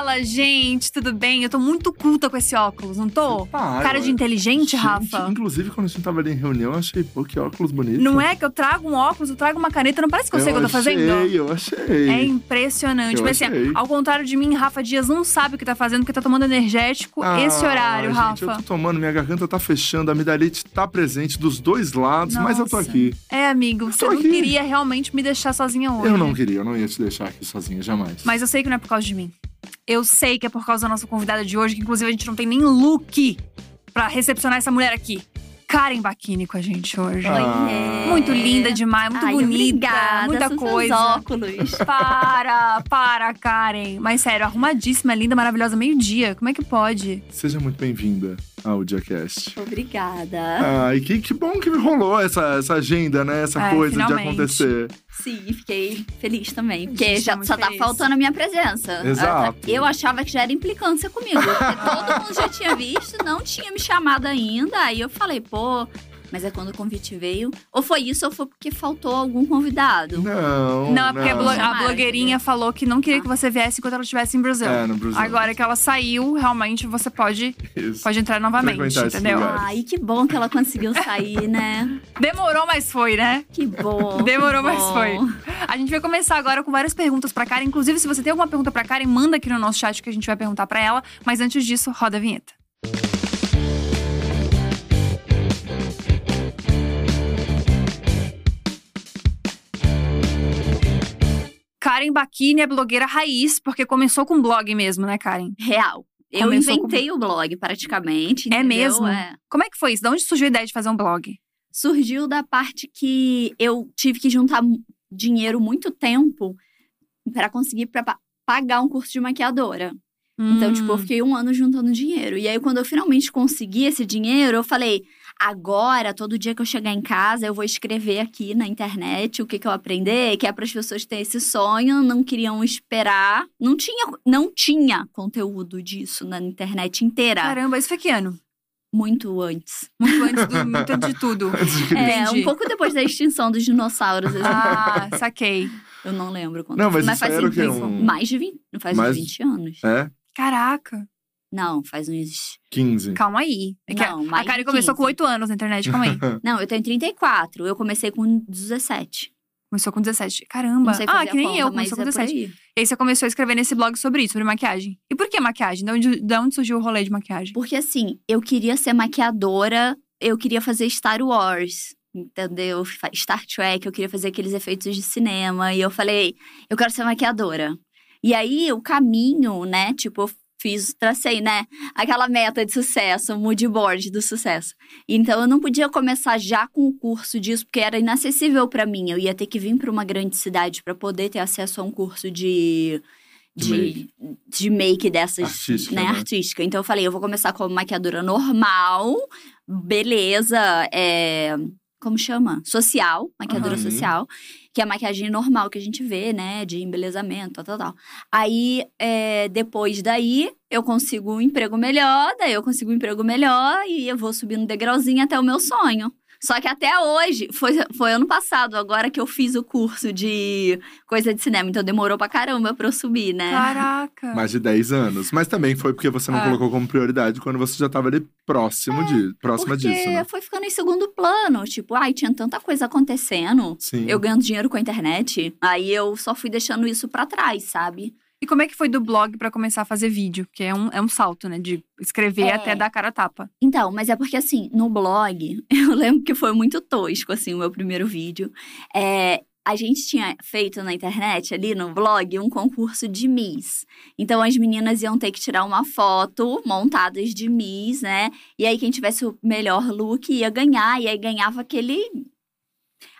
Fala, gente, tudo bem? Eu tô muito culta com esse óculos, não tô? Para, Cara de inteligente, Gente, Rafa. Inclusive, quando a gente tava ali em reunião, eu achei, pô, que óculos bonito. Não é que eu trago um óculos, eu trago uma caneta, não parece que eu, sei o que eu tô fazendo? achei, Eu achei, É impressionante. Eu Mas assim, achei. ao contrário de mim, Rafa Dias não sabe o que tá fazendo, porque tá tomando energético Ah, esse horário, gente, Rafa. Eu tô tomando, minha garganta tá fechando, a amidalite tá presente dos dois lados, mas eu tô Nossa. aqui. É, amigo, você não aqui. queria realmente me deixar sozinha hoje. Eu não queria, eu não ia te deixar aqui sozinha, jamais. Mas eu sei que não é por causa de mim. Eu sei que é por causa da nossa convidada de hoje, que inclusive a gente não tem nem look pra recepcionar essa mulher aqui. Karen Bakini com a gente hoje. Ah. Muito linda demais, muito Ai, bonita, obrigada, muita são seus coisa. óculos. Para, para, Karen. Mas sério, arrumadíssima, linda, maravilhosa, meio-dia. Como é que pode? Seja muito bem-vinda ao Diacast. Obrigada. Ah, e que, que bom que rolou essa, essa agenda, né? Essa É, coisa finalmente. de acontecer. Sim, fiquei feliz também. Porque gente tá já, só tá feliz. faltando a minha presença. Exato. Eu achava que já era implicância comigo. Porque todo mundo já tinha visto, não tinha me chamado ainda. Aí eu falei, pô. Mas é quando o convite veio. Ou foi isso, ou foi porque faltou algum convidado. Não, Não, é porque a, blo- a blogueirinha falou que não queria que você viesse enquanto ela estivesse em Brasil. É, no Brasil. Agora que ela saiu, realmente você pode, Isso. pode entrar novamente, entendeu? Ai, que bom que ela conseguiu sair, né? Demorou, mas foi, né? Que bom. Demorou, que mas bom. foi. A gente vai começar agora com várias perguntas pra Karen. Inclusive, se você tem alguma pergunta pra Karen, manda aqui no nosso chat que a gente vai perguntar pra ela. Mas antes disso, roda a vinheta. Karen Bakini é blogueira raiz, porque começou com blog mesmo, né, Karen? Real. Eu Começou inventei o blog, praticamente. É entendeu? mesmo? É. Como é que foi isso? De onde surgiu a ideia de fazer um blog? surgiu da parte que eu tive que juntar dinheiro muito tempo para conseguir pra pa- pagar um curso de maquiadora. Então, Hum. tipo, eu fiquei um ano juntando dinheiro. E aí, quando eu finalmente consegui esse dinheiro, eu falei: agora, todo dia que eu chegar em casa, eu vou escrever aqui na internet o que, que eu aprender, que é para as pessoas terem esse sonho, não queriam esperar. Não tinha, não tinha conteúdo disso na internet inteira. Caramba, isso foi que ano? Muito antes. Muito antes, do, muito antes de tudo. De. É, Entendi. um pouco depois da extinção dos dinossauros. assim. Ah, saquei. Eu não lembro quando. Não, mas isso faz era o tempo. quê? Um- Mais de 20. Não faz Mais- uns 20 anos. É? Caraca. Não, faz uns. 15. Calma aí. É a- Não, a mais Karen começou 15. com 8 anos na internet, calma aí. Não, eu tenho 34. Eu comecei com 17. Começou com 17. Caramba. Não sei fazer ah, a que nem conta, eu, começou com é por 17. aí. E aí você começou a escrever nesse blog sobre isso, sobre maquiagem. E por que maquiagem? De onde, de onde surgiu o rolê de maquiagem? Porque assim, eu queria ser maquiadora, eu queria fazer Star Wars. Entendeu? Star Trek, eu queria fazer aqueles efeitos de cinema. E eu falei, eu quero ser maquiadora. E aí, o caminho, né? Tipo, eu fiz, tracei, né? Aquela meta de sucesso, o mood board do sucesso. Então, eu não podia começar já com o curso disso, porque era inacessível pra mim. Eu ia ter que vir pra uma grande cidade pra poder ter acesso a um curso de. De De, de make dessas, Artística, né, né? artística. Então eu falei, eu vou começar como maquiadora normal, beleza, é, como chama? Social, maquiadora Aham. social, que é a maquiagem normal que a gente vê, né, de embelezamento, tal, tal, tal. Aí, é, depois daí, eu consigo um emprego melhor, daí eu consigo um emprego melhor e eu vou subindo degrauzinho até o meu sonho. Só que até hoje, foi, foi ano passado, agora que eu fiz o curso de coisa de cinema, então demorou pra caramba pra eu subir, né? Caraca. Mais de 10 anos. Mas também foi porque você não Ah. colocou como prioridade quando você já tava ali próximo de, próxima Porque disso, né? foi ficando em segundo plano. Tipo, ai, tinha tanta coisa acontecendo. Sim. Eu ganhando dinheiro com a internet. Aí eu só fui deixando isso pra trás, sabe? E como é que foi do blog pra começar a fazer vídeo? Que é um, é um salto, né? De escrever É. até dar cara a tapa. Então, mas é porque assim, no blog, eu lembro que foi muito tosco, assim, o meu primeiro vídeo. É, a gente tinha feito na internet, ali no blog, um concurso de Miss. Então, as meninas iam ter que tirar uma foto montadas de Miss, né? E aí, quem tivesse o melhor look ia ganhar. E aí, ganhava aquele...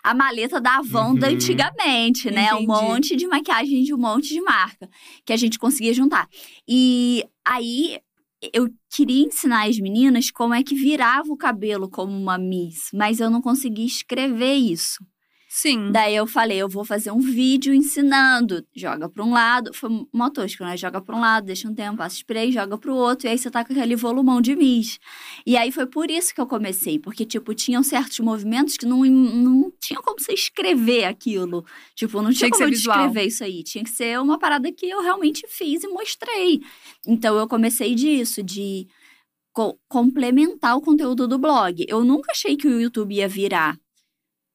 A maleta da Avon da Uhum. antigamente, né? Um Entendi. monte de maquiagem de um monte de marca. Que a gente conseguia juntar. E aí, eu queria ensinar as meninas como é que virava o cabelo como uma Miss, mas eu não conseguia escrever isso. Sim. Daí eu falei, eu vou fazer um vídeo ensinando. Joga pra um lado. Foi mó tosco, né? Joga pra um lado, deixa um tempo, passa spray, joga pro outro. E aí você tá com aquele volumão de mis. E aí foi por isso que eu comecei. Porque, tipo, tinham certos movimentos que não, não tinha como você escrever aquilo. Tipo, não tinha, Tinha como eu descrever isso aí. Tinha que ser uma parada que eu realmente fiz e mostrei. Então eu comecei disso, de co- complementar o conteúdo do blog. Eu nunca achei que o YouTube ia virar.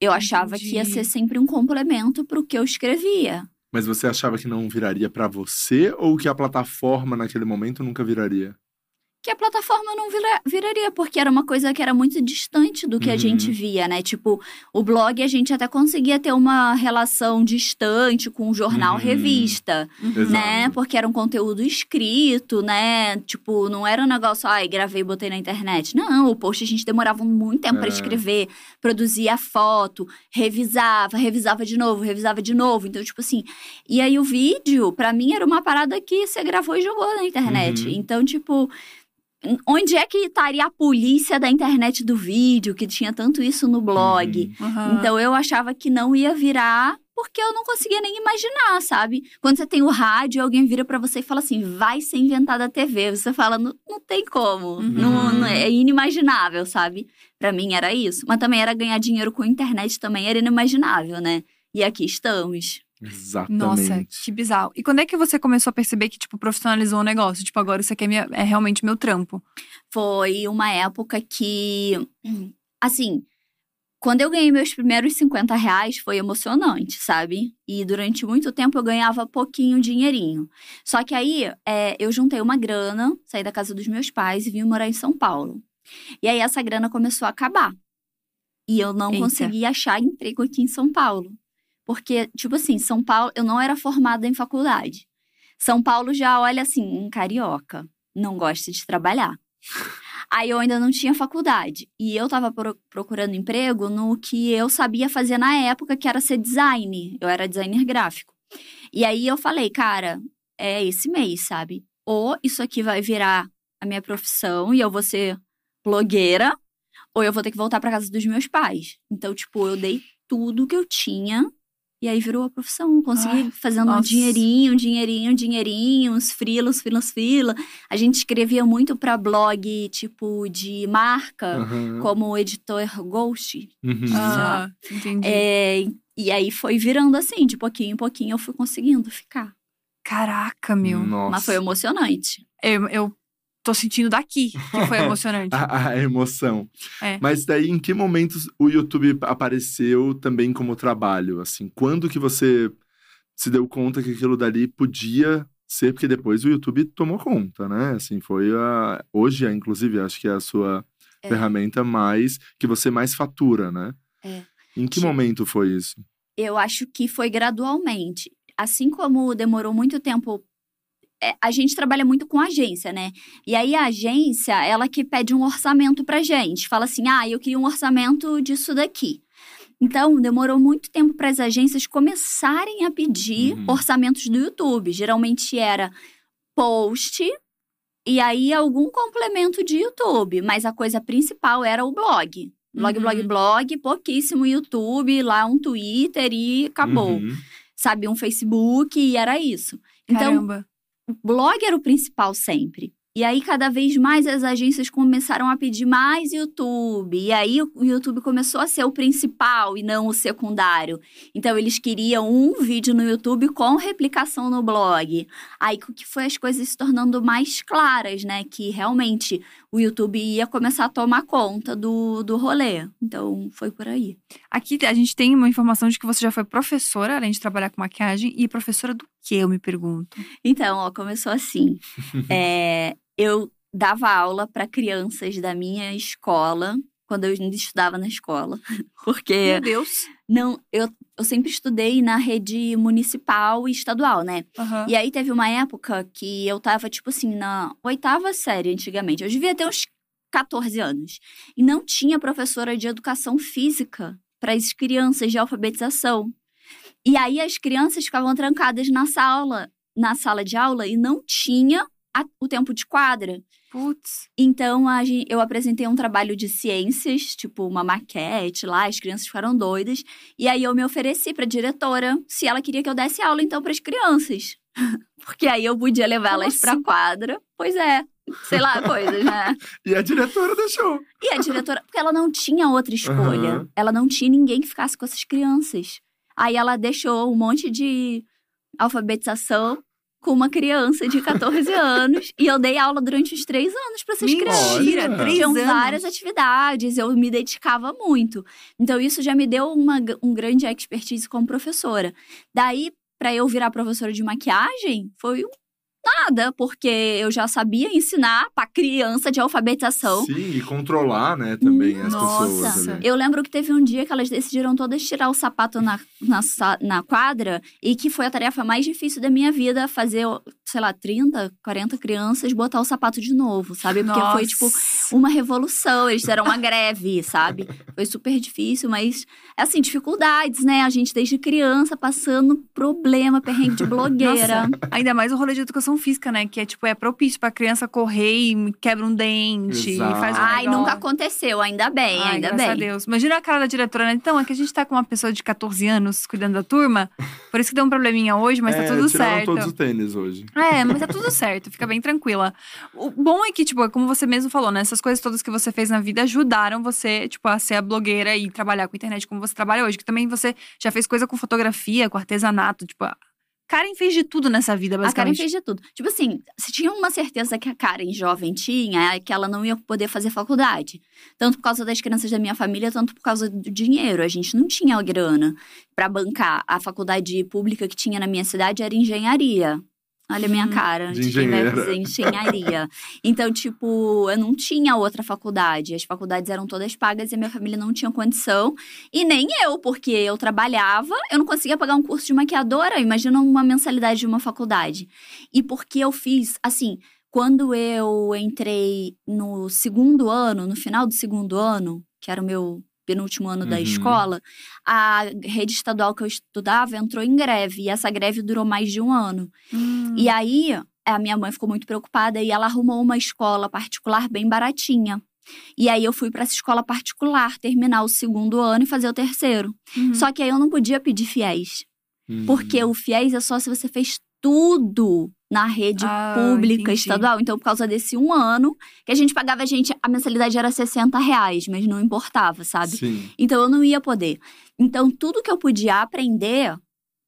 Eu achava que ia Entendi. ser sempre um complemento pro que eu escrevia. Mas você achava que não viraria pra você ou que a plataforma naquele momento nunca viraria? Que a plataforma não vira- viraria, porque era uma coisa que era muito distante do que a Uhum. gente via, né? Tipo, o blog a gente até conseguia ter uma relação distante com o jornal Uhum. revista. Uhum. né? Exato. Porque era um conteúdo escrito, né? Tipo, não era um negócio, ai, gravei e botei na internet. Não, o post a gente demorava muito tempo pra É. escrever, produzia a foto, revisava, revisava de novo, revisava de novo. Então, tipo assim. E aí o vídeo, pra mim, era uma parada que você gravou e jogou na internet. Uhum. Então, tipo. Onde é que estaria a polícia da internet do vídeo, que tinha tanto isso no blog? Uhum. Uhum. Então eu achava que não ia virar porque eu não conseguia nem imaginar, sabe? Quando você tem o rádio, alguém vira pra você e fala assim: vai ser inventada a TV. Você fala, não, não tem como. Uhum. Não, não- é inimaginável, sabe? Pra mim era isso. Mas também era ganhar dinheiro com a internet, também era inimaginável, né? E aqui estamos. Exatamente. Nossa, que bizarro. E quando é que você começou a perceber que, tipo, profissionalizou o negócio? Tipo, agora isso aqui é, minha- é realmente meu trampo. Foi uma época que, assim, quando eu ganhei meus primeiros 50 reais, foi emocionante, sabe? E durante muito tempo eu ganhava pouquinho dinheirinho. Só que aí é, eu juntei uma grana, saí da casa dos meus pais e vim morar em São Paulo. E aí essa grana começou a acabar. E eu não Eita. consegui achar emprego aqui em São Paulo. Porque, tipo assim, São Paulo, eu não era formada em faculdade. São Paulo já olha assim, um carioca, não gosta de trabalhar. Aí eu ainda não tinha faculdade. E eu tava pro- procurando emprego no que eu sabia fazer na época, que era ser design. Eu era designer gráfico. E aí eu falei, cara, é esse mês, sabe? Ou isso aqui vai virar a minha profissão e eu vou ser blogueira, ou eu vou ter que voltar pra casa dos meus pais. Então, tipo, eu dei tudo que eu tinha e aí virou a profissão. Consegui Ai, fazendo um nossa. dinheirinho, dinheirinho, dinheirinho, uns frilos, frilos, fila. A gente escrevia muito pra blog, tipo, de marca, Aham. como o editor Ghost. Uhum. Ah, entendi. É, e aí foi virando assim, de pouquinho em pouquinho eu fui conseguindo ficar. Caraca, meu. Nossa. Mas foi emocionante. Eu, eu tô sentindo daqui que foi emocionante. A, a emoção. É. Mas daí, em que momentos o YouTube apareceu também como trabalho? Assim, quando que você se deu conta que aquilo dali podia ser? Porque depois o YouTube tomou conta, né? Assim, foi a... Hoje, é, inclusive, acho que é a sua É. ferramenta mais... Que você mais fatura, né? É. Em que Tipo- momento foi isso? Eu acho que foi gradualmente. Assim como demorou muito tempo. É, a gente trabalha muito com agência, né? E aí a agência, ela que pede um orçamento pra gente. Fala assim: ah, eu queria um orçamento disso daqui. Então, demorou muito tempo para as agências começarem a pedir Uhum. orçamentos do YouTube. Geralmente era post e aí algum complemento de YouTube, mas a coisa principal era o blog. Blog, Uhum. blog, blog, pouquíssimo YouTube, lá um Twitter e acabou. Uhum. Sabe, um Facebook e era isso. Então, Caramba. O blog era o principal sempre. E aí, cada vez mais, as agências começaram a pedir mais YouTube. E aí, o YouTube começou a ser o principal e não o secundário. Então, eles queriam um vídeo no YouTube com replicação no blog. Aí, que foi as coisas se tornando mais claras, né? Que realmente o YouTube ia começar a tomar conta do, do rolê. Então, foi por aí. Aqui a gente tem uma informação de que você já foi professora, além de trabalhar com maquiagem, e professora do que, eu me pergunto? Então, ó, começou assim. É, eu dava aula para crianças da minha escola, quando eu ainda estudava na escola. Porque Meu Deus. não, eu, eu sempre estudei na rede municipal e estadual, né? Aham. E aí teve uma época que eu tava, tipo assim, na oitava série antigamente. Eu devia ter uns 14 anos. E não tinha professora de educação física para as crianças de alfabetização. E aí as crianças ficavam trancadas na sala, na sala de aula e não tinha a- o tempo de quadra. Putz. Então, a eu apresentei um trabalho de ciências, tipo uma maquete lá, as crianças ficaram doidas. E aí eu me ofereci pra diretora se ela queria que eu desse aula, então, pras crianças. Porque aí eu podia levar Como elas pra assim? quadra. Pois é, sei lá, coisas, né? E a diretora deixou. E a diretora, porque ela não tinha outra escolha. Aham. Ela não tinha ninguém que ficasse com essas crianças. Aí ela deixou um monte de alfabetização com uma criança de 14 anos. E eu dei aula durante os três anos para essas crianças. Mentira, três Tinham anos. várias atividades, eu me dedicava muito. Então, isso já me deu uma, um grande expertise como professora. Daí, para eu virar professora de maquiagem, foi um nada, porque eu já sabia ensinar para criança de alfabetização. Sim, e controlar, né, também as Nossa. pessoas ali. Eu lembro que teve um dia que elas decidiram todas tirar o sapato na, na, na quadra e que foi a tarefa mais difícil da minha vida fazer, sei lá, 30, 40 crianças botar o sapato de novo, sabe? Porque foi, Nossa. tipo, uma revolução. Eles fizeram uma greve, sabe? Foi super difícil, mas, assim, dificuldades, né? A gente desde criança passando problema, perrengue de blogueira. Ainda mais o rolê de educação física, né? Que é tipo, é propício pra criança correr e quebra um dente, Exato. faz um Ai, negócio. nunca aconteceu, ainda bem, Ai, ainda graças bem. a Deus. Imagina a cara da diretora, né? Então, é que a gente tá com uma pessoa de 14 anos cuidando da turma, por isso que deu um probleminha hoje, mas é, tá tudo tiraram certo. todos os tênis hoje. É, mas tá tudo certo, fica bem tranquila. O bom é que, tipo, como você mesmo falou, né? Essas coisas todas que você fez na vida ajudaram você, tipo, a ser a blogueira e trabalhar com internet como você trabalha hoje. Que também você já fez coisa com fotografia, com artesanato, tipo. Karen fez de tudo nessa vida, A Karen basicamente. fez de tudo. Tipo assim, se tinha uma certeza que a Karen jovem tinha, é que ela não ia poder fazer faculdade. Tanto por causa das crianças da minha família, tanto por causa do dinheiro. A gente não tinha grana pra bancar. A faculdade pública que tinha na minha cidade era engenharia. Olha a minha Hum, cara, de de quem vai engenheira. fazer engenharia. então, tipo, eu não tinha outra faculdade. As faculdades eram todas pagas e a minha família não tinha condição. E nem eu, porque eu trabalhava, eu não conseguia pagar um curso de maquiadora. Imagina uma mensalidade de uma faculdade. E porque eu fiz, assim, quando eu entrei no segundo ano, no final do segundo ano, que era o meu penúltimo ano da Uhum. escola, a rede estadual que eu estudava entrou em greve. E essa greve durou mais de um ano. Hum. E aí, a minha mãe ficou muito preocupada e ela arrumou uma escola particular bem baratinha. E aí eu fui para essa escola particular terminar o segundo ano e fazer o terceiro. Uhum. Só que aí eu não podia pedir fiéis, Hum. porque o fiéis é só se você fez tudo na rede Ah, pública entendi. estadual. Então, por causa desse um ano, que a gente pagava, a gente, a mensalidade era 60 reais, mas não importava, sabe? Sim. Então eu não ia poder. Então tudo que eu podia aprender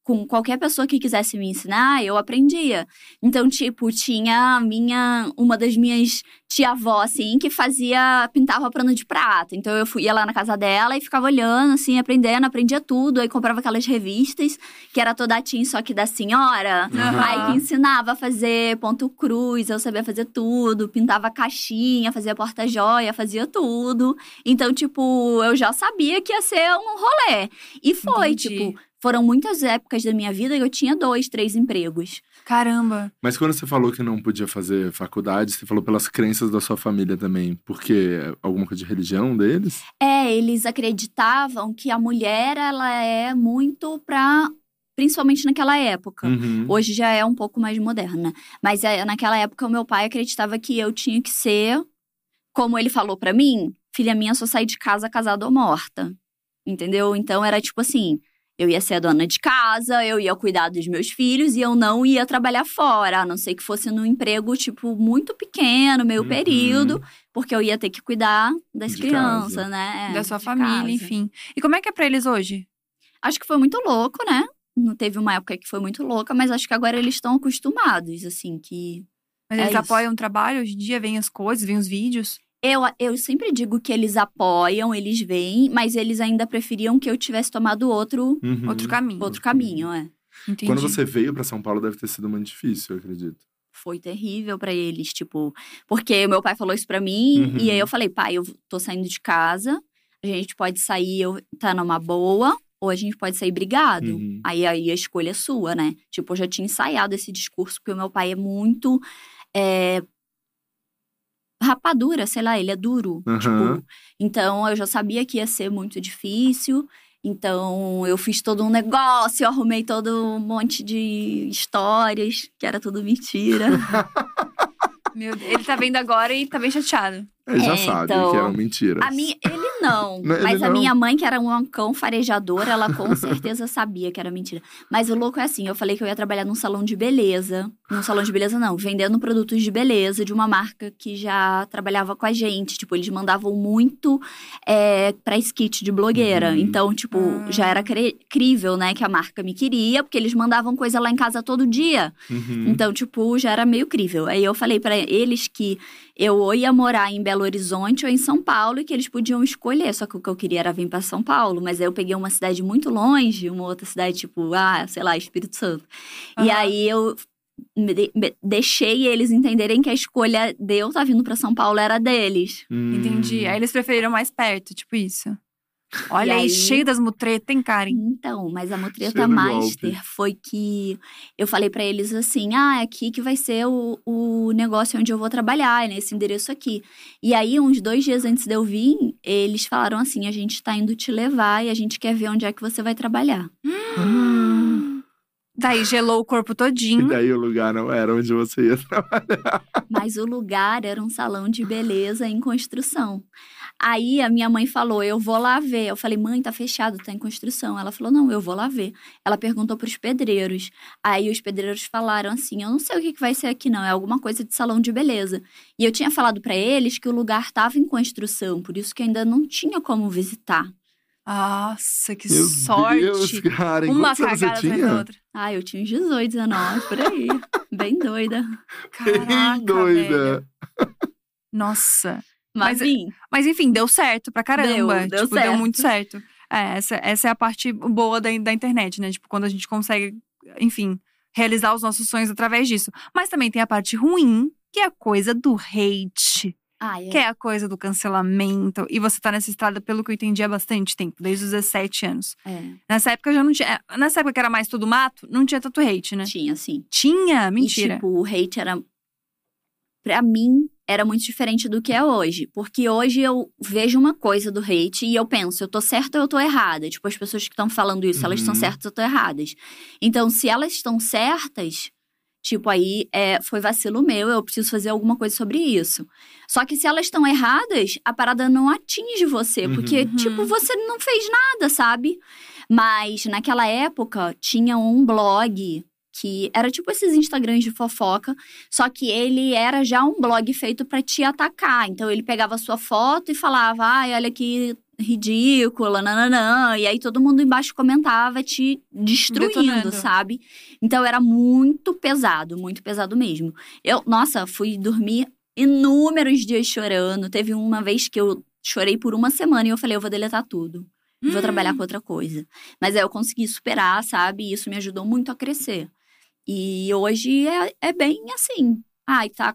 com qualquer pessoa que quisesse me ensinar, eu aprendia. Então, tipo, tinha minha uma das minhas tia-avó assim que fazia pintava pano de prata. Então eu fui, ia lá na casa dela e ficava olhando assim, aprendendo, aprendia tudo, aí comprava aquelas revistas que era toda a teen só que da senhora. Aham. Aí que ensinava a fazer ponto cruz, eu sabia fazer tudo, pintava caixinha, fazia porta-joia, fazia tudo. Então, tipo, eu já sabia que ia ser um rolê. E foi, Entendi. tipo, foram muitas épocas da minha vida que eu tinha dois, três empregos. Caramba. Mas quando você falou que não podia fazer faculdade, você falou pelas crenças da sua família também. Porque alguma coisa de religião deles? É, eles acreditavam que a mulher, ela é muito pra. Principalmente naquela época. Uhum. Hoje já é um pouco mais moderna. Mas é, naquela época, o meu pai acreditava que eu tinha que ser, como ele falou pra mim, filha minha só sair de casa casada ou morta. Entendeu? Então era tipo assim: eu ia ser a dona de casa, eu ia cuidar dos meus filhos e eu não ia trabalhar fora, a não ser que fosse num emprego, tipo, muito pequeno, meio Uhum. período, porque eu ia ter que cuidar das De crianças, casa. né? da sua de família, casa. enfim. E como é que é pra eles hoje? Acho que foi muito louco, né? Não teve uma época que foi muito louca, mas acho que agora eles estão acostumados, assim, que. Mas É eles isso. apoiam o trabalho hoje em dia, veem as coisas, veem os vídeos. Eu, eu sempre digo que eles apoiam, eles vêm, mas eles ainda preferiam que eu tivesse tomado outro, Uhum. Outro caminho. outro caminho, é. Entendi. Quando você veio pra São Paulo, deve ter sido muito difícil, eu acredito. Foi terrível pra eles, tipo, porque meu pai falou isso pra mim, Uhum. e aí eu falei, pai, eu tô saindo de casa, a gente pode sair, eu tá numa boa, ou a gente pode sair brigado. Uhum. Aí, aí a escolha é sua, né? Tipo, eu já tinha ensaiado esse discurso, porque o meu pai é muito. é, rapadura, sei lá, ele é duro. Aham. Tipo, então eu já sabia que ia ser muito difícil. Então eu fiz todo um negócio, eu arrumei todo um monte de histórias, que era tudo mentira. Meu Deus, ele tá vendo agora e tá bem chateado. Ele já É, sabe então, que eram mentiras. A minha, ele não. Não, ele mas a não. minha mãe, que era um cão farejador, ela com certeza sabia que era mentira. Mas o louco é assim: eu falei que eu ia trabalhar num salão de beleza. Num salão de beleza, não, vendendo produtos de beleza de uma marca que já trabalhava com a gente. Tipo, eles mandavam muito é, pra skit de blogueira. Uhum. Então, tipo, Ah. já era cre- crível, né, que a marca me queria, porque eles mandavam coisa lá em casa todo dia. Uhum. Então, tipo, já era meio crível. Aí eu falei pra eles que eu ou ia morar em Belo Horizonte ou em São Paulo e que eles podiam escolher. Só que o que eu queria era vir pra São Paulo. Mas aí eu peguei uma cidade muito longe, uma outra cidade, tipo, ah, sei lá, Espírito Santo. E Aham. aí eu deixei eles entenderem que a escolha de eu estar vindo pra São Paulo era deles. Hum. Entendi. Aí eles preferiram mais perto, tipo isso. Olha E aí, aí- cheio das mutretas, hein, Karen? Então, mas a mutreta master golpe. foi que eu falei pra eles assim: ah, é aqui que vai ser o, o negócio onde eu vou trabalhar, é nesse endereço aqui. E aí, uns dois dias antes de eu vir, eles falaram assim: a gente tá indo te levar e a gente quer ver onde é que você vai trabalhar. Daí gelou o corpo E todinho. daí o lugar não era onde você ia trabalhar. Mas o lugar era um salão de beleza em construção. Aí a minha mãe falou: Eu vou lá ver. Eu falei: Mãe, tá fechado, tá em construção. Ela falou: Não, eu vou lá ver. Ela perguntou pros pedreiros. Aí os pedreiros falaram assim: Eu não sei o que que vai ser aqui, não. É alguma coisa de salão de beleza. E eu tinha falado pra eles que o lugar tava em construção, por isso que ainda não tinha como visitar. Nossa, que Meu sorte. Deus, cara. Uma cagada você atrás da tinha? outra. Ah, eu tinha uns 18, 19, por aí. Bem doida. Caraca, Bem doida. velho. Nossa. Mas, Mas- enfim, Mas enfim, deu certo pra caramba. Deu, deu tipo, deu certo. muito certo. É, essa, essa é a parte boa da, da internet, né? Tipo, quando a gente consegue, enfim, realizar os nossos sonhos através disso. Mas também tem a parte ruim, que é a coisa do hate. ah, é. Que é a coisa do cancelamento. E você tá nessa estrada, pelo que eu entendi, há bastante tempo, desde os 17 anos. é, Nessa época já não tinha. é, Nessa época que era mais tudo mato, não tinha tanto hate, né? tinha, sim. Tinha? Mentira. E, tipo, o hate era. Pra mim, era muito diferente do que é hoje. Porque hoje eu vejo uma coisa do hate e eu penso, eu tô certa ou eu tô errada? Tipo, as pessoas que estão falando isso, elas estão Uhum. certas ou estão erradas? Então, se elas estão certas. Tipo, aí é, foi vacilo meu, eu preciso fazer alguma coisa sobre isso. Só que se elas estão erradas, a parada não atinge você, porque, Uhum. tipo, você não fez nada, sabe? Mas naquela época tinha um blog que era tipo esses Instagrams de fofoca, só que ele era já um blog feito pra te atacar. Então ele pegava a sua foto e falava: "Ai, olha que ridícula, nananã". E aí todo mundo embaixo comentava te destruindo, Detonando. sabe? Então era muito pesado, muito pesado mesmo. Eu, nossa, fui dormir inúmeros dias chorando. Teve uma vez que eu chorei por uma semana e eu falei: "Eu vou deletar tudo" vou trabalhar com outra coisa. Mas aí eu consegui superar, sabe? E isso me ajudou muito a crescer. E hoje é, é bem assim. Ai, tá.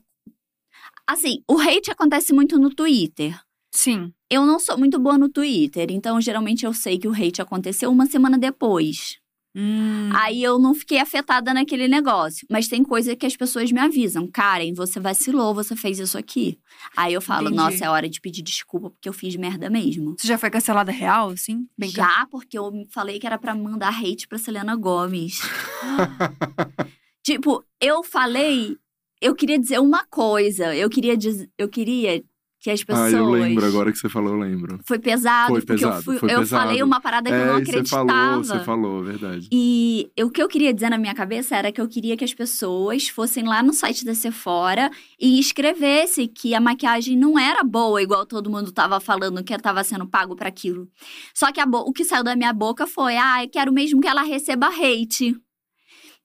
Assim, o hate acontece muito no Twitter. Sim. Eu não sou muito boa no Twitter, então geralmente eu sei que o hate aconteceu uma semana depois. Hum. Aí eu não fiquei afetada naquele negócio. Mas tem coisa que as pessoas me avisam. Karen, você vacilou, você fez isso aqui. Aí eu falo, Entendi. nossa, é hora de pedir desculpa porque eu fiz merda mesmo. Você já foi cancelada real, assim? Bem can- Já, porque eu falei que era pra mandar hate pra Selena Gomes. tipo, eu falei, eu queria dizer uma coisa. Eu queria dizer, eu queria que as pessoas Ah, eu lembro agora que você falou, eu lembro. Foi pesado, Foi porque pesado, eu fui, foi eu pesado. falei uma parada que eu não é, e você acreditava. falou, você falou, verdade. E o que eu queria dizer na minha cabeça era que eu queria que as pessoas fossem lá no site da Sephora e escrevesse que a maquiagem não era boa, igual todo mundo tava falando que tava sendo pago para aquilo. Só que o que saiu da minha boca foi: ah, eu quero mesmo que ela receba hate.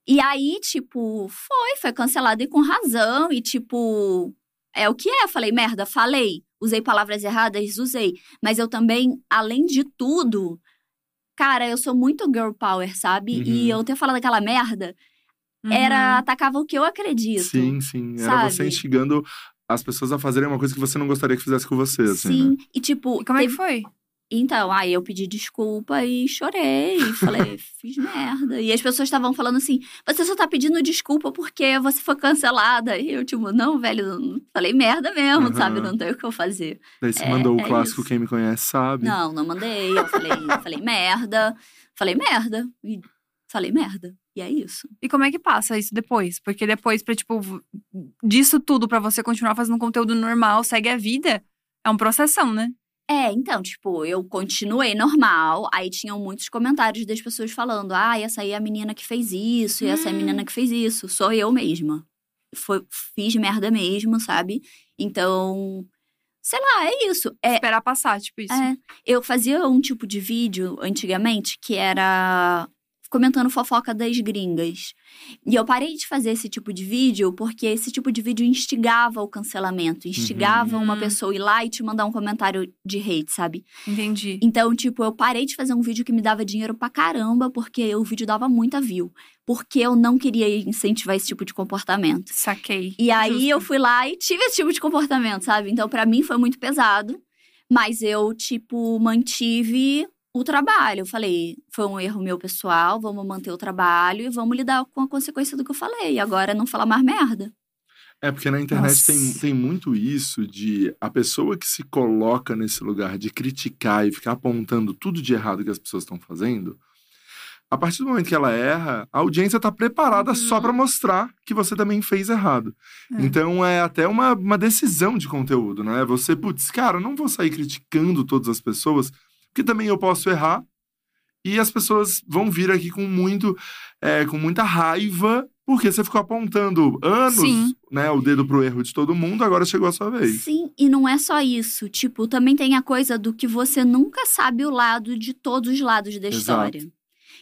E aí, tipo, foi, foi cancelado e com razão. E, tipo, é o que é. Eu falei, merda, falei. Usei palavras erradas, usei. Mas eu também, além de tudo, cara, eu sou muito girl power, sabe? Uhum. E eu ter falado aquela merda Uhum. era atacava o que eu acredito. Sim, sim. Era sabe? você instigando as pessoas a fazerem uma coisa que você não gostaria que fizesse com você, assim, Sim. né? E tipo, E como é teve- que foi? Então, aí eu pedi desculpa e chorei. E falei, fiz merda. E as pessoas estavam falando assim: você só tá pedindo desculpa porque você foi cancelada. E eu, tipo, não, velho, eu falei merda mesmo, Aham. sabe? Não tem o que eu fazer. Daí você É, mandou o é clássico isso. Quem Me Conhece Sabe. Não, não mandei. Eu falei, falei merda. Falei merda. E Falei, merda. E é isso. E como é que passa isso depois? Porque depois, pra, tipo, disso tudo, pra você continuar fazendo conteúdo normal, segue a vida, é um processão, né? É, então, tipo, eu continuei normal. Aí tinham muitos comentários das pessoas falando: ah, essa aí é a menina que fez isso, e essa é a menina que fez isso. Sou eu mesma. Foi, fiz merda mesmo, sabe? Então, sei lá, é isso. É, Esperar passar, tipo isso. é, eu fazia um tipo de vídeo antigamente que era comentando fofoca das gringas. E eu parei de fazer esse tipo de vídeo porque esse tipo de vídeo instigava o cancelamento, instigava uma Uhum. pessoa ir lá e te mandar um comentário de hate, sabe? Entendi. Então, tipo, eu parei de fazer um vídeo que me dava dinheiro pra caramba porque o vídeo dava muita view. Porque eu não queria incentivar esse tipo de comportamento. Saquei. E aí Justo. eu fui lá e tive esse tipo de comportamento, sabe? Então, pra mim foi muito pesado. Mas eu, tipo, mantive o trabalho. Eu falei, foi um erro meu pessoal, vamos manter o trabalho e vamos lidar com a consequência do que eu falei. Agora não falar mais merda. É porque na internet tem, Nossa. tem muito isso de a pessoa que se coloca nesse lugar de criticar e ficar apontando tudo de errado que as pessoas estão fazendo. A partir do momento que ela erra, a audiência tá preparada Uhum. só pra mostrar que você também fez errado. É. Então é até uma, uma decisão de conteúdo, né? Você, putz, cara, eu não vou sair criticando todas as pessoas, porque também eu posso errar e as pessoas vão vir aqui com muito, é, com muita raiva, porque você ficou apontando anos, Sim. né, o dedo pro erro de todo mundo, agora chegou a sua vez. Sim, e não é só isso. Tipo, também tem a coisa do que você nunca sabe o lado de todos os lados da Exato. história.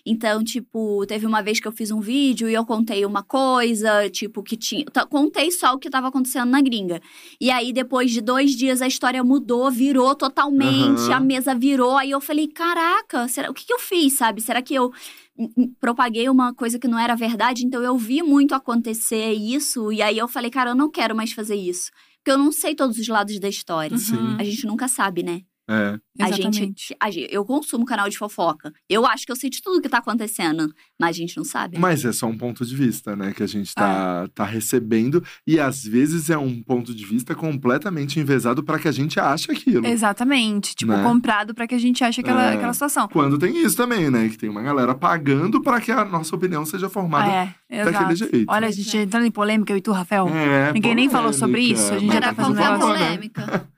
Então, tipo, teve uma vez que eu fiz um vídeo e eu contei uma coisa, tipo, que tinha. Contei só o que tava acontecendo na gringa. E aí, depois de dois dias, a história mudou, virou totalmente, Aham. a mesa virou. Aí eu falei, caraca, será, o que, que eu fiz, sabe? Será que eu hum, hum, propaguei uma coisa que não era verdade? Então eu vi muito acontecer isso. E aí eu falei, cara, eu não quero mais fazer isso. Porque eu não sei todos os lados da história. Uhum. A gente nunca sabe, né? É. A Exatamente. gente, a gente- eu consumo canal de fofoca. Eu acho que eu sei de tudo que tá acontecendo, mas a gente não sabe. Mas é só um ponto de vista, né, que a gente É. tá, tá recebendo. E às vezes é um ponto de vista completamente envezado para que a gente ache aquilo. Exatamente. Tipo, Né? comprado pra que a gente ache aquela, É. aquela situação. Quando tem isso também, né? Que tem uma galera pagando para que a nossa opinião seja formada É, daquele jeito. Olha, a gente entrando em polêmica, eu e tu, Rafael. É, Ninguém nem falou sobre polêmica, isso, a gente mas já tá é fazendo qualquer negócio,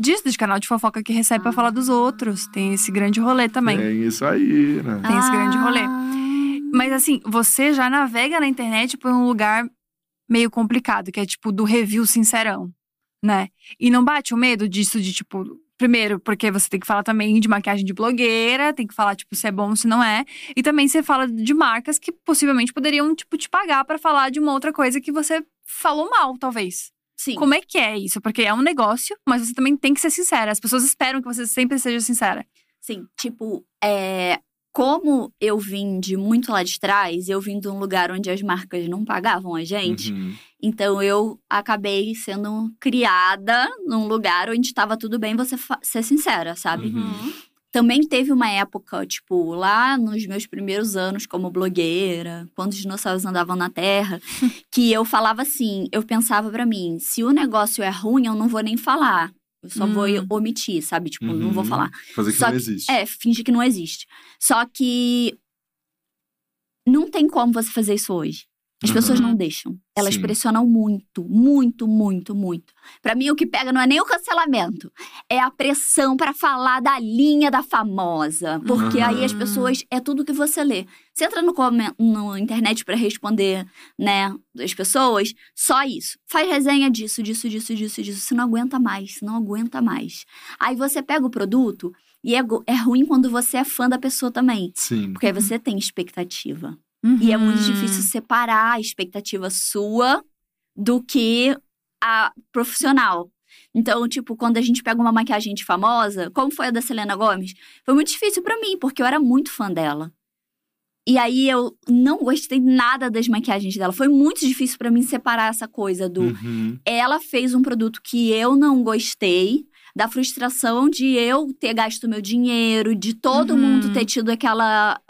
Diz de canal de fofoca que recebe pra falar dos outros. Tem esse grande rolê também. Tem isso aí, né? Tem esse grande rolê. Ah. Mas assim, você já navega na internet por um lugar meio complicado, que é tipo do review sincerão, né? E não bate o medo disso de tipo. Primeiro, porque você tem que falar também de maquiagem de blogueira, tem que falar, tipo, se é bom, se não é. E também você fala de marcas que possivelmente poderiam, tipo, te pagar pra falar de uma outra coisa que você falou mal, talvez. Sim. Como é que é isso? Porque é um negócio, mas você também tem que ser sincera. As pessoas esperam que você sempre seja sincera. Sim, tipo, é, como eu vim de muito lá de trás, eu vim de um lugar onde as marcas não pagavam a gente, Uhum. então eu acabei sendo criada num lugar onde estava tudo bem você fa- ser sincera, sabe? Uhum. Também teve uma época, tipo, lá nos meus primeiros anos como blogueira, quando os dinossauros andavam na Terra, que eu falava assim, eu pensava pra mim, se o negócio é ruim, eu não vou nem falar. Eu só vou Hum. omitir, sabe? Tipo, não vou Uhum. falar. Fazer que Só não que- existe. É, fingir que não existe. Só que não tem como você fazer isso hoje. As Uhum. pessoas não deixam. Elas Sim. pressionam muito, muito, muito, muito. Pra mim, o que pega não é nem o cancelamento, é a pressão pra falar da linha da famosa. Porque aí as Uhum. pessoas é tudo que você lê. Você entra no, no internet pra responder, né, as pessoas, só isso. Faz resenha disso, disso, disso, disso, disso. Você não aguenta mais, você não aguenta mais. Aí você pega o produto e é, é ruim quando você é fã da pessoa também. Sim. Porque aí você tem expectativa. E é muito Uhum. difícil separar a expectativa sua do que a profissional. Então, tipo, quando a gente pega uma maquiagem de famosa, como foi a da Selena Gomes, foi muito difícil pra mim, porque eu era muito fã dela. E aí eu não gostei nada das maquiagens dela. Foi muito difícil pra mim separar essa coisa do Uhum. ela fez um produto que eu não gostei, da frustração de eu ter gasto meu dinheiro, de todo Uhum. mundo ter tido aquela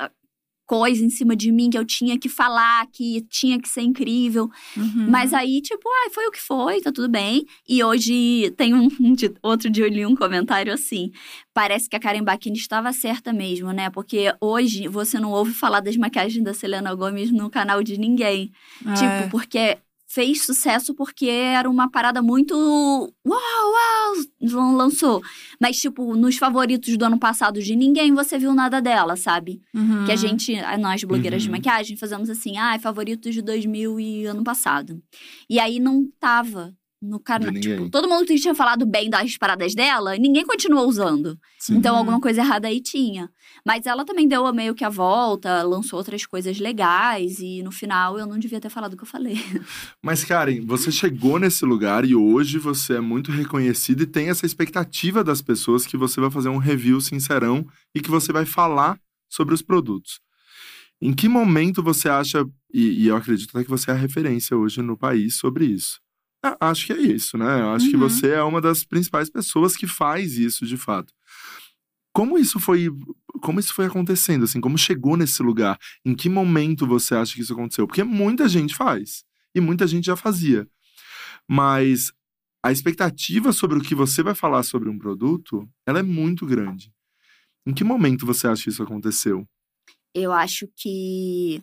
coisa em cima de mim que eu tinha que falar, que tinha que ser incrível. Uhum. Mas aí, tipo, ai, foi o que foi, tá tudo bem. E hoje tem um, um de- outro dia eu li um comentário assim. Parece que a Karen Bakini estava certa mesmo, né? Porque hoje você não ouve falar das maquiagens da Selena Gomez no canal de ninguém. É. Tipo, porque fez sucesso porque era uma parada muito. Uau, uau! lan- Lançou. Mas, tipo, nos favoritos do ano passado de ninguém você viu nada dela, sabe? Uhum. Que a gente, a- nós blogueiras de Uhum. maquiagem, fazemos assim, ah, favoritos de 2000 e ano passado. E aí não tava no canal. De Tipo, todo mundo que tinha falado bem das paradas dela, ninguém continuou usando. Sim. Então Uhum. alguma coisa errada aí tinha. Mas ela também deu meio que a volta, lançou outras coisas legais e no final eu não devia ter falado o que eu falei. Mas, Karen, você chegou nesse lugar e hoje você é muito reconhecida e tem essa expectativa das pessoas que você vai fazer um review sincerão e que você vai falar sobre os produtos. Em que momento você acha, e, e eu acredito até que você é a referência hoje no país sobre isso? Ah, acho que é isso, né? Eu acho que Uhum. você é uma das principais pessoas que faz isso de fato. Como isso foi, como isso foi acontecendo, assim, como chegou nesse lugar? Em que momento você acha que isso aconteceu? Porque muita gente faz e muita gente já fazia. Mas a expectativa sobre o que você vai falar sobre um produto, ela é muito grande. Em que momento você acha que isso aconteceu? Eu acho que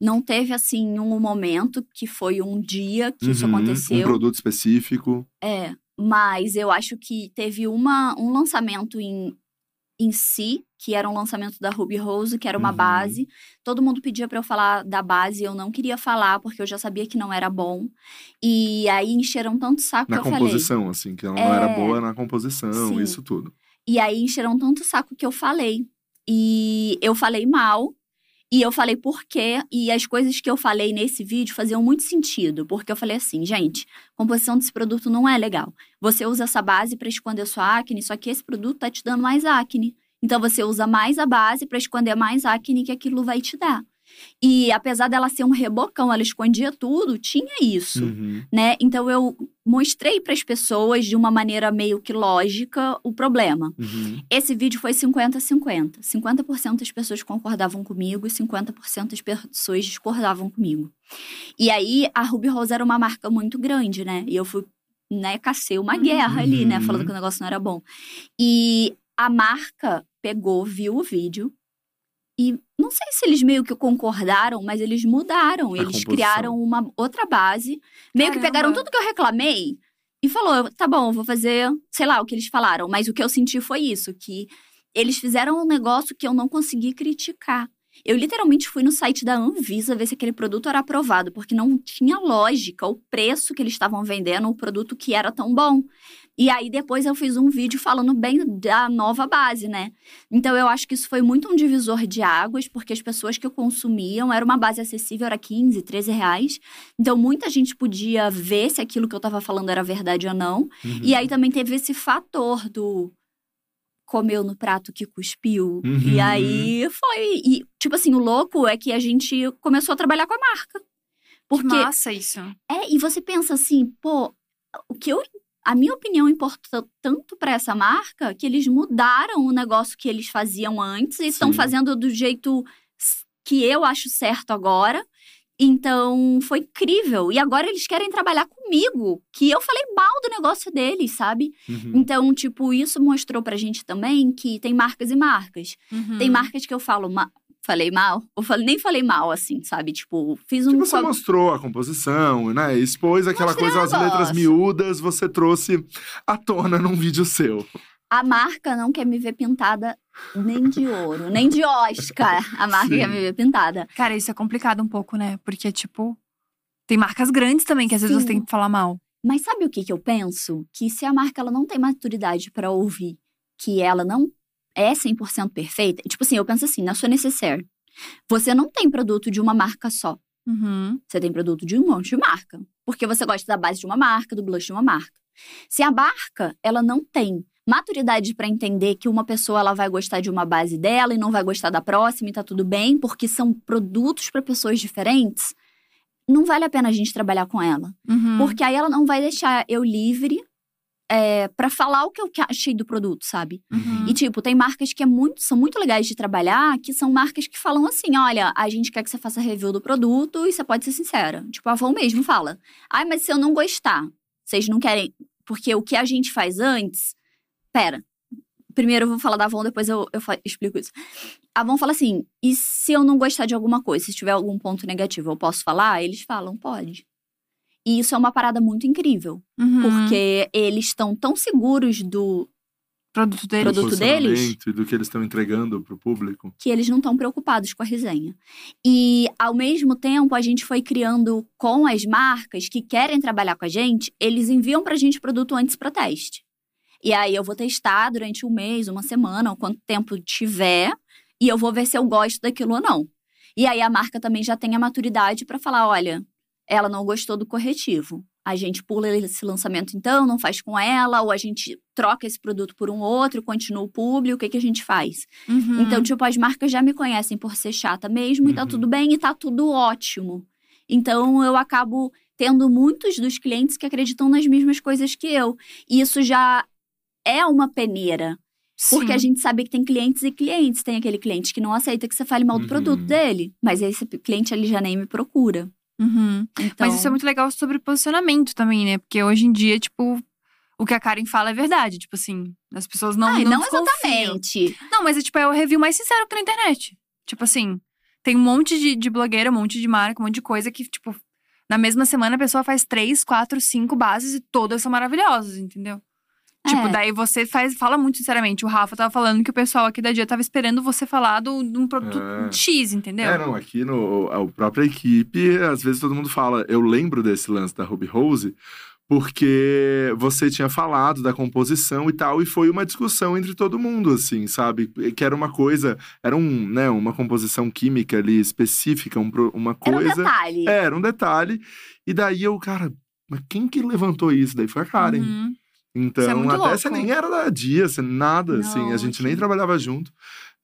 não teve assim um momento que foi um dia que isso Uhum, aconteceu. Um produto específico. É, mas eu acho que teve uma, um lançamento em, em si, que era um lançamento da Ruby Rose, que era uma Uhum. base. Todo mundo pedia pra eu falar da base, eu não queria falar, porque eu já sabia que não era bom. E aí encheram tanto saco Na que eu falei. composição, assim, que ela não era É. boa na composição, Sim. isso tudo. E aí encheram tanto saco que eu falei. E eu falei mal. E eu falei por quê. E as coisas que eu falei nesse vídeo faziam muito sentido. Porque eu falei assim, gente, composição desse produto não é legal. Você usa essa base pra esconder sua acne, só que esse produto tá te dando mais acne. Então você usa mais a base pra esconder mais acne que aquilo vai te dar. E apesar dela ser um rebocão, ela escondia tudo, tinha isso Uhum. né? Então eu mostrei para as pessoas de uma maneira meio que lógica o problema. Uhum. Esse vídeo foi 50-50. 50% das pessoas concordavam comigo e 50% das pessoas discordavam comigo. E aí a Ruby Rose era uma marca muito grande, né? E eu fui, né, cacei uma guerra ali, né, Uhum. falando que o negócio não era bom. E a marca pegou, viu o vídeo e não sei se eles meio que concordaram, mas eles mudaram. A eles composição. criaram uma outra base. Meio que Caramba. pegaram tudo que eu reclamei e falou: tá bom, vou fazer, sei lá, o que eles falaram. Mas o que eu senti foi isso: que eles fizeram um negócio que eu não consegui criticar. Eu literalmente fui no site da Anvisa ver se aquele produto era aprovado, porque não tinha lógica o preço que eles estavam vendendo o produto que era tão bom. E aí depois eu fiz um vídeo falando bem da nova base, né? Então eu acho que isso foi muito um divisor de águas, porque as pessoas que consumiam era uma base acessível, era 15, 13 reais. Então muita gente podia ver se aquilo que eu tava falando era verdade ou não. Uhum. E aí também teve esse fator do comeu no prato que cuspiu. Uhum. E aí foi. E, tipo assim, o louco é que a gente começou a trabalhar com a marca. Que Porque. massa isso. É, e você pensa assim, pô, o que eu. A minha opinião importa tanto pra essa marca que eles mudaram o negócio que eles faziam antes e estão fazendo do jeito que eu acho certo agora. Então, foi incrível. E agora eles querem trabalhar comigo, que eu falei mal do negócio deles, sabe? Uhum. Então, tipo, isso mostrou pra gente também que tem marcas e marcas. Uhum. Tem marcas que eu falo, falei mal, ou falei, nem falei mal, assim, sabe? Tipo, fiz um. Tipo, você co- mostrou a composição, né? Expôs aquela Mostrei coisa, as letras miúdas, você trouxe à tona num vídeo seu. A marca não quer me ver pintada nem de ouro, nem de Oscar. A marca Sim. quer me ver pintada. Cara, isso é complicado um pouco, né? Porque, tipo, tem marcas grandes também que às vezes Sim. você tem que falar mal. Mas sabe o que, que eu penso? Que se a marca ela não tem maturidade pra ouvir que ela não é 100% perfeita, tipo assim, eu penso assim, na sua necessaire, você não tem produto de uma marca só. Uhum. Você tem produto de um monte de marca. Porque você gosta da base de uma marca, do blush de uma marca. Se a marca, ela não tem maturidade pra entender que uma pessoa ela vai gostar de uma base dela e não vai gostar da próxima e tá tudo bem, porque são produtos pra pessoas diferentes, não vale a pena a gente trabalhar com ela. Uhum. Porque aí ela não vai deixar eu livre é, para falar o que eu achei do produto, sabe? Uhum. E, tipo, tem marcas que é muito, são muito legais de trabalhar, que são marcas que falam assim: olha, a gente quer que você faça review do produto e você pode ser sincera. Tipo, a Avon mesmo fala. Ai, mas se eu não gostar, vocês não querem. Porque o que a gente faz antes. Pera. Primeiro eu vou falar da Avon, depois eu, eu explico isso. A Avon fala assim: e se eu não gostar de alguma coisa, se tiver algum ponto negativo, eu posso falar? Eles falam, pode. E isso é uma parada muito incrível. Uhum. Porque eles estão tão seguros do, produto dele. Do produto deles? E do que eles estão entregando pro público. que eles não estão preocupados com a resenha. E, ao mesmo tempo, a gente foi criando com as marcas que querem trabalhar com a gente, eles enviam pra gente produto antes para teste. E aí eu vou testar durante um mês, uma semana, ou quanto tempo tiver, e eu vou ver se eu gosto daquilo ou não. E aí a marca também já tem a maturidade para falar, olha, ela não gostou do corretivo. A gente pula esse lançamento então, não faz com ela, ou a gente troca esse produto por um outro, continua o publi, o que, que a gente faz? Uhum. Então, tipo, as marcas já me conhecem por ser chata mesmo, e tá Uhum. tudo bem, e tá tudo ótimo. Então, eu acabo tendo muitos dos clientes que acreditam nas mesmas coisas que eu. E isso já é uma peneira. Porque Sim. a gente sabe que tem clientes e clientes. Tem aquele cliente que não aceita que você fale mal do Uhum. produto dele. Mas esse cliente ele já nem me procura. Uhum. Então, Mas isso é muito legal sobre posicionamento também, né? Porque hoje em dia, tipo, o que a Karen fala é verdade. Tipo assim, as pessoas não. Ai, não, não exatamente. Não, mas é tipo, é o review mais sincero que tem na internet. Tipo assim, tem um monte de, de blogueira, um monte de marca, um monte de coisa que, tipo, na mesma semana a pessoa faz três, quatro, cinco bases e todas são maravilhosas, entendeu? Tipo, É. daí você faz, fala muito sinceramente. O Rafa tava falando que o pessoal aqui da Dia tava esperando você falar do, de um produto É. X, entendeu? É, não, aqui no a própria equipe, às vezes todo mundo fala, eu lembro desse lance da Ruby Rose, porque você tinha falado da composição e tal, e foi uma discussão entre todo mundo, assim, sabe? Que era uma coisa, era um, né, uma composição química ali específica, um uma Era um coisa. detalhe. É, era um detalhe. E daí eu, cara, mas quem que levantou isso? Daí foi a Karen. Uhum. Então, é até louco. você nem era da dia, você nada, Não, assim, a gente nem trabalhava junto.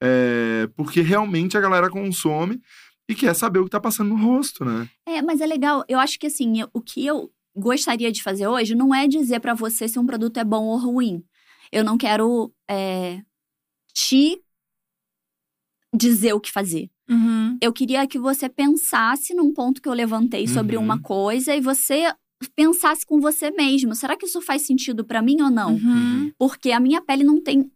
É, porque realmente a galera consome e quer saber o que tá passando no rosto, né? É, mas é legal. Eu acho que assim, eu- o que eu gostaria de fazer hoje não é dizer pra você se um produto é bom ou ruim. Eu não quero é, te dizer o que fazer. Uhum. Eu queria que você pensasse num ponto que eu levantei sobre Uhum. uma coisa e você pensasse com você mesmo. Será que isso faz sentido pra mim ou não? Uhum. Porque a minha pele não tem.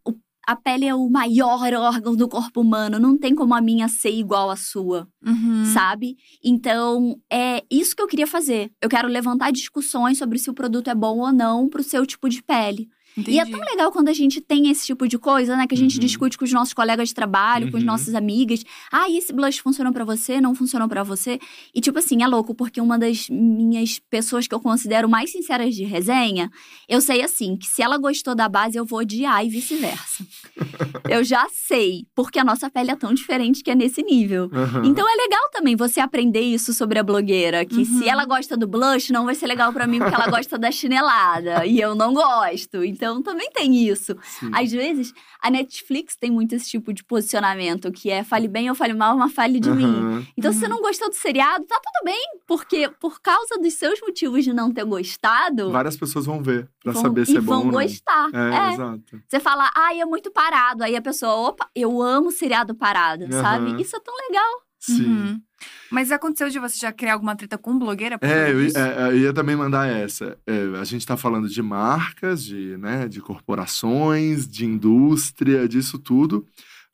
A pele é o maior órgão do corpo humano. Não tem como a minha ser igual à sua Uhum. sabe? Então, é isso que eu queria fazer. Eu quero levantar discussões sobre se o produto é bom ou não pro seu tipo de pele. Entendi. E é tão legal quando a gente tem esse tipo de coisa, né? Que a gente Uhum. discute com os nossos colegas de trabalho, com as Uhum. nossas amigas. Ah, esse blush funcionou pra você? Não funcionou pra você? E, tipo assim, é louco, porque uma das minhas pessoas que eu considero mais sinceras de resenha, eu sei, assim, que se ela gostou da base, eu vou odiar e vice-versa. eu já sei, porque a nossa pele é tão diferente que é nesse nível. Aham. Então é legal também você aprender isso sobre a blogueira. Que Uhum. se ela gosta do blush, não vai ser legal pra mim porque ela gosta da chinelada. e eu não gosto. Então também tem isso. Sim. Às vezes, a Netflix tem muito esse tipo de posicionamento, que é fale bem ou fale mal, mas fale de mim. Aham. Então, se você Uhum. não gostou do seriado, tá tudo bem. Porque por causa dos seus motivos de não ter gostado, Várias pessoas vão ver pra vão, saber se é bom vão ou não. gostar. É, É. exato. Você fala, ai, é muito parado. Aí a pessoa, opa, eu amo seriado parado, Aham. sabe? Isso é tão legal. Sim. Mas aconteceu de você já criar alguma treta com blogueira? É, eu, é, eu ia também mandar essa. É, a gente tá falando de marcas, de, né, de corporações, de indústria, disso tudo.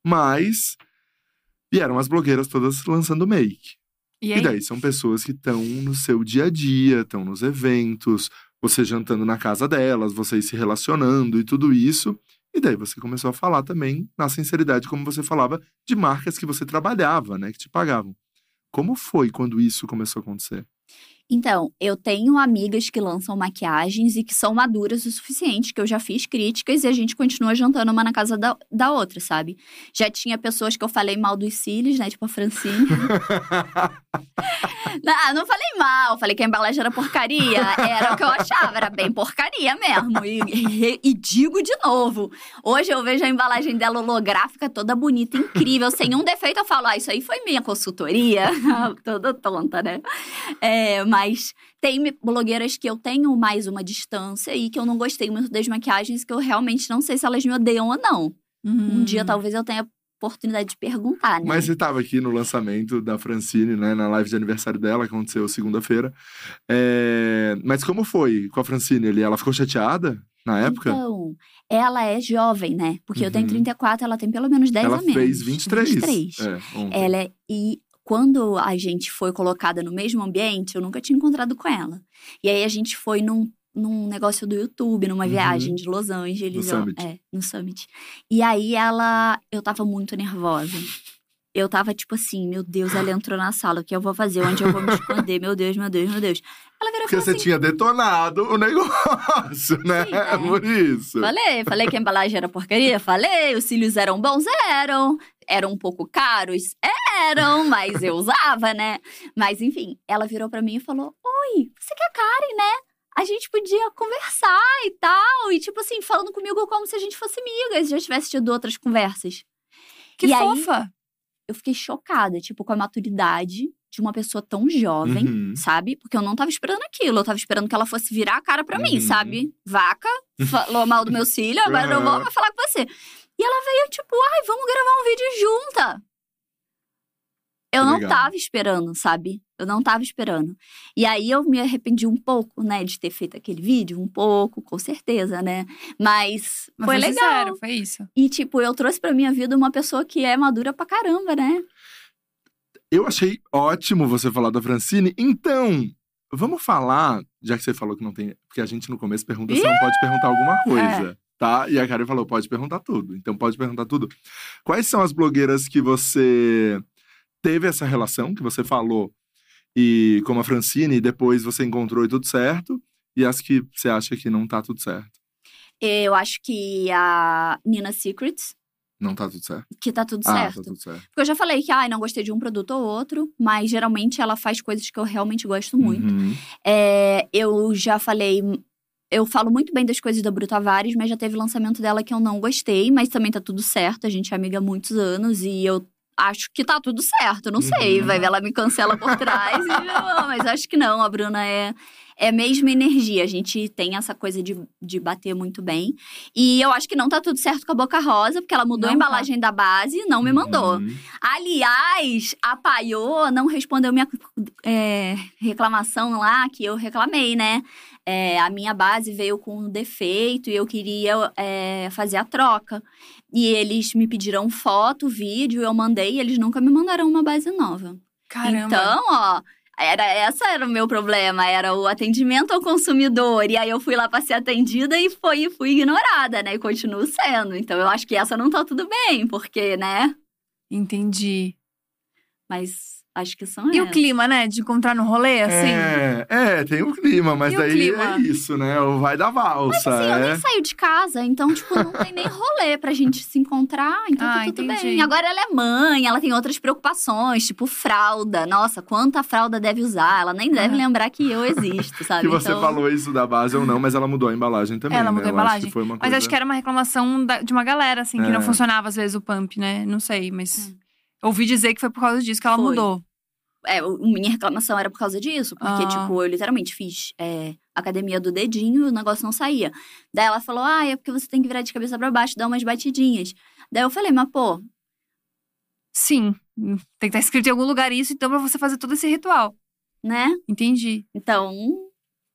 Mas vieram as blogueiras todas lançando make. E E aí? daí são pessoas que estão no seu dia a dia, estão nos eventos, você jantando na casa delas, vocês se relacionando e tudo isso. E daí você começou a falar também, na sinceridade, como você falava, de marcas que você trabalhava, né? Que te pagavam. Como foi quando isso começou a acontecer? Então, eu tenho amigas que lançam maquiagens e que são maduras o suficiente, que eu já fiz críticas e a gente continua jantando uma na casa da, da outra, sabe? Já tinha pessoas que eu falei mal dos cílios, né? Tipo a Francine. não, não falei mal, falei que a embalagem era porcaria. Era o que eu achava, era bem porcaria mesmo. E, e- e digo de novo: hoje eu vejo a embalagem dela holográfica toda bonita, incrível, sem um defeito. Eu falo, ah, isso aí foi minha consultoria. toda tonta, né? É, Mas tem blogueiras que eu tenho mais uma distância e que eu não gostei muito das maquiagens, que eu realmente não sei se elas me odeiam ou não. Um dia Hum. talvez eu tenha oportunidade de perguntar, né? Mas você estava aqui no lançamento da Francine, né? Na live de aniversário dela, que aconteceu segunda-feira. É, Mas como foi com a Francine ali? Ela ficou chateada na época? Então, ela é jovem, né? Porque eu tenho Uhum. 34, ela tem pelo menos 10 ela a menos. fez 23. 23. É, ontem. Ela é. E quando a gente foi colocada no mesmo ambiente, eu nunca tinha encontrado com ela. E aí a gente foi num, num negócio do YouTube, numa Uhum. viagem de Los Angeles. No ó, Summit. É, no Summit. E aí ela. Eu tava muito nervosa. Eu tava tipo assim, meu Deus, ela entrou na sala, o que eu vou fazer? Onde eu vou me esconder? Meu Deus, meu Deus, meu Deus. Ela virou Porque você assim. tinha detonado o negócio, né? Sim, é. Por isso. Falei, falei que a embalagem era porcaria, falei, os cílios eram bons, eram. Eram um pouco caros, eram, mas eu usava, né? Mas enfim, ela virou pra mim e falou: Oi, você quer Karen, né? A gente podia conversar e tal. E tipo assim, falando comigo como se a gente fosse amigas, já tivesse tido outras conversas. Que E aí- fofa. Eu fiquei chocada, tipo, com a maturidade de uma pessoa tão jovem, Uhum. sabe? Porque eu não tava esperando aquilo. Eu tava esperando que ela fosse virar a cara pra mim, Uhum. sabe? Vaca, falou mal do meu filho, agora eu vou falar com você. E ela veio, tipo, ai, vamos gravar um vídeo junta. Eu Que não legal. tava esperando, sabe? Eu não tava esperando. E aí eu me arrependi um pouco, né, de ter feito aquele vídeo, um pouco, com certeza, né? Mas, Mas foi foi legal. sincero, foi isso. E, tipo, eu trouxe pra minha vida uma pessoa que é madura pra caramba, né? Eu achei ótimo você falar da Francine. Então, vamos falar, já que você falou que não tem. Porque a gente no começo pergunta se não pode perguntar alguma coisa. Tá? E a Karen falou: pode perguntar tudo. Então, pode perguntar tudo. Quais são as blogueiras que você teve essa relação, que você falou, e como a Francine, e depois você encontrou e tudo certo, e as que você acha que não tá tudo certo? Eu acho que a Nina Secrets, Não tá tudo certo? que tá tudo Ah, certo. tá tudo certo. Porque eu já falei que, ai, não gostei de um produto ou outro, mas geralmente ela faz coisas que eu realmente gosto muito. Uhum. É, eu já falei. Eu falo muito bem das coisas da Bru Tavares, mas já teve lançamento dela que eu não gostei, mas também tá tudo certo. A gente é amiga há muitos anos e eu acho que tá tudo certo. Não sei, Uhum. vai ver, ela me cancela por trás, e, mas acho que não. A Bruna é. É mesmo energia, a gente tem essa coisa de, de bater muito bem. E eu acho que não tá tudo certo com a Boca Rosa, porque ela mudou a Não tá. embalagem da base e não me mandou. Uhum. Aliás, a Paiô não respondeu minha é, reclamação lá, que eu reclamei, né? É, a minha base veio com um defeito e eu queria é, fazer a troca. E eles me pediram foto, vídeo, eu mandei e eles nunca me mandaram uma base nova. Caramba. Então, ó, era essa era o meu problema, era o atendimento ao consumidor. E aí eu fui lá para ser atendida e foi, fui ignorada, né? E continuo sendo. Então eu acho que essa não tá tudo bem, porque, né? Entendi. Mas acho que são E o essas. clima, né? De encontrar no rolê, assim? É, é, tem o clima, mas E o daí clima? é isso, né? O vai da valsa. Assim, eu é. nem saio de casa, então, tipo, não tem nem rolê pra gente se encontrar, então Ah, tá tudo entendi. bem. Agora ela é mãe, ela tem outras preocupações, tipo fralda. Nossa, quanta fralda deve usar? Ela nem deve Ah. lembrar que eu existo, sabe? Que você então, falou isso da base ou não, mas ela mudou a embalagem também. Ela né? mudou a Eu acho embalagem. uma Mas coisa... acho que era uma reclamação da- de uma galera, assim, que É. não funcionava às vezes o pump, né? Não sei, mas. Ouvi dizer que foi por causa disso que ela Foi. mudou. É, minha reclamação era por causa disso, porque, Ah. tipo, eu literalmente fiz é, academia do dedinho e o negócio não saía. Daí ela falou, ah, é porque você tem que virar de cabeça pra baixo, dar umas batidinhas. Daí eu falei, mas pô, Sim. Tem que estar escrito em algum lugar isso, então, pra você fazer todo esse ritual. né? Entendi. Então,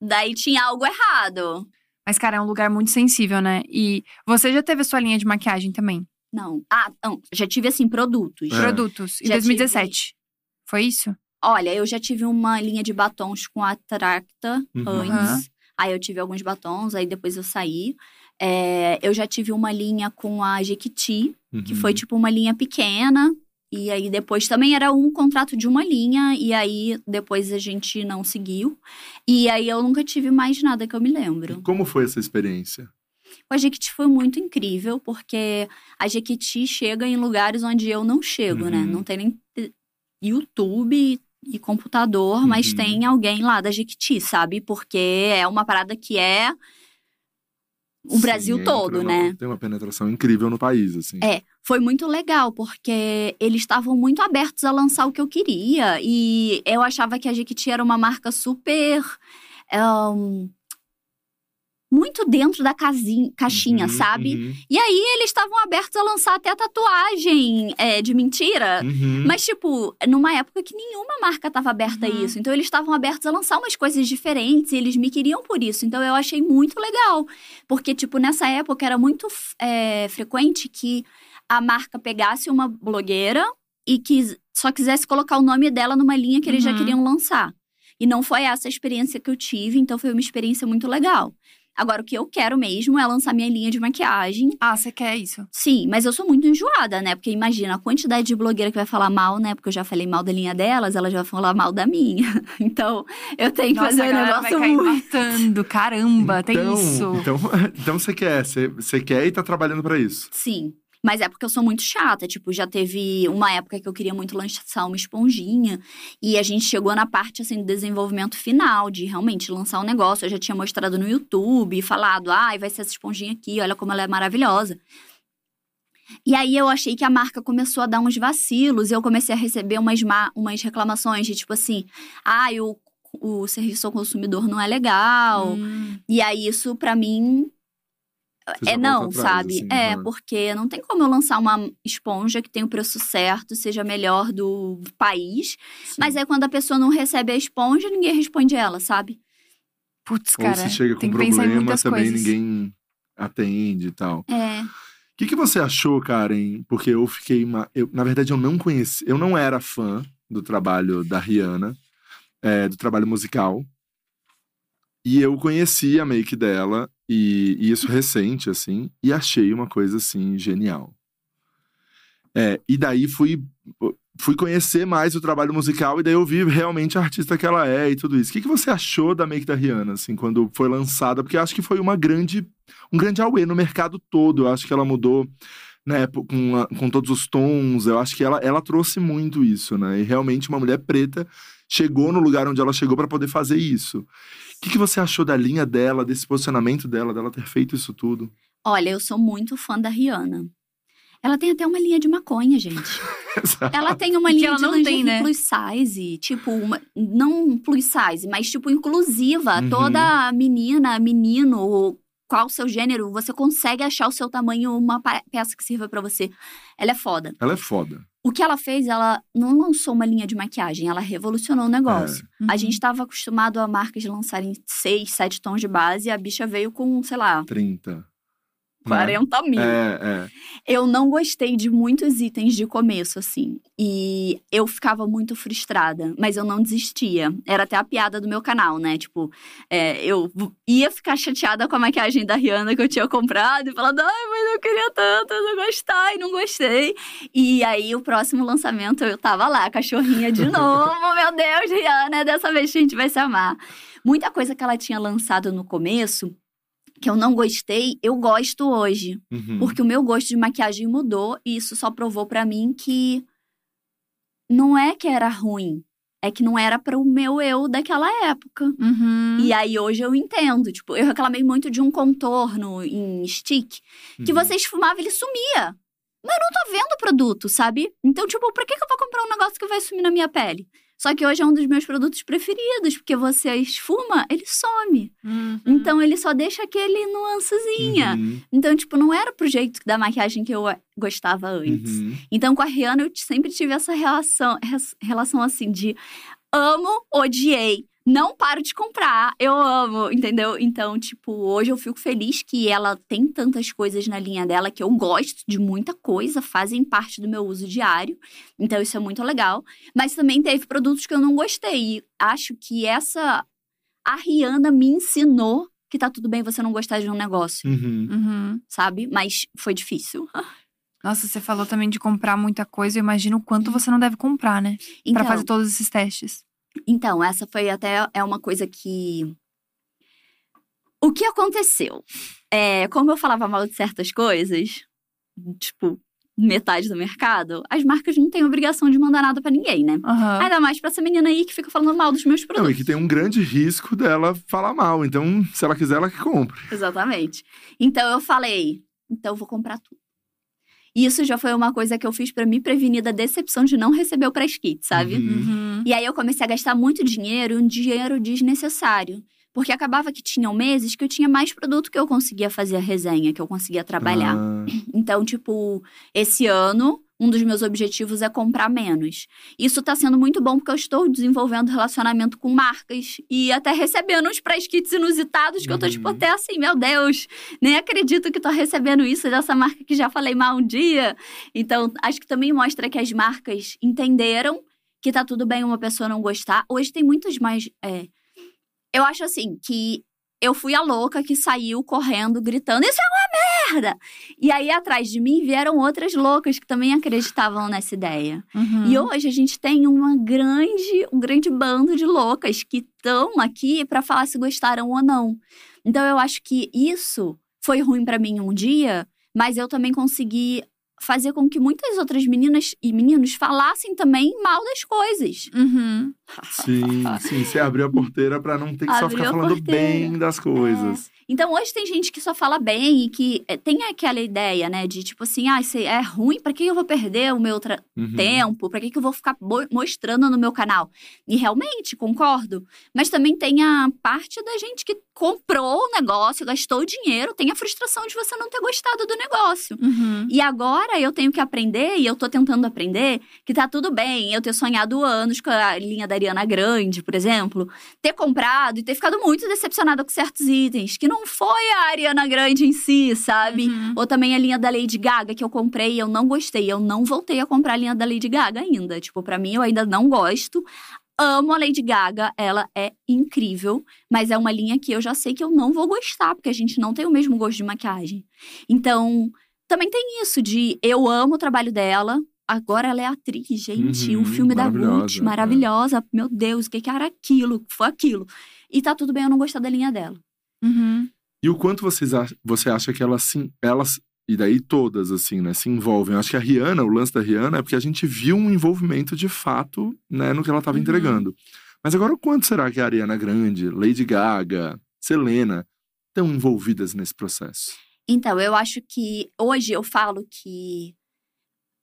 daí tinha algo errado. Mas, cara, é um lugar muito sensível, né? E você já teve a sua linha de maquiagem também? Não. Ah, não, já tive, assim, produtos. É. Produtos. Em Já 2017. Foi isso? Olha, eu já tive uma linha de batons com a Tracta Uhum. antes. Aham. Aí eu tive alguns batons, aí depois eu saí. É, eu já tive uma linha com a Jequiti, que Uhum. foi tipo uma linha pequena. E aí depois também era um contrato de uma linha, e aí depois a gente não seguiu. E aí eu nunca tive mais nada que eu me lembro. Como foi essa experiência? A Jequiti foi muito incrível, porque a Jequiti chega em lugares onde eu não chego, né? Uhum. Não tem nem eh, YouTube e computador, mas Uhum. tem alguém lá da Jequiti, sabe? Porque é uma parada que é o Sim, Brasil entra todo, né? Tem uma penetração incrível no país, assim. É, foi muito legal, porque eles estavam muito abertos a lançar o que eu queria. E eu achava que a Jequiti era uma marca super. um, muito dentro da casinha, caixinha, Uhum, sabe? uhum, E aí eles estavam abertos a lançar até tatuagem é, de mentira. uhum. Mas, tipo, numa época que nenhuma marca estava aberta a Uhum. isso. Então, eles estavam abertos a lançar umas coisas diferentes e eles me queriam por isso. Então, eu achei muito legal. Porque, tipo, nessa época era muito é, frequente que a marca pegasse uma blogueira e que só quisesse colocar o nome dela numa linha que eles já Uhum. queriam lançar. E não foi essa a experiência que eu tive, então foi uma experiência muito legal. Agora, o que eu quero mesmo é lançar minha linha de maquiagem. Ah, você quer isso? Sim, mas eu sou muito enjoada, né? Porque imagina a quantidade de blogueira que vai falar mal, né? Porque eu já falei mal da linha delas, elas já vão falar mal da minha. Então, eu tenho que Nossa, fazer a um galera vai negócio cair muito. matando. Caramba, tem então, isso. Então, então você quer, você, você quer e tá trabalhando pra isso. Sim. Mas é porque eu sou muito chata. Tipo, já teve uma época que eu queria muito lançar uma esponjinha. E a gente chegou na parte, assim, do desenvolvimento final, de realmente lançar um negócio. Eu já tinha mostrado no YouTube, falado, ai, vai ser essa esponjinha aqui, olha como ela é maravilhosa. E aí eu achei que a marca começou a dar uns vacilos. E eu comecei a receber umas, ma- umas reclamações de, tipo assim, ai, o, o serviço ao consumidor não é legal. Hum. E aí, isso, pra mim, é não, atrás, sabe? assim, é, né? porque não tem como eu lançar uma esponja que tem o preço certo, seja melhor do país. Sim. Mas aí quando a pessoa não recebe a esponja, ninguém responde ela, sabe? Putz, Ou cara. se chega com tem problema, também coisas. ninguém atende e tal. É. O que, que você achou, Karen? Porque eu fiquei. uma- eu, na verdade, eu não conheci. Eu não era fã do trabalho da Rihanna, é, do trabalho musical. E eu conheci a make dela, e, e isso recente, assim, e achei uma coisa, assim, genial. É, e daí fui, fui conhecer mais o trabalho musical, e daí eu vi realmente a artista que ela é e tudo isso. O que, que você achou da make da Rihanna, assim, quando foi lançada? Porque acho que foi uma grande um grande auê no mercado todo. Eu acho que ela mudou, né, com, a- com todos os tons. Eu acho que ela, ela trouxe muito isso, né? E realmente uma mulher preta chegou no lugar onde ela chegou para poder fazer isso. O que, que você achou da linha dela, desse posicionamento dela, dela ter feito isso tudo? Olha, eu sou muito fã da Rihanna. Ela tem até uma linha de maconha, gente. Ela tem uma linha ela de não tem, né? plus size, tipo, uma, não plus size, mas tipo inclusiva. Uhum. Toda menina, menino, qual o seu gênero, você consegue achar o seu tamanho, uma peça que sirva pra você. Ela é foda. ela é foda. O que ela fez, ela não lançou uma linha de maquiagem, ela revolucionou o negócio. A Uhum. gente estava acostumado a marcas lançarem seis, sete tons de base e a bicha veio com, sei lá, 30. 40 mil. É, é. Eu não gostei de muitos itens de começo, assim. E eu ficava muito frustrada, mas eu não desistia. Era até a piada do meu canal, né? Tipo, é, eu ia ficar chateada com a maquiagem da Rihanna que eu tinha comprado e falando, ai, mas eu queria tanto, eu não gostar e não gostei. E aí, o próximo lançamento, eu tava lá, cachorrinha de novo, meu Deus, Rihanna, dessa vez a gente vai se amar. Muita coisa que ela tinha lançado no começo, que eu não gostei, eu gosto hoje. Uhum. Porque o meu gosto de maquiagem mudou e isso só provou pra mim que não é que era ruim, é que não era para o meu eu daquela época. Uhum. E aí hoje eu entendo, tipo, eu reclamei muito de um contorno em stick que Uhum. você esfumava e ele sumia. Mas eu não tô vendo o produto, sabe? Então, tipo, pra que que eu vou comprar um negócio que vai sumir na minha pele? Só que hoje é um dos meus produtos preferidos, porque você esfuma, ele some. Uhum. Então ele só deixa aquele nuancezinha. Uhum. Então, tipo, não era pro jeito da maquiagem que eu eh, gostava antes. Uhum. Então, com a Rihanna, eu sempre tive essa relação, relação assim de amo, odiei. Não paro de comprar, eu amo, entendeu? Então, tipo, hoje eu fico feliz que ela tem tantas coisas na linha dela que eu gosto de muita coisa, fazem parte do meu uso diário. Então, isso é muito legal. Mas também teve produtos que eu não gostei. E acho que essa. A Rihanna me ensinou que tá tudo bem você não gostar de um negócio, Uhum. Uhum. sabe? Mas foi difícil. Nossa, você falou também de comprar muita coisa. Eu imagino o quanto você não deve comprar, né? Então, Pra fazer todos esses testes. Então, essa foi até é uma coisa que. O que aconteceu? É, como eu falava mal de certas coisas, tipo, metade do mercado, as marcas não têm obrigação de mandar nada pra ninguém, né? Aham. Ainda mais pra essa menina aí que fica falando mal dos meus Não, produtos. e que tem um grande risco dela falar mal. Então, se ela quiser, ela que compre. Exatamente. Então eu falei, então eu vou comprar tudo. E isso já foi uma coisa que eu fiz pra me prevenir da decepção de não receber o press kit, sabe? Uhum. Uhum. E aí eu comecei a gastar muito dinheiro, um dinheiro desnecessário. Porque acabava que tinham meses que eu tinha mais produto que eu conseguia fazer a resenha, que eu conseguia trabalhar. Ah, Então, tipo, esse ano, um dos meus objetivos é comprar menos. Isso tá sendo muito bom porque eu estou desenvolvendo relacionamento com marcas e até recebendo uns press kits inusitados que eu tô, tipo, Uhum. até assim, meu Deus, nem acredito que tô recebendo isso dessa marca que já falei mal um dia. Então, acho que também mostra que as marcas entenderam que tá tudo bem uma pessoa não gostar. Hoje tem muitas mais. é, Eu acho assim que eu fui a louca que saiu correndo, gritando: Isso é uma merda! E aí, atrás de mim, vieram outras loucas que também acreditavam nessa ideia. Uhum. E hoje a gente tem uma grande, um grande bando de loucas que estão aqui para falar se gostaram ou não. Então eu acho que isso foi ruim para mim um dia, mas eu também consegui fazer com que muitas outras meninas e meninos falassem também mal das coisas. Uhum. sim, sim. Você abriu a porteira pra não ter que só Abriu ficar a falando porteira. bem das coisas. Então hoje tem gente que só fala bem e que eh, tem aquela ideia, né, de tipo assim, ah, isso é ruim, pra que eu vou perder o meu Uhum. tempo? Pra que, que eu vou ficar mo- mostrando no meu canal? E realmente, concordo. Mas também tem a parte da gente que comprou o negócio, gastou o dinheiro, tem a frustração de você não ter gostado do negócio. Uhum. E agora eu tenho que aprender, e eu tô tentando aprender, que tá tudo bem eu ter sonhado anos com a linha da Ariana Grande, por exemplo, ter comprado e ter ficado muito decepcionada com certos itens, que não foi a Ariana Grande em si, sabe? Uhum. Ou também a linha da Lady Gaga, que eu comprei e eu não gostei. Eu não voltei a comprar a linha da Lady Gaga ainda. Tipo, pra mim, eu ainda não gosto. Amo a Lady Gaga, ela é incrível, mas é uma linha que eu já sei que eu não vou gostar, porque a gente não tem o mesmo gosto de maquiagem. Então, também tem isso de eu amo o trabalho dela. Agora ela é atriz, gente. Uhum, o filme da maravilhosa, Gucci, é. maravilhosa. Meu Deus, o que, que era aquilo? Foi aquilo. E tá tudo bem eu não gostar da linha dela. Uhum. E o quanto vocês você acha que elas, sim, elas, e daí todas, assim, né, se envolvem? Eu acho que a Rihanna, o lance da Rihanna, é porque a gente viu um envolvimento de fato, né, no que ela estava Uhum. entregando. Mas agora, o quanto será que a Ariana Grande, Lady Gaga, Selena estão envolvidas nesse processo? Então, eu acho que hoje eu falo que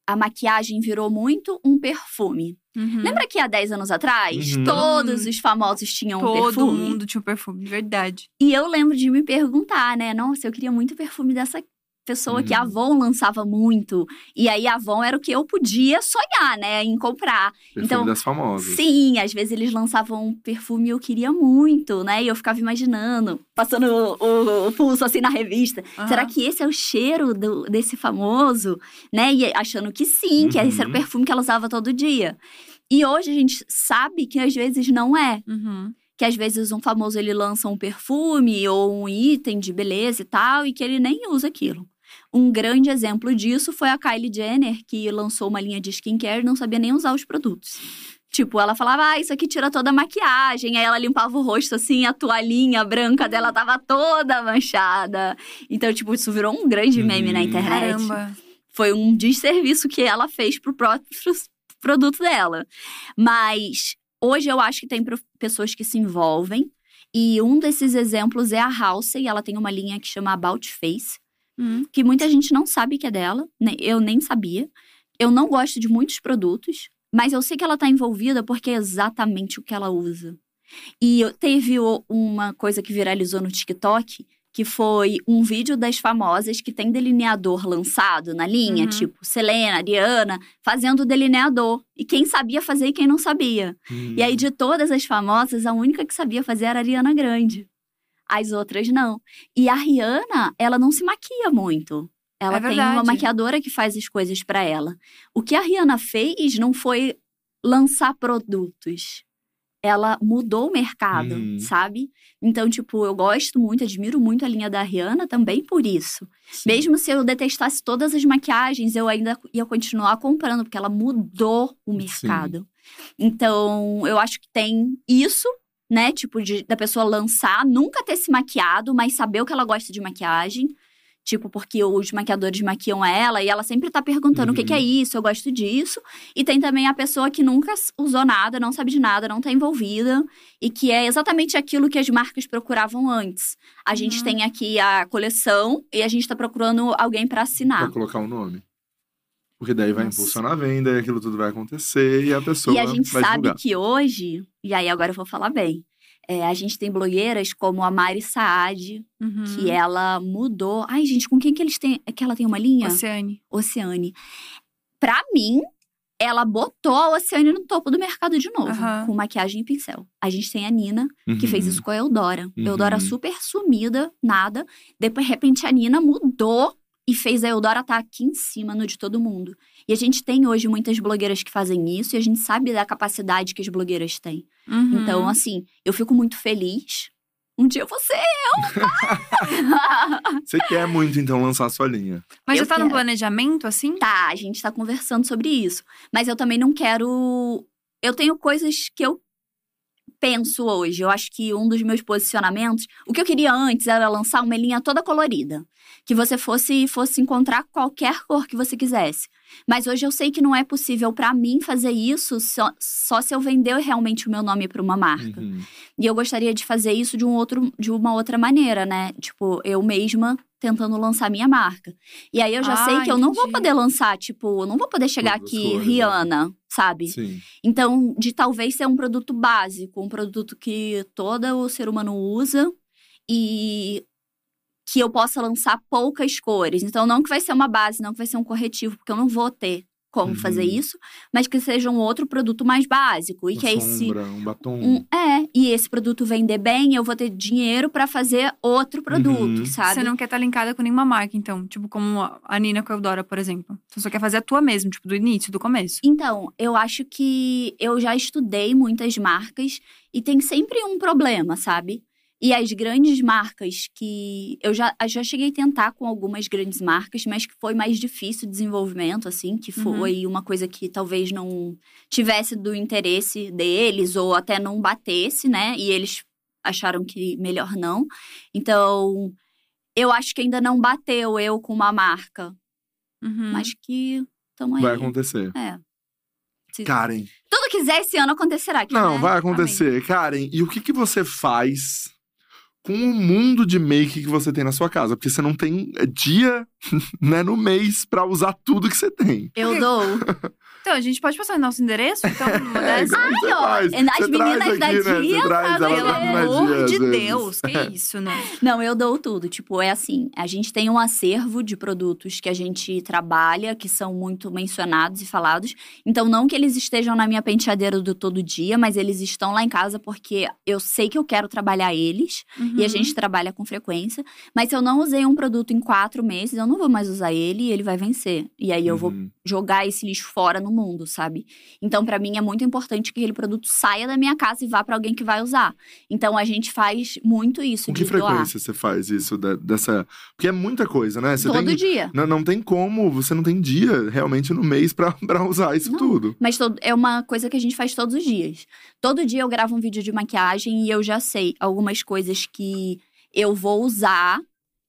a maquiagem virou muito um perfume. Uhum. Lembra que há 10 anos atrás, Uhum. todos os famosos tinham um Todo perfume? mundo tinha um perfume, verdade. E eu lembro de me perguntar, né? Nossa, eu queria muito o perfume dessa pessoa que a Uhum. Avon lançava muito. E aí a Avon era o que eu podia sonhar, né? Em comprar. Perfume Então, das famosas. Sim, às vezes eles lançavam um perfume e eu queria muito, né? E eu ficava imaginando, passando o, o- o pulso assim na revista. Aham. Será que esse é o cheiro do- desse famoso? Né? E achando que sim, que esse era o Uhum. perfume que ela usava todo dia. E hoje a gente sabe que às vezes não é. Uhum. Que às vezes um famoso ele lança um perfume ou um item de beleza e tal, e que ele nem usa aquilo. Um grande exemplo disso foi a Kylie Jenner, que lançou uma linha de skincare e não sabia nem usar os produtos. Tipo, ela falava, ah, isso aqui tira toda a maquiagem. Aí ela limpava o rosto assim, a toalhinha branca dela tava toda manchada. Então, tipo, isso virou um grande meme na Uhum. internet. Caramba. Foi um desserviço que ela fez pro próprio produto dela. Mas hoje eu acho que tem pessoas que se envolvem. E um desses exemplos é a Halsey. Ela tem uma linha que chama About Face Hum. que muita gente não sabe que é dela, né? eu nem sabia. Eu não gosto de muitos produtos, mas eu sei que ela tá envolvida porque é exatamente o que ela usa. E eu- teve uma coisa que viralizou no TikTok, que foi um vídeo das famosas que tem delineador lançado na linha, Uhum. tipo Selena, Ariana, fazendo o delineador. E quem sabia fazer e quem não sabia. Hum. E aí, de todas as famosas, a única que sabia fazer era a Ariana Grande. As outras não. E a Rihanna, ela não se maquia muito. Ela É tem uma maquiadora que faz as coisas pra ela. O que a Rihanna fez não foi lançar produtos. Ela mudou o mercado, Hum. sabe? Então, tipo, eu gosto muito, admiro muito a linha da Rihanna também por isso. Sim. Mesmo se eu detestasse todas as maquiagens, eu ainda ia continuar comprando, porque ela mudou o Sim. mercado. Então, eu acho que tem isso, né? Tipo, de, da pessoa lançar, nunca ter se maquiado, mas saber o que ela gosta de maquiagem. Tipo, porque os maquiadores maquiam ela e ela sempre tá perguntando o que, que é Uhum. isso, eu gosto disso. E tem também a pessoa que nunca usou nada, não sabe de nada, não tá envolvida. E que é exatamente aquilo que as marcas procuravam antes. A gente Uhum. tem aqui a coleção e a gente tá procurando alguém pra Pra assinar. colocar o nome. Porque daí vai Nossa. impulsionar a venda e aquilo tudo vai acontecer e a pessoa E a gente vai sabe divulgar. que hoje, e aí agora eu vou falar bem, é, a gente tem blogueiras como a Mari Saad, Uhum. que ela mudou. Ai, gente, com quem que eles têm? É que ela tem uma linha? Oceane. Oceane. Pra mim, ela botou a Oceane no topo do mercado de novo, Aham. com maquiagem e pincel. A gente tem a Nina, que Uhum. fez isso com a Eudora. Uhum. Eudora super sumida, nada. Depois, de repente, a Nina mudou e fez a Eudora estar aqui em cima no de todo mundo. E a gente tem hoje muitas blogueiras que fazem isso e a gente sabe da capacidade que as blogueiras têm. Uhum. Então, assim, eu fico muito feliz. Um dia eu vou ser eu! Você quer muito, então, lançar a sua linha. Mas eu já tá no quero. planejamento, assim? tá, a gente tá conversando sobre isso. Mas eu também não quero. Eu tenho coisas que eu penso hoje. Eu acho que um dos meus posicionamentos. O que eu queria antes era lançar uma linha toda colorida. Que você fosse, fosse encontrar qualquer cor que você quisesse. Mas hoje eu sei que não é possível pra mim fazer isso só, só se eu vender realmente o meu nome pra uma marca. Uhum. E eu gostaria de fazer isso de, um outro, de uma outra maneira, né? Tipo, eu mesma tentando lançar minha marca. E aí eu já Ah, sei que eu não vou entendi. poder lançar, tipo, eu não vou poder chegar Todas as aqui, cores, Rihanna, sabe? Sim. Então, de talvez ser um produto básico, um produto que todo o ser humano usa e que eu possa lançar poucas cores. Então, não que vai ser uma base, não que vai ser um corretivo, porque eu não vou ter como Uhum. fazer isso, mas que seja um outro produto mais básico. E Uma que se sombra, um batom. um- é, e esse produto vender bem, eu vou ter dinheiro pra fazer outro produto, Uhum. sabe? Você não quer estar linkada com nenhuma marca, então. Tipo, como a Nina com a Eudora, por exemplo. Você só quer fazer a tua mesmo, tipo, do início, do começo. Então, eu acho que eu já estudei muitas marcas e tem sempre um problema, sabe? E as grandes marcas que. Eu já, eu já cheguei a tentar com algumas grandes marcas, mas que foi mais difícil o desenvolvimento, assim, que Uhum. foi uma coisa que talvez não tivesse do interesse deles, ou até não batesse, né? E eles acharam que melhor não. Então, eu acho que ainda não bateu eu com uma marca, Uhum. mas que estamos aí. Vai acontecer. É. Se Karen. tudo quiser esse ano acontecerá aqui, Não, né? vai acontecer. Karen, e o que, que você faz com o mundo de make que você tem na sua casa? Porque você não tem dia né, no mês pra usar tudo que você tem. Eu dou. Então, a gente pode passar o nosso endereço, então, numa É, igual você ó, é Você meninas traz da aqui, né? dia, traz Pelo amor de vezes. Deus, que isso, né? Não, eu dou tudo. Tipo, é assim, a gente tem um acervo de produtos que a gente trabalha, que são muito mencionados e falados. Então, não que eles estejam na minha penteadeira do todo dia, mas eles estão lá em casa porque eu sei que eu quero trabalhar eles. E a Uhum. gente trabalha com frequência. Mas se eu não usei um produto em quatro meses, eu não vou mais usar ele e ele vai vencer. E aí eu vou Uhum. jogar esse lixo fora no mundo, sabe? Então, pra mim é muito importante que aquele produto saia da minha casa e vá pra alguém que vai usar. Então, a gente faz muito isso Com que doar. frequência você faz isso da- dessa. Porque é muita coisa, né? Você Todo tem. dia. Não, não tem como, você não tem dia realmente no mês pra, pra usar isso Não. tudo. Mas todo- é uma coisa que a gente faz todos os dias. Todo dia eu gravo um vídeo de maquiagem e eu já sei algumas coisas que eu vou usar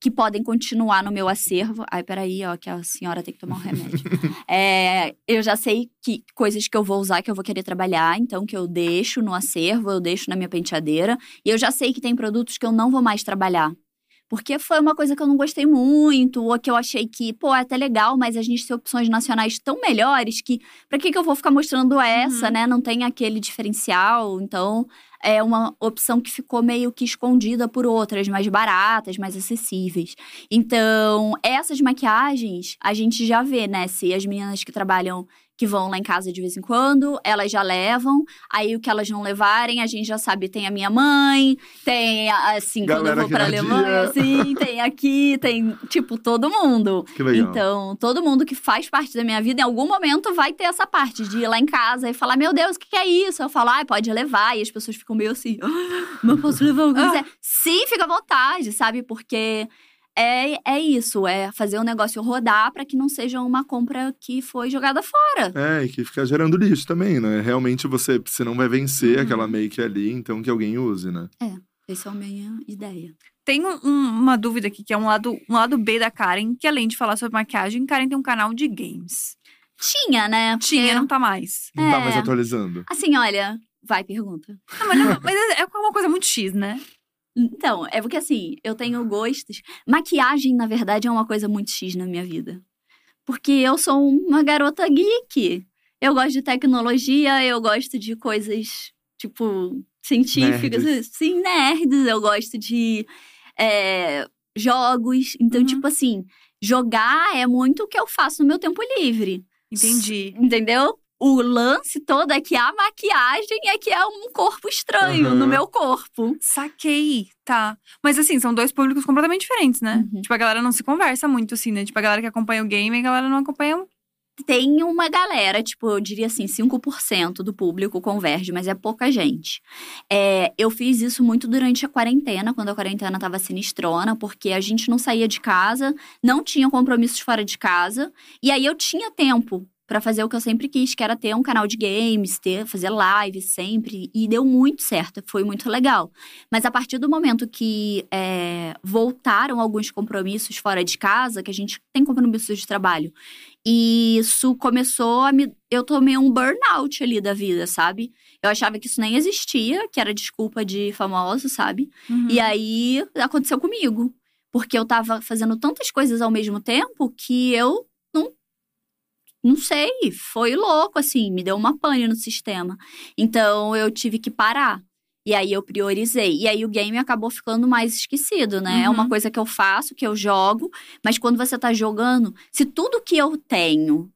que podem continuar no meu acervo. Ai, peraí, ó, que a senhora tem que tomar um remédio. É, eu já sei que coisas que eu vou usar que eu vou querer trabalhar, então que eu deixo no acervo, eu deixo na minha penteadeira. E eu já sei que tem produtos que eu não vou mais trabalhar. Porque foi uma coisa que eu não gostei muito, ou que eu achei que, pô, é até legal, mas a gente tem opções nacionais tão melhores que pra que, que eu vou ficar mostrando essa, Uhum. né? Não tem aquele diferencial. Então, é uma opção que ficou meio que escondida por outras, mais baratas, mais acessíveis. Então, essas maquiagens, a gente já vê, né? Se as meninas que trabalham, que vão lá em casa de vez em quando, elas já levam. Aí, o que elas não levarem, a gente já sabe, tem a minha mãe, tem, assim, quando Galera eu vou pra Alemanha, dia. assim, tem aqui, tem, tipo, todo mundo. Que legal. Então, todo mundo que faz parte da minha vida, em algum momento vai ter essa parte de ir lá em casa e falar: Meu Deus, o que, que é isso? Eu falo, ah, pode levar. E as pessoas ficam meio assim: "Ah, Mas posso levar o que quiser? Sim, fica à vontade, sabe? Porque é, é isso, é fazer o negócio rodar para que não seja uma compra que foi jogada fora. É, e que fica gerando lixo também, né? Realmente você, você não vai vencer Uhum. aquela make ali, então que alguém use, né? Essa é a minha ideia. Tem um- um- uma dúvida aqui, que é um lado, um lado B da Karen, que além de falar sobre maquiagem, Karen tem um canal de games. Tinha, né? Porque- Tinha, não tá mais. Não tá É. mais atualizando. Assim, olha, vai, pergunta. Não, mas, não- mas é é uma coisa muito X, né? Então, é porque assim, eu tenho gostos. Maquiagem, na verdade, é uma coisa muito X na minha vida. Porque eu sou uma garota geek. Eu gosto de tecnologia, eu gosto de coisas, tipo, científicas, Nerds. sim, nerds. Eu gosto de é, jogos. Então, Uhum. tipo assim, jogar é muito o que eu faço no meu tempo livre. Entendi. Entendeu? O lance todo é que a maquiagem é que é um corpo estranho Aham. no meu corpo. Saquei, tá. Mas assim, são dois públicos completamente diferentes, né? Uhum. Tipo, a galera não se conversa muito, assim, né? Tipo, a galera que acompanha o game e a galera não acompanha. o- Tem uma galera, tipo, eu diria assim, 5% do público converge, mas é pouca gente. É, eu fiz isso muito durante a quarentena, quando a quarentena tava sinistrona, porque a gente não saía de casa, não tinha compromissos fora de casa, e aí eu tinha tempo pra fazer o que eu sempre quis, que era ter um canal de games, ter, fazer live sempre, e deu muito certo, foi muito legal. Mas a partir do momento que é, voltaram alguns compromissos fora de casa, que a gente tem compromissos de trabalho, e isso começou a me. Eu tomei um burnout ali da vida, sabe? Eu achava que isso nem existia, que era desculpa de famoso, sabe? Uhum. E aí aconteceu comigo. Porque eu tava fazendo tantas coisas ao mesmo tempo que eu não. Não sei, foi louco, assim, me deu uma pane no sistema. Então eu tive que parar. E aí eu priorizei. E aí o game acabou ficando mais esquecido, né? É uma Uhum. coisa que eu faço, que eu jogo, mas quando você tá jogando, se tudo que eu tenho.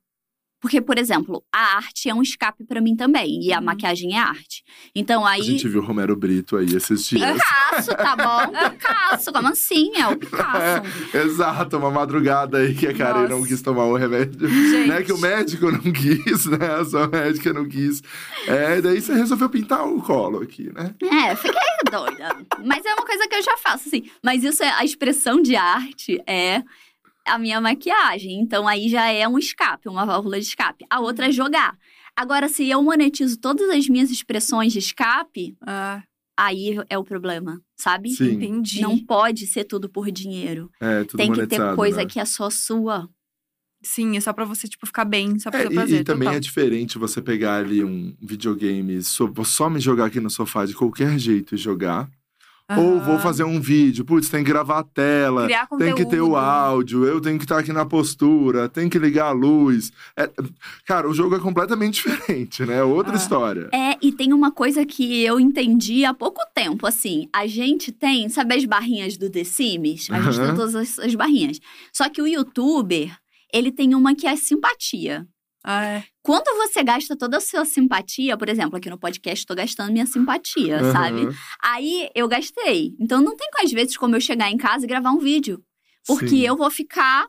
Porque, por exemplo, a arte é um escape pra mim também. E a Uhum. maquiagem é arte. Então aí. A gente viu o Romero Brito aí esses dias. Picasso, tá bom? Picasso, como assim? É o Picasso. Exato, uma madrugada aí que a Karen não Nossa. quis tomar o remédio. Gente. Né, que o médico não quis, né? A sua médica não quis. É, daí você resolveu pintar o colo aqui, né? É, fiquei doida. Mas é uma coisa que eu já faço, assim. Mas isso é a expressão de arte é a minha maquiagem. Então aí já é um escape, uma válvula de escape. A outra é jogar. Agora, se eu monetizo todas as minhas expressões de escape, Ah, aí é o problema, sabe? Sim. entendi. Não pode ser tudo por dinheiro. É, tudo Tem que ter coisa né? que é só sua. Sim, é só pra você, tipo, ficar bem, só pra É, seu e- prazer. e, também total. é diferente você pegar ali um videogame, só, vou só me jogar aqui no sofá de qualquer jeito e jogar. Ou vou fazer um vídeo, putz, tem que gravar a tela, Criar tem que ter o áudio, eu tenho que estar aqui na postura, tem que ligar a luz. É, cara, o jogo é completamente diferente, né? É outra Ah. história. É, e tem uma coisa que eu entendi há pouco tempo, assim. A gente tem, sabe as barrinhas do The Sims? A gente tem todas as, as barrinhas. Só que o youtuber, ele tem uma que é simpatia. Ah, é. Quando você gasta toda a sua simpatia, por exemplo, aqui no podcast, tô gastando minha simpatia, Aham. sabe? Aí eu gastei. Então não tem às vezes como eu chegar em casa e gravar um vídeo. Porque Sim. eu vou ficar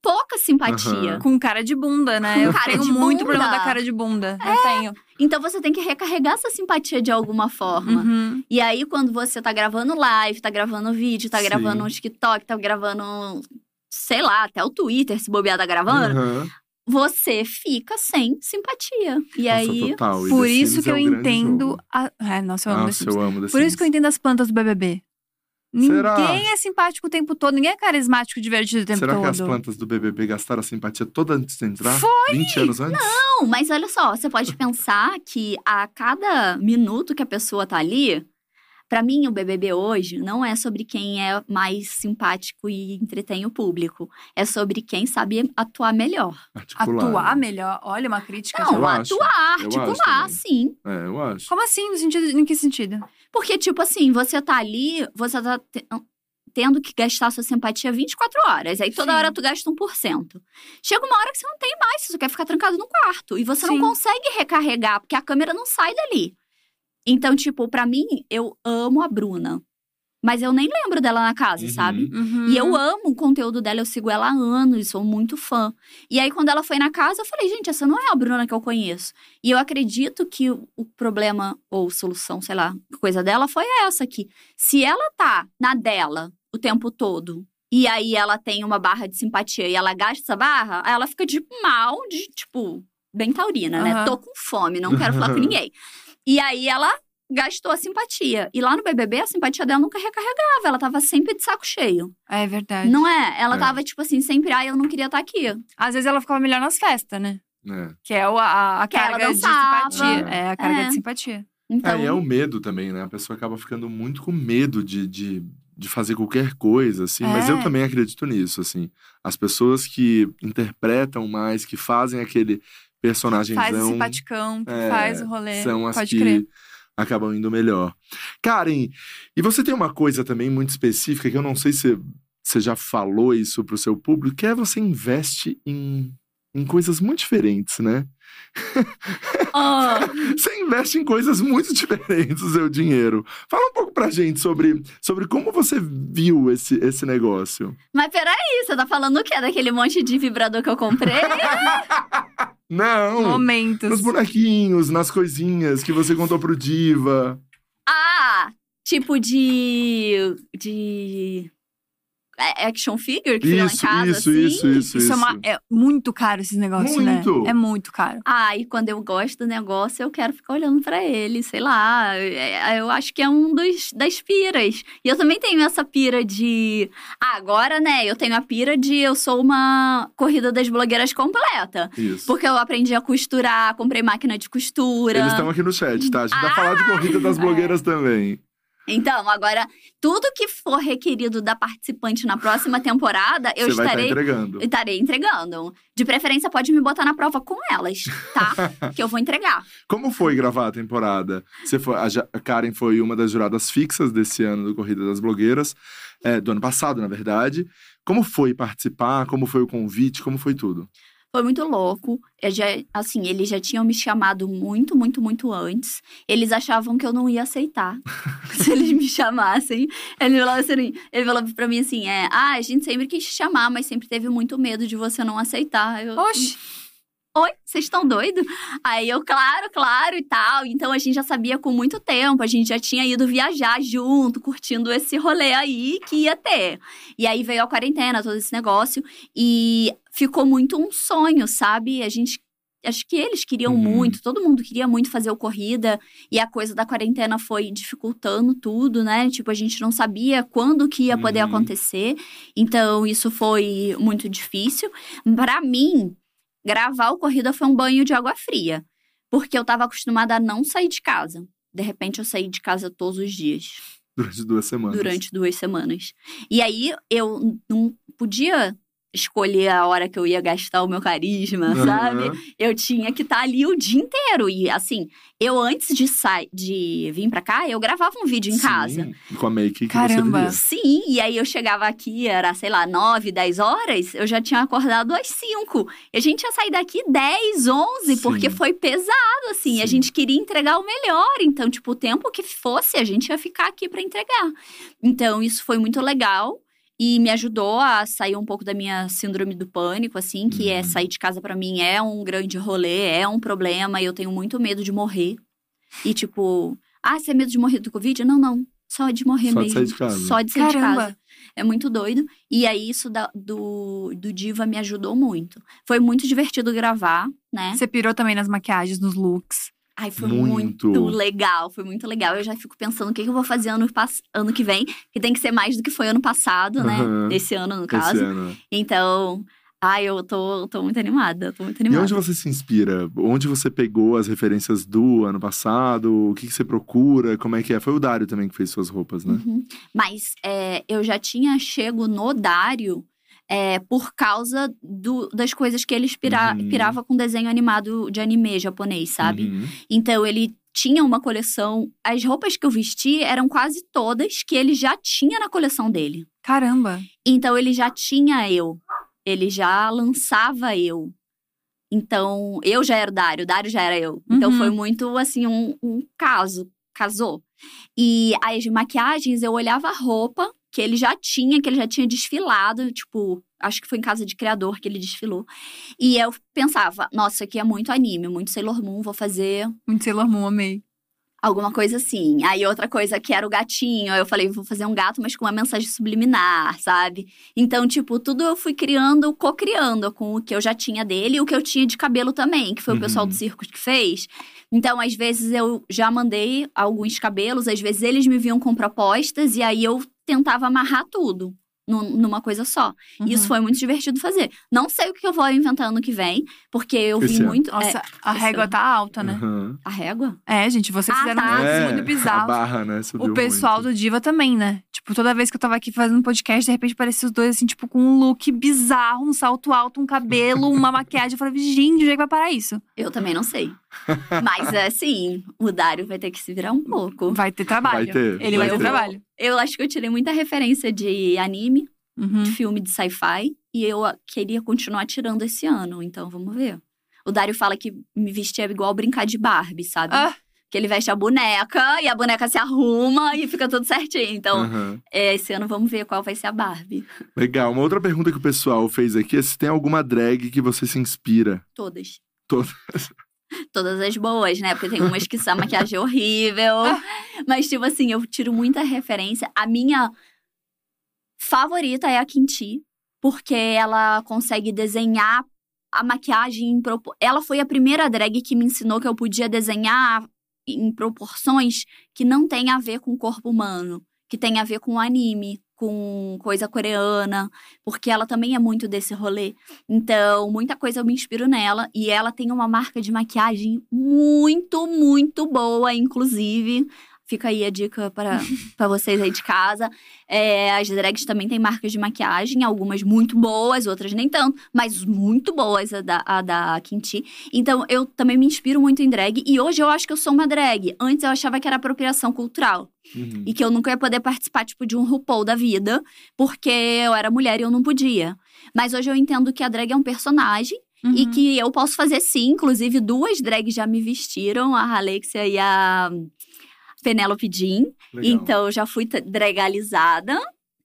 pouca simpatia. Aham. Com cara de bunda, né? Eu cara tenho de muito bunda. problema da cara de bunda. Eu tenho. Então você tem que recarregar essa simpatia de alguma forma. Uhum. E aí, quando você tá gravando live, tá gravando vídeo, tá Sim. gravando um TikTok, tá gravando, sei lá, até o Twitter, se bobear, tá gravando, Aham. Você fica sem simpatia. E Nossa, aí. total. E Por The isso Sims que é eu entendo. A... É, nossa, eu amo Nossa, Sims. eu amo Por isso que eu Sims. entendo as plantas do BBB. Será? Ninguém é simpático o tempo todo, ninguém é carismático, divertido o tempo Será todo. que as plantas do BBB gastaram a simpatia toda antes de entrar? Foi! 20 anos antes? Não, mas olha só, você pode pensar que a cada minuto que a pessoa tá ali. Pra mim, o BBB hoje não é sobre quem é mais simpático e entretém o público. É sobre quem sabe atuar melhor. Articular. Atuar melhor? Olha, uma crítica. Não, acho. atuar, Eu articular, acho sim. É, eu acho. Como assim? No sentido, em que sentido? Porque, tipo assim, você tá ali, você tá te- tendo que gastar sua simpatia 24 horas. Aí toda Sim. hora tu gasta 1%. Chega uma hora que você não tem mais, você só quer ficar trancado no quarto. E você Sim. não consegue recarregar, porque a câmera não sai dali. Então, tipo, pra mim, eu amo a Bruna. Mas eu nem lembro dela na casa, Uhum. sabe? Uhum. E eu amo o conteúdo dela, eu sigo ela há anos, sou muito fã. E aí, quando ela foi na casa, eu falei, gente, essa não é a Bruna que eu conheço. E eu acredito que o problema, ou solução, sei lá, coisa dela foi essa aqui. Se ela tá na dela o tempo todo, e aí ela tem uma barra de simpatia e ela gasta essa barra, aí ela fica de mal, de tipo, bem taurina, né? Aham. Tô com fome, não quero falar com ninguém. E aí ela gastou a simpatia. E lá no BBB, a simpatia dela nunca recarregava. Ela tava sempre de saco cheio. É verdade. Não é? Ela É. tava, tipo assim, sempre, ai, eu não queria estar aqui. Às vezes ela ficava melhor nas festas, né? É. Que é o- a, a carga de simpatia. É, a carga É. de simpatia. Então, É, e é o medo também, né? A pessoa acaba ficando muito com medo de, de de fazer qualquer coisa, assim, mas eu É. também acredito nisso, assim. As pessoas que interpretam mais, que fazem aquele personagemzão, Faz o simpaticão, que é, faz o rolê. são as Pode que crer. acabam indo melhor. Karen, e você tem uma coisa também muito específica, que eu não sei se você já falou isso pro seu público, que é você investe em, em coisas muito diferentes, né? Ah, Você investe em coisas muito diferentes o seu dinheiro. Fala um pouco pra gente sobre, sobre como você viu esse, esse negócio. mas peraí, você tá falando o quê? Daquele monte de vibrador que eu comprei? Não! Momentos. Nos bonequinhos, nas coisinhas que você contou pro Diva. ah, tipo de. de. É, Action figure que fica lá em Isso, casa, isso, assim? isso, isso, Isso é, uma- é muito caro esses negócios, Muito. né? É muito caro. Ah, e quando eu gosto do negócio, eu quero ficar olhando pra ele, sei lá. é- Eu acho que é um dos das piras. E eu também tenho essa pira de. Ah, agora, né? Eu tenho a pira de eu sou uma corrida das blogueiras completa. Isso. Porque eu aprendi a costurar, comprei máquina de costura. Eles estão aqui no chat, tá? A gente vai Ah! falar de corrida das É. blogueiras também. Então, agora, tudo que for requerido da participante na próxima temporada, eu você vai estar estarei. entregando. Estarei entregando. De preferência, pode me botar na prova com elas, tá? que eu vou entregar. Como foi gravar a temporada? Você foi, a Karen foi uma das juradas fixas desse ano do Corrida das Blogueiras, é, do ano passado, na verdade. Como foi participar? Como foi o convite? Como foi tudo? Foi muito louco. Eu já, assim, eles já tinham me chamado muito, muito, muito antes. Eles achavam que eu não ia aceitar. se eles me chamassem. Ele falou, assim, ele falou pra mim assim: é, ah, a gente sempre quis te chamar, mas sempre teve muito medo de você não aceitar. Eu, Oxi. Oi, vocês estão doidos? Aí eu, claro, claro e tal. Então a gente já sabia com muito tempo, a gente já tinha ido viajar junto, curtindo esse rolê aí que ia ter. E aí veio a quarentena, todo esse negócio, e ficou muito um sonho, sabe? A gente. Acho que eles queriam Uhum. muito, todo mundo queria muito fazer o corrida, e a coisa da quarentena foi dificultando tudo, né? Tipo, a gente não sabia quando que ia poder Uhum. acontecer, então isso foi muito difícil. Pra mim, gravar o Corrida foi um banho de água fria. Porque eu tava acostumada a não sair de casa. De repente, eu saí de casa todos os dias, Durante duas semanas. durante duas semanas. E aí, eu não podia escolher a hora que eu ia gastar o meu carisma, Aham. sabe? Eu tinha que estar ali o dia inteiro. E assim, eu antes de sair, de vir pra cá, eu gravava um vídeo em Sim, casa. Com a make que Caramba. você viria. Sim, e aí eu chegava aqui, era, sei lá, 9, 10 horas, eu já tinha acordado às 5. E a gente ia sair daqui 10, 11, Sim. porque foi pesado, assim. A Sim. gente queria entregar o melhor. Então, tipo, o tempo que fosse, a gente ia ficar aqui pra entregar. Então, isso foi muito legal. E me ajudou a sair um pouco da minha síndrome do pânico, assim, que é Uhum. sair de casa pra mim é um grande rolê, é um problema, e eu tenho muito medo de morrer. E tipo, ah, você é medo de morrer do Covid? Não, não. Só de morrer Só de mesmo. sair de casa. Só de sair de Caramba. casa. É muito doido. E aí, isso da- do, do Diva me ajudou muito. Foi muito divertido gravar, né? Você pirou também nas maquiagens, nos looks. Ai, foi Muito. muito. legal. Foi muito legal. Eu já fico pensando o que, eu vou fazer ano, ano que vem. Que tem que ser mais do que foi ano passado, né? Aham. Esse ano, no Esse caso. ano. Então, ai, eu tô, tô muito animada. Tô muito E animada. onde você se inspira? Onde você pegou as referências do ano passado? O que, que você procura? Como é que é? Foi o Dário também que fez suas roupas, né? Uhum. Mas é, eu já tinha chego no Dário é, por causa do- das coisas que ele inspira, Uhum. pirava com desenho animado de anime japonês, sabe? Uhum. Então ele tinha uma coleção. As roupas que eu vesti eram quase todas que ele já tinha na coleção dele. Caramba. Então ele já tinha eu. Ele já lançava eu. Então, eu já era o Dário, o Dário já era eu. Então Uhum. foi muito assim um, um caso, casou. E as maquiagens, eu olhava a roupa que ele já tinha, que ele já tinha desfilado, tipo, acho que foi em casa de criador que ele desfilou. E eu pensava, nossa, isso aqui é muito anime, muito Sailor Moon, vou fazer Muito Sailor Moon, amei. Alguma coisa assim. Aí outra coisa que era o gatinho. Aí eu falei, vou fazer um gato, mas com uma mensagem subliminar, sabe? Então, tipo, tudo eu fui criando, co-criando com o que eu já tinha dele e o que eu tinha de cabelo também, que foi Uhum. o pessoal do circo que fez. Então, às vezes eu já mandei alguns cabelos, às vezes eles me vinham com propostas e aí eu tentava amarrar tudo. num- numa coisa só. E isso Uhum. foi muito divertido fazer. Não sei o que eu vou inventar ano que vem, porque eu vi ano. muito. Nossa, é, a régua ano. tá alta, né? Aham. a régua? É, gente, vocês Ah, fizeram tá. um É, muito A bizarro. barra, né? Subiu O pessoal muito. do Diva também, né? Tipo, toda vez que eu tava aqui fazendo podcast, de repente parecia os dois, assim, tipo, com um look bizarro, um salto alto, um cabelo, uma maquiagem. Eu falei, gente, onde é que vai parar isso? Eu também não sei. Mas assim, o Dário vai ter que se virar um pouco. Vai ter trabalho. Vai ter, Ele vai vai, ter ter. trabalho. Eu acho que eu tirei muita referência de anime, Uhum. de filme de sci-fi, e eu ah, queria continuar tirando esse ano, então vamos ver. O Dário fala que me vestir é igual brincar de Barbie, sabe? Ah, Que ele veste a boneca e a boneca se arruma e fica tudo certinho. Então, é, esse ano vamos ver qual vai ser a Barbie. Legal. Uma outra pergunta que o pessoal fez aqui é se tem alguma drag que você se inspira. Todas. Todas. Todas as boas, né? Porque tem umas que são maquiagem horrível. Mas, tipo assim, eu tiro muita referência. A minha favorita é a Kinti, porque ela consegue desenhar a maquiagem em propor... Ela foi a primeira drag que me ensinou que eu podia desenhar em proporções que não tem a ver com o corpo humano, que tem a ver com anime, com coisa coreana, porque ela também é muito desse rolê. Então, muita coisa eu me inspiro nela e ela tem uma marca de maquiagem muito, muito boa, inclusive. Fica aí a dica para para vocês aí de casa. É, as drags também têm marcas de maquiagem, algumas muito boas, outras nem tanto, mas muito boas a da, a da Kinti. Então, eu também me inspiro muito em drag. E hoje eu acho que eu sou uma drag. Antes eu achava que era apropriação cultural. Uhum. E que eu nunca ia poder participar, tipo, de um RuPaul da vida, porque eu era mulher e eu não podia. Mas hoje eu entendo que a drag é um personagem e uhum. que eu posso fazer sim. Inclusive, duas drags já me vestiram, a Alexia e a Penélope Jean. Legal. Então, eu já fui dragalizada.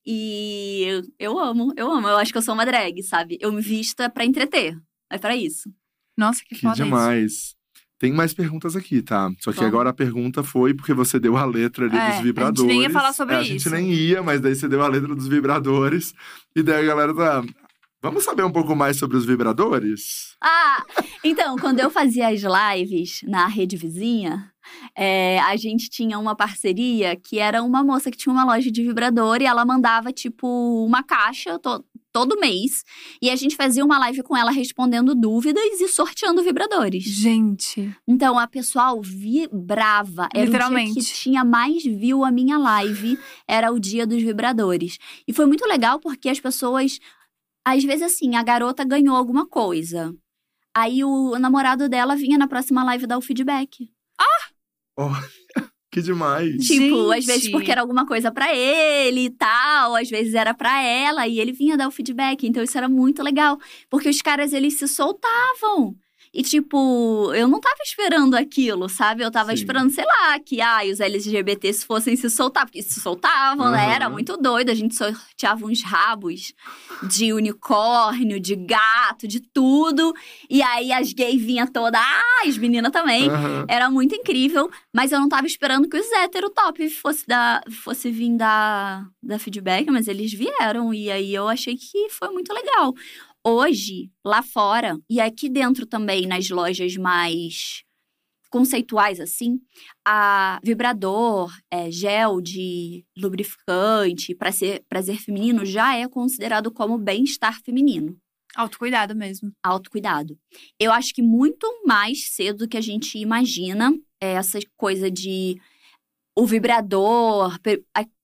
E eu amo, eu amo. Eu acho que eu sou uma drag, sabe? Eu me visto é pra entreter. É pra isso. Nossa, que, Que foda isso. demais. Tem mais perguntas aqui, tá? Só que Vamos. agora a pergunta foi porque você deu a letra ali É, a dos gente vibradores. nem ia falar sobre É, A isso. gente nem ia, mas daí você deu a letra dos vibradores. E daí a galera tá. Vamos saber um pouco mais sobre os vibradores? Ah, então, quando eu fazia as lives na rede vizinha, é, a gente tinha uma parceria que era uma moça que tinha uma loja de vibrador e ela mandava, tipo, uma caixa to- todo mês. E a gente fazia uma live com ela respondendo dúvidas e sorteando vibradores. Gente, Então, a pessoal vibrava. Era o dia Literalmente. que tinha mais view a minha live. Era o dia dos vibradores. E foi muito legal porque as pessoas... Às vezes, assim, a garota ganhou alguma coisa. Aí, o namorado dela vinha na próxima live dar o feedback. Que demais. Tipo, às Gente. vezes porque era alguma coisa pra ele e tal, às vezes era pra ela e ele vinha dar o feedback. Então isso era muito legal, porque os caras eles se soltavam. E tipo, eu não tava esperando aquilo, sabe? Eu tava Sim. esperando, sei lá, que ai, os LGBTs fossem se soltar, porque se soltavam, né? Aham. Era muito doido. A gente sorteava uns rabos de unicórnio, de gato, de tudo. E aí as gays vinham toda, ah, as meninas também. Aham. Era muito incrível, mas eu não tava esperando que os hétero top fosse, dar, fosse vir dar, dar feedback, mas eles vieram. E aí eu achei que foi muito legal. Hoje, lá fora, e aqui dentro também, nas lojas mais conceituais, assim, a vibrador, é, gel de lubrificante, pra ser prazer feminino, já é considerado como bem-estar feminino autocuidado mesmo. autocuidado. Eu acho que muito mais cedo do que a gente imagina é essa coisa de o vibrador,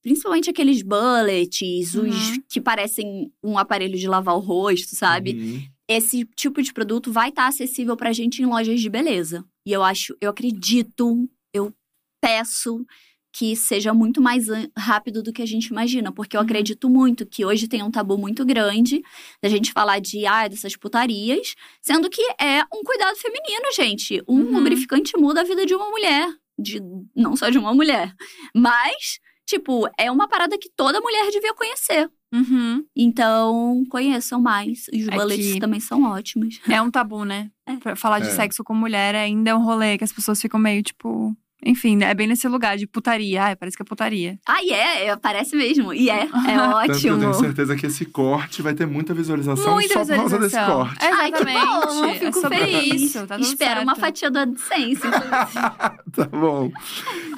principalmente aqueles bullets, os Uhum. que parecem um aparelho de lavar o rosto, sabe? Uhum. Esse tipo de produto vai estar acessível pra gente em lojas de beleza. E eu acho, eu acredito, eu peço que seja muito mais rápido do que a gente imagina, porque eu Uhum. acredito muito que hoje tem um tabu muito grande da gente falar de ah, dessas putarias, sendo que é um cuidado feminino, gente. Um Uhum. lubrificante muda a vida de uma mulher, de não só de uma mulher, mas tipo, é uma parada que toda mulher devia conhecer. Uhum. Então, conheçam mais. Os É que- também são ótimos. É um tabu, né? É. Pra falar de É. sexo com mulher ainda é um rolê que as pessoas ficam meio tipo. Enfim, né? é bem nesse lugar de putaria. Ai, parece que é putaria. Ah, e é, é, parece mesmo. E é, é Tanto que eu ótimo. tenho certeza que esse corte vai ter muita visualização Muita só por causa desse visualização. corte. Ai, que Exatamente. bom, eu é fico sobre feliz. isso. Tá Espero uma certo. fatia do AdSense. Tá bom.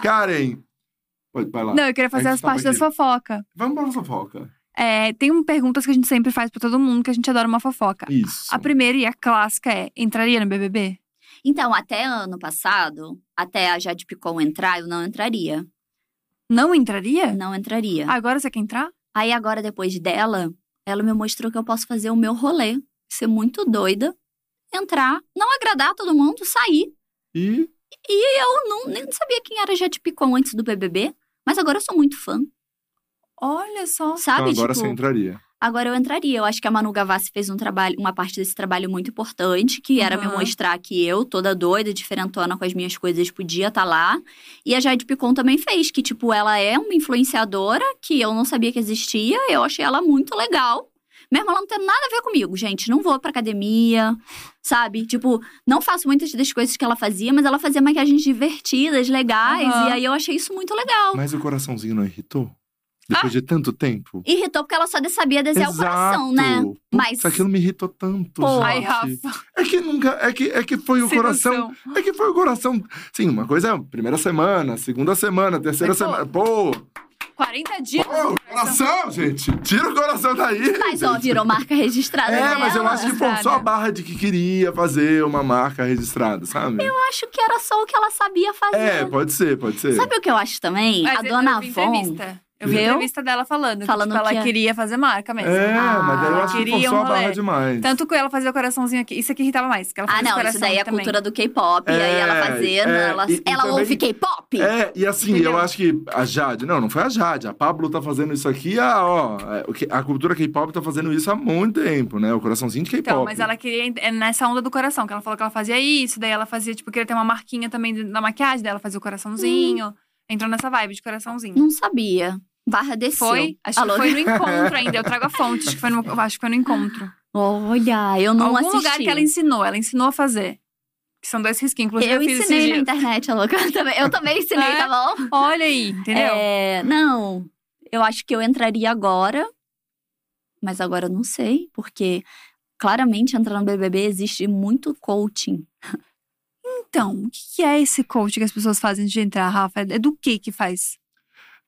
Karen. Oi, vai lá. Não, eu queria fazer É as partes aqui. fofoca. Vamos para a fofoca. É, tem um perguntas que a gente sempre faz pra todo mundo, que a gente adora uma fofoca. Isso. A primeira e a clássica é: entraria no BBB? Então, até ano passado, até a Jade Picon entrar, eu não entraria. Não entraria? Não entraria. Agora você quer entrar? Aí agora, depois dela, ela me mostrou que eu posso fazer o meu rolê. Ser muito doida, entrar, não agradar todo mundo, sair. E Eu não, nem sabia quem era Jade Picon antes do BBB, mas agora eu sou muito fã, Olha só. sabe? então agora tipo, você entraria. Agora eu entraria. Eu acho que a Manu Gavassi fez um trabalho, uma parte desse trabalho muito importante, que era me mostrar que eu, toda doida, diferentona com as minhas coisas, podia estar lá. E a Jade Picon também fez, que, tipo, ela é uma influenciadora que eu não sabia que existia. Eu achei ela muito legal. Mesmo ela não tendo nada a ver comigo, gente. Não vou pra academia, sabe? Tipo, não faço muitas das coisas que ela fazia, mas ela fazia maquiagens divertidas, legais. Aham. E aí eu achei isso muito legal. Mas o coraçãozinho não irritou? Depois Ah. de tanto tempo? Irritou porque ela só sabia desenhar o coração, né? Putz, Mas- aquilo me irritou tanto, Pô. Ai, gente. Rafa. É que nunca. É que, é que foi o sem coração. noção. É que foi o coração. Sim, uma coisa é a primeira semana, segunda semana, terceira Mas, semana. Pô, 40 dias. pô, coração, gente! Tira o coração daí! Mas, ó, gente. virou marca registrada É, dela. mas eu acho que forçou a registrada. barra de que queria fazer uma marca registrada, sabe? Eu acho que era só o que ela sabia fazer. É, pode ser, pode ser. Sabe o que eu acho também? Mas a dona Avon. entrevista. Eu vi Viu? entrevista dela falando, Falando que, tipo, que ela é- queria fazer marca mesmo. É, Ah, mas daí eu acho que forçou um a barra demais. Tanto que ela fazia o coraçãozinho aqui. Isso aqui irritava mais. Que ela Ah, fazia não, isso daí é a cultura do K-pop. e aí ela É, fazendo, é, ela, e- e ela também- ouve K-pop. É, e assim, Entendeu? eu acho que a Jade, não, não foi a Jade, a Pablo tá fazendo isso aqui, a, ó, é, o que- a cultura K-pop tá fazendo isso há muito tempo, né? O coraçãozinho de K-pop. Então, mas ela queria é nessa onda do coração, que ela falou que ela fazia isso, daí ela fazia, tipo, queria ter uma marquinha também na maquiagem, daí ela fazia o coraçãozinho. Entrou nessa vibe de coraçãozinho. Não sabia. Barra desceu. Foi? Acho Alô? que foi no encontro ainda. Eu trago a fonte. Acho que foi no, eu acho que foi no encontro. Olha, eu não Algum assisti. lugar que ela ensinou. Ela ensinou a fazer. Que são dois risquinhos. Inclusive, eu, Eu ensinei na internet, a louca. Também- Eu também ensinei, É? tá bom? Olha aí, entendeu? É, não, eu acho que eu entraria agora, mas agora eu não sei, porque claramente entrar no BBB existe muito coaching. Então, o que é esse coach que as pessoas fazem de entrar, Rafa? É do que que faz?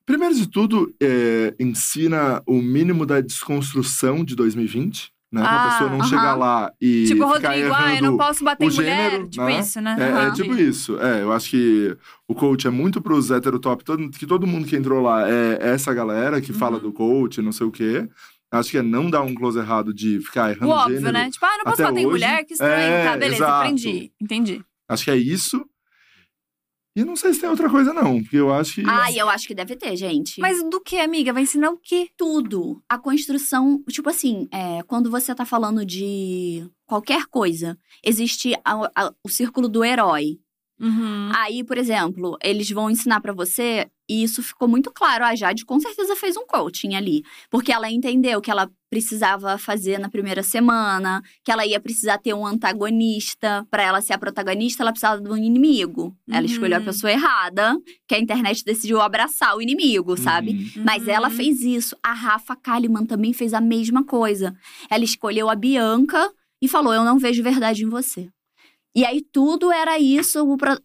Primeiro de tudo, é, ensina o mínimo da desconstrução de 2020, né? pra Ah, pessoa não aham. chegar lá e tipo, Rodrigo, ah, eu não posso bater o em mulher. gênero, tipo né? isso, né? É, é Aham. tipo isso. É, eu acho que o coach é muito pros heterotop, todo, que todo mundo que entrou lá é essa galera que fala Uhum. do coach, não sei o quê. Acho que é não dar um close errado de ficar O errando óbvio, gênero. né? Tipo, ah, não posso bater em hoje. mulher, que estranho. É, tá, beleza, exato. entendi. Entendi. Acho que é isso. E não sei se tem outra coisa, não. Porque eu acho que. Ah, e eu acho que deve ter, gente. Mas do que, amiga? Vai ensinar o quê? tudo. A construção, tipo assim, é, quando você tá falando de qualquer coisa, existe a- a- o círculo do herói. Uhum. Aí, por exemplo, eles vão ensinar pra você, e isso ficou muito claro. A Jade com certeza fez um coaching ali. Porque ela entendeu que ela precisava fazer na primeira semana, que ela ia precisar ter um antagonista. Pra ela ser a protagonista, ela precisava de um inimigo. Ela Uhum. escolheu a pessoa errada, que a internet decidiu abraçar o inimigo, sabe? Uhum. Mas ela Uhum. fez isso. A Rafa Kalimann também fez a mesma coisa. Ela escolheu a Bianca e falou: Eu não vejo verdade em você. E aí tudo era isso,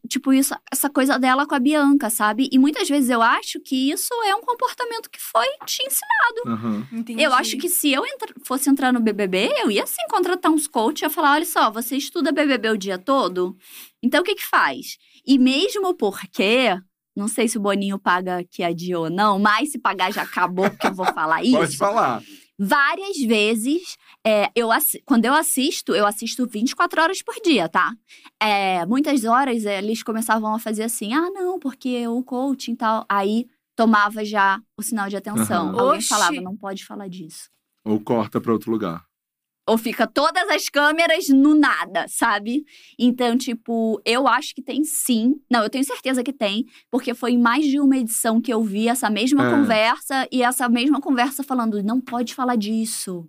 tipo, isso, essa coisa dela com a Bianca, sabe? E muitas vezes eu acho que isso é um comportamento que foi te ensinado. Entendi. Eu acho que se eu entra- fosse entrar no BBB, eu ia sim contratar uns coaches e ia falar: olha só, você estuda BBB o dia todo? Então o que que faz? E mesmo porque. Não sei se o Boninho paga que adiou ou não, mas se pagar já acabou, porque eu vou falar isso. Pode falar. Várias vezes, é, eu quando eu assisto, eu assisto 24 horas por dia, tá? É, muitas horas eles começavam a fazer assim: ah, não, porque o coaching e tal. Aí tomava já o sinal de atenção. Aham. Alguém Oxi. falava: não pode falar disso. Ou corta pra outro lugar. Ou fica todas as câmeras no nada, sabe? Então, tipo, eu acho que tem sim. Não, eu tenho certeza que tem, porque foi em mais de uma edição que eu vi essa mesma É. conversa e essa mesma conversa falando, não pode falar disso.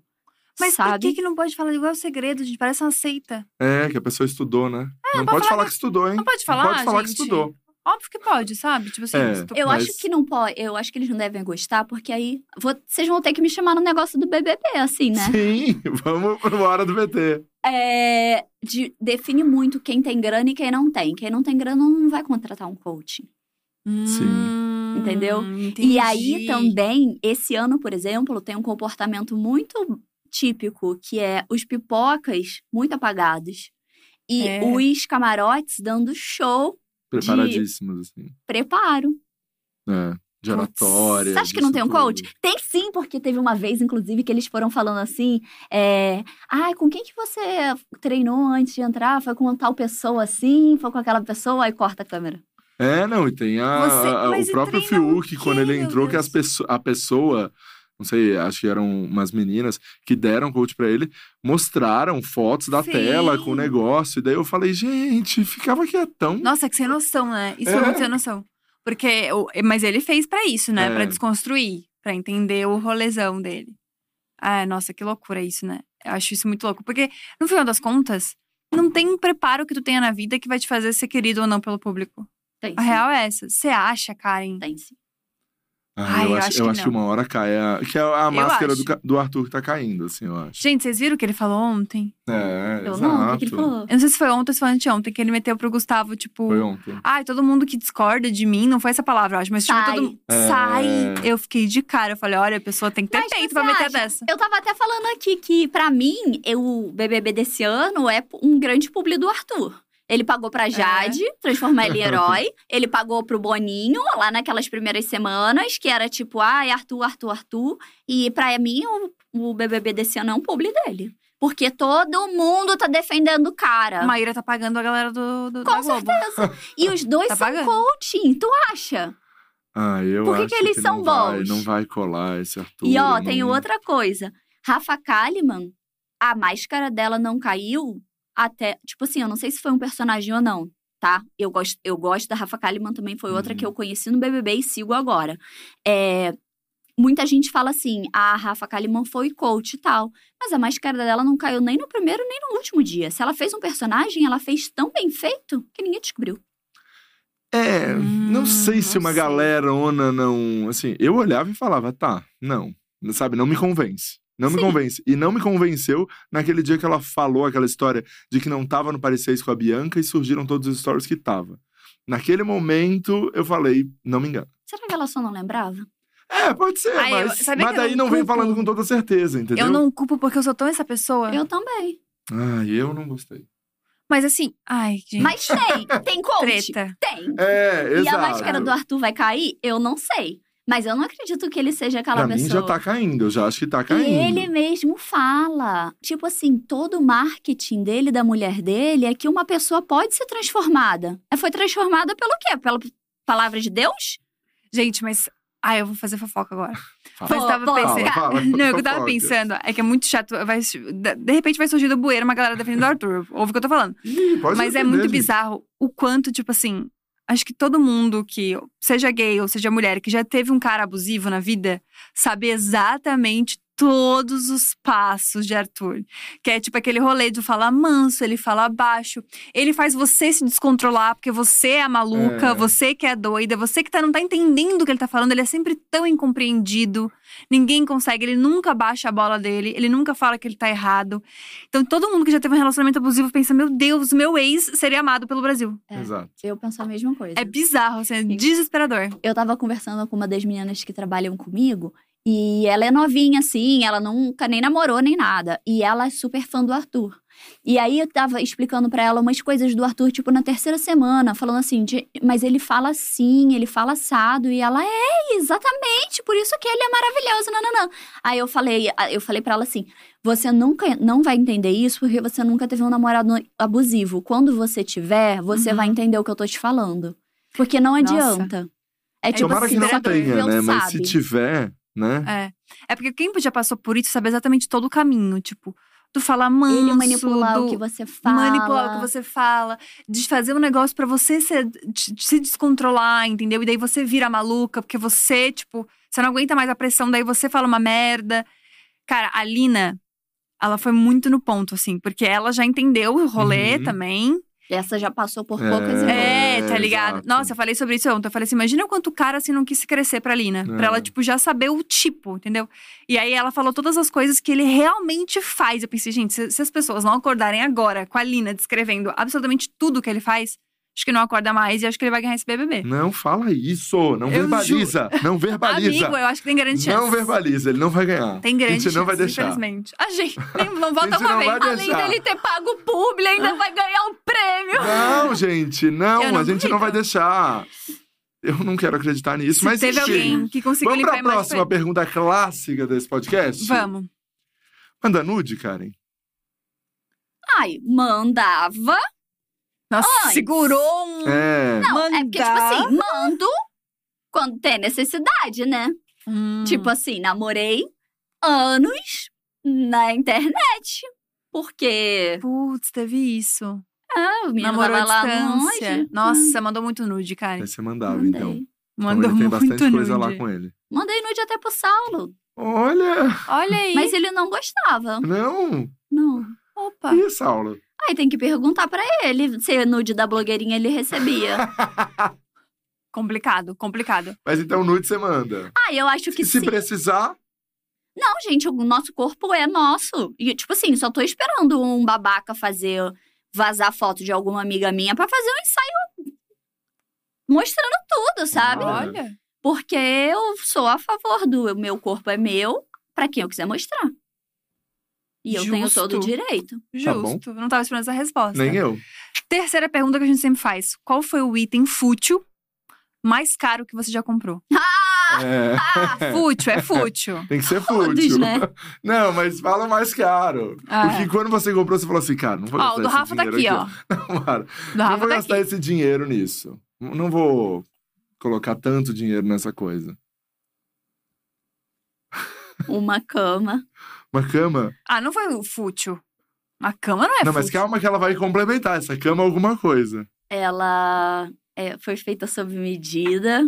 Mas por sabe? que, que não pode falar igual segredo, gente? Parece uma seita. É, que a pessoa estudou, né? não pode pode falar falar que estudou, hein? Não pode falar, Não pode falar que gente? estudou. Óbvio que pode, sabe? Tipo assim, É. Eu Mas- acho que não pode. Eu acho que eles não devem gostar, porque aí vou- vocês vão ter que me chamar no negócio do BBB, assim, né? Sim, vamos pro hora do BT. É, de- define muito quem tem grana e quem não tem. Quem não tem grana não vai contratar um coaching. Hum, Entendeu? entendi. E aí também, esse ano, por exemplo, tem um comportamento muito típico, que é os pipocas muito apagados. E É. os camarotes dando show, Preparadíssimos, assim. preparo. É. De oratória. Você acha que não tem um tudo. coach? Tem sim, porque teve uma vez, inclusive, que eles foram falando assim: é, ai, com quem que você treinou antes de entrar? Foi com tal pessoa assim? Foi com aquela pessoa? Aí corta a câmera. É, não, e tem a, Você- a- o próprio Fiuk, quando ele entrou, que as pesso a pessoa, não sei, acho que eram umas meninas que deram coach pra ele, mostraram fotos da Sim. tela com o negócio, e daí eu falei, gente, ficava quietão. Nossa, que sem noção, né? Isso é, É. muito sem noção. Porque, mas ele fez pra isso, né? É. Pra desconstruir, pra entender o rolezão dele. Ah, nossa, que loucura isso, né? Eu acho isso muito louco. Porque, no final das contas, não tem um preparo que tu tenha na vida que vai te fazer ser querido ou não pelo público. Tem A sim. real é essa. Você acha, Karen? Tem sim. Ah, Ai, eu, eu acho, acho eu que acho que não. uma hora cai a. Que é a máscara do, do Arthur que tá caindo, assim, eu acho. Gente, vocês viram o que ele falou ontem? É, Eu exato. não, o que, ele falou? Eu não sei se foi ontem ou se foi anteontem, que ele meteu pro Gustavo, tipo. Foi ontem. Ai, todo mundo que discorda de mim, não foi essa palavra, eu acho, mas tipo, Sai. todo mundo. É. Sai! Eu fiquei de cara. Eu falei, olha, a pessoa tem que ter Mas peito você pra meter acha? dessa. Eu tava até falando aqui que, pra mim, o BBB desse ano é um grande publi do Arthur. Ele pagou pra Jade, transformar ele em herói. Ele pagou pro Boninho, lá naquelas primeiras semanas, que era tipo, ai, Arthur, Arthur, Arthur. E pra mim, o, o BBB desse ano é um publi dele. Porque todo mundo tá defendendo o cara. A Maíra tá pagando a galera do, do Com da Globo. E os dois Tá são pagando. coaching, tu acha? Ah, eu Por que acho que eles são não vai, bons? não vai colar esse Arthur. E ó, não- tem outra coisa. Rafa Kalimann, a máscara dela não caiu até. Tipo assim, eu não sei se foi um personagem ou não, tá? Eu gosto, eu gosto da Rafa Kalimann também, foi outra Uhum. que eu conheci no BBB e sigo agora. É, muita gente fala assim: a Rafa Kalimann foi coach e tal. Mas a máscara dela não caiu nem no primeiro nem no último dia. Se ela fez um personagem, ela fez tão bem feito que ninguém descobriu. É, não Hum, sei se não uma sei. galerona não. Assim, eu olhava e falava, tá, não. Sabe, não me convence. Não me Sim. convence. E não me convenceu naquele dia que ela falou aquela história de que não tava no Parecer Isso com a Bianca e surgiram todos os stories que tava. Naquele momento, eu falei, não me engano. Será que ela só não lembrava? É, pode ser, Ai, eu- mas, sabia mas eu daí não não vem falando com toda certeza, entendeu? Eu não culpo porque eu sou tão essa pessoa. Eu também. Ai, eu não gostei. Mas assim, ai, gente. Mas tem, tem coach? Treta. Tem. É, E exato. a máscara do Arthur vai cair? Eu não sei. Mas eu não acredito que ele seja aquela Pra mim pessoa. já tá caindo, eu já acho que tá E caindo. ele mesmo fala. Tipo assim, todo o marketing dele, da mulher dele, é que uma pessoa pode ser transformada. É, Foi transformada pelo quê? Pela palavra de Deus? Gente, mas. Ai, eu vou fazer fofoca agora. Fala. Mas tava Pô, pensando. Fala, fala, Não, o que eu tava pensando é que é muito chato. Vai, de repente vai surgir do bueiro uma galera defendendo o Arthur. Ouve o que eu tô falando. Ih, pode Mas é muito gente. bizarro o quanto, tipo assim. Acho que todo mundo que, seja gay ou seja mulher, que já teve um cara abusivo na vida, sabe exatamente todos os passos de Arthur. Que é tipo aquele rolê de falar manso, ele fala baixo. Ele faz você se descontrolar, porque você é a maluca, É. você que é doida, você que tá, não tá entendendo o que ele tá falando, ele é sempre tão incompreendido. Ninguém consegue, ele nunca baixa a bola dele, ele nunca fala que ele tá errado. Então todo mundo que já teve um relacionamento abusivo pensa: meu Deus, meu ex seria amado pelo Brasil. É. Exato. Eu penso a mesma coisa. É bizarro, assim, é desesperador. Eu tava conversando com uma das meninas que trabalham comigo. E ela é novinha, assim, ela nunca nem namorou nem nada. E ela é super fã do Arthur. E aí eu tava explicando pra ela umas coisas do Arthur, tipo, na terceira semana, falando assim, de- mas ele fala assim, ele fala assado. E ela, é, exatamente, por isso que ele é maravilhoso, nananã. Aí eu falei, eu falei pra ela assim: você nunca não vai entender isso porque você nunca teve um namorado abusivo. Quando você tiver, você Uhum. vai entender o que eu tô te falando. Porque não Nossa. adianta. É tipo Tomara assim, que não tenha, né? Mas sabe. se tiver, né? É. É porque quem já passou por isso sabe exatamente todo o caminho. Tipo, tu falar manso, Ele manipular do- o que você fala. manipular o que você fala, de fazer um negócio pra você se, de- de se descontrolar, entendeu? E daí você vira maluca, porque você, tipo, você não aguenta mais a pressão, daí você fala uma merda. Cara, a Lina, ela foi muito no ponto, assim, porque ela já entendeu o rolê Uhum. também. Essa já passou por É. poucas e É, É, tá ligado? exato. Nossa, eu falei sobre isso ontem. Eu falei assim: imagina quanto cara assim não quis crescer pra Lina. Pra É. ela, tipo, já saber o tipo, entendeu? E aí ela falou todas as coisas que ele realmente faz. Eu pensei, gente, se, se as pessoas não acordarem agora com a Lina descrevendo absolutamente tudo que ele faz, acho que não acorda mais e acho que ele vai ganhar esse BBB. Não fala isso, não Eu verbaliza, não verbaliza. Amigo, eu acho que tem grande chance. Não verbaliza, ele não vai ganhar. Tem grande A gente não vai chance, deixar. infelizmente. A gente nem- não volta gente uma não vez. Além deixar. dele ter pago o publi, ainda vai ganhar um prêmio. Não, gente, não, não a gente não vai deixar. Eu não quero acreditar nisso, Se mas teve enfim. alguém que conseguiu Vamos pra a próxima pra pergunta clássica desse podcast? Vamos. Manda nude, Karen. Ai, mandava. Nossa, Antes. segurou um. É. Não, é porque, tipo Mandar. assim, mando quando tem necessidade, né? Hum. Tipo assim, namorei anos na internet. Porque Putz, teve isso. ah, o menino Namorou lá longe. Nossa, mandou muito nude, cara. Aí você mandava, Mandei. então. Então Mandou ele tem muito bastante nude. coisa lá com ele. Mandei nude até pro Saulo. Olha! Olha aí. Mas ele não gostava. Não! Não. Opa. E Saulo? Aí tem que perguntar pra ele se nude da blogueirinha ele recebia. Complicado, complicado. Mas então nude você manda. ah, eu acho que E se sim. precisar, Não, gente, o nosso corpo é nosso. E, tipo assim, só tô esperando um babaca fazer, vazar foto de alguma amiga minha pra fazer um ensaio mostrando tudo, sabe? Ah. Olha. Porque eu sou a favor do meu corpo é meu pra quem eu quiser mostrar. E eu tenho Justo. todo o direito. Tá. Justo. Não tava esperando essa resposta. nem eu. Terceira pergunta que a gente sempre faz: Qual foi o item fútil mais caro que você já comprou? É, Fútil, é fútil. tem que ser fútil. né? Não, mas fala mais caro. Ah, Porque quando você comprou, você falou assim, cara, não vou Ó, gastar o do esse Rafa tá dinheiro aqui, ó. Não, cara, Do não Rafa vou tá gastar aqui. esse dinheiro nisso. Não vou colocar tanto dinheiro nessa coisa. Uma cama. Uma cama? Ah, não foi o fútil. A cama não é não, fútil. mas calma que ela vai complementar. Essa cama é alguma coisa. Ela é, foi feita sob medida.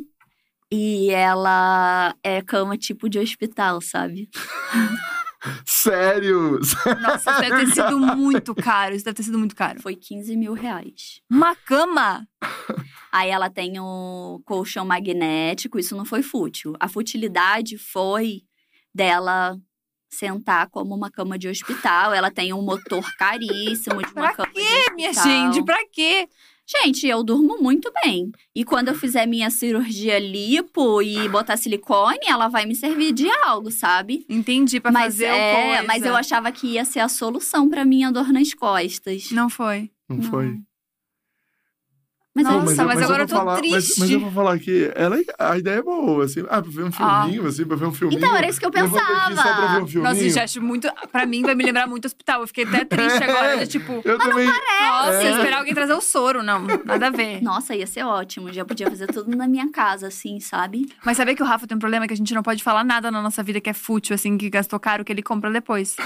E ela é cama tipo de hospital, sabe? Sério? Nossa, isso deve ter sido muito caro. Isso deve ter sido muito caro. Foi 15 mil reais. Uma cama? Aí ela tem o colchão magnético, isso não foi fútil. A futilidade foi dela sentar como uma cama de hospital. Ela tem um motor caríssimo de uma Pra cama de quê, minha hospital. gente? Pra quê? Gente, eu durmo muito bem. E quando eu fizer minha cirurgia lipo e botar silicone, ela vai me servir de algo, sabe? Entendi, pra mas fazer é, coisa. mas eu achava que ia ser a solução pra minha dor nas costas. Não foi. Não, Não. foi? Mas Nossa, eu- mas eu- agora eu tô falar, mas- Mas, triste. eu vou falar que ela, a ideia é boa, assim. Ah, pra ver um Ah. filminho, assim, pra ver um filminho. Então, era isso que eu Levanta aqui só pra ver um pensava. filminho. Nossa, gente, acho muito. Pra mim, vai me lembrar muito hospital. Eu fiquei até triste agora. de, tipo, Eu também. nossa, É. esperar alguém trazer o soro. Não, nada a ver. Nossa, ia ser ótimo. Já podia fazer tudo na minha casa, assim, sabe? Mas saber que o Rafa tem um problema que a gente não pode falar nada na nossa vida que é fútil, assim, que gastou caro, que ele compra depois.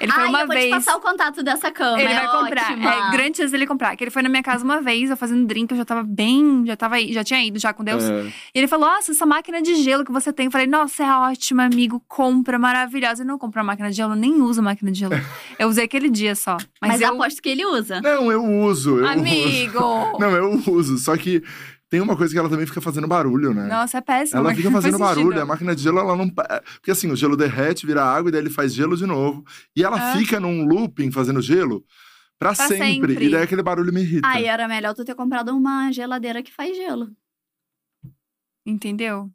Ele foi Ai, uma eu vou vez. te passar o contato dessa cama. Ele é vai comprar. ótima. É grande chance dele comprar. Que ele foi na minha casa uma vez, eu fazendo drink, eu já tava bem, já tava aí, já tinha ido já com Deus. É. E ele falou: Nossa, essa máquina de gelo que você tem. Eu falei, nossa, é ótima, amigo. Compra, maravilhosa. Eu não compro a máquina de gelo, eu nem uso máquina de gelo. eu usei aquele dia só. Mas, Mas eu. aposto que ele usa. Não, eu uso. Eu Amigo! Uso. Não, eu uso. Só que tem uma coisa que ela também fica fazendo barulho, né? Nossa, é péssimo. Ela fica fazendo barulho, sentido. a máquina de gelo, ela não. Porque assim, o gelo derrete, vira água, e daí ele faz gelo de novo. E ela É. fica num looping fazendo gelo pra, Pra sempre. sempre. E daí aquele barulho me irrita. Aí era melhor tu ter comprado uma geladeira que faz gelo. Entendeu?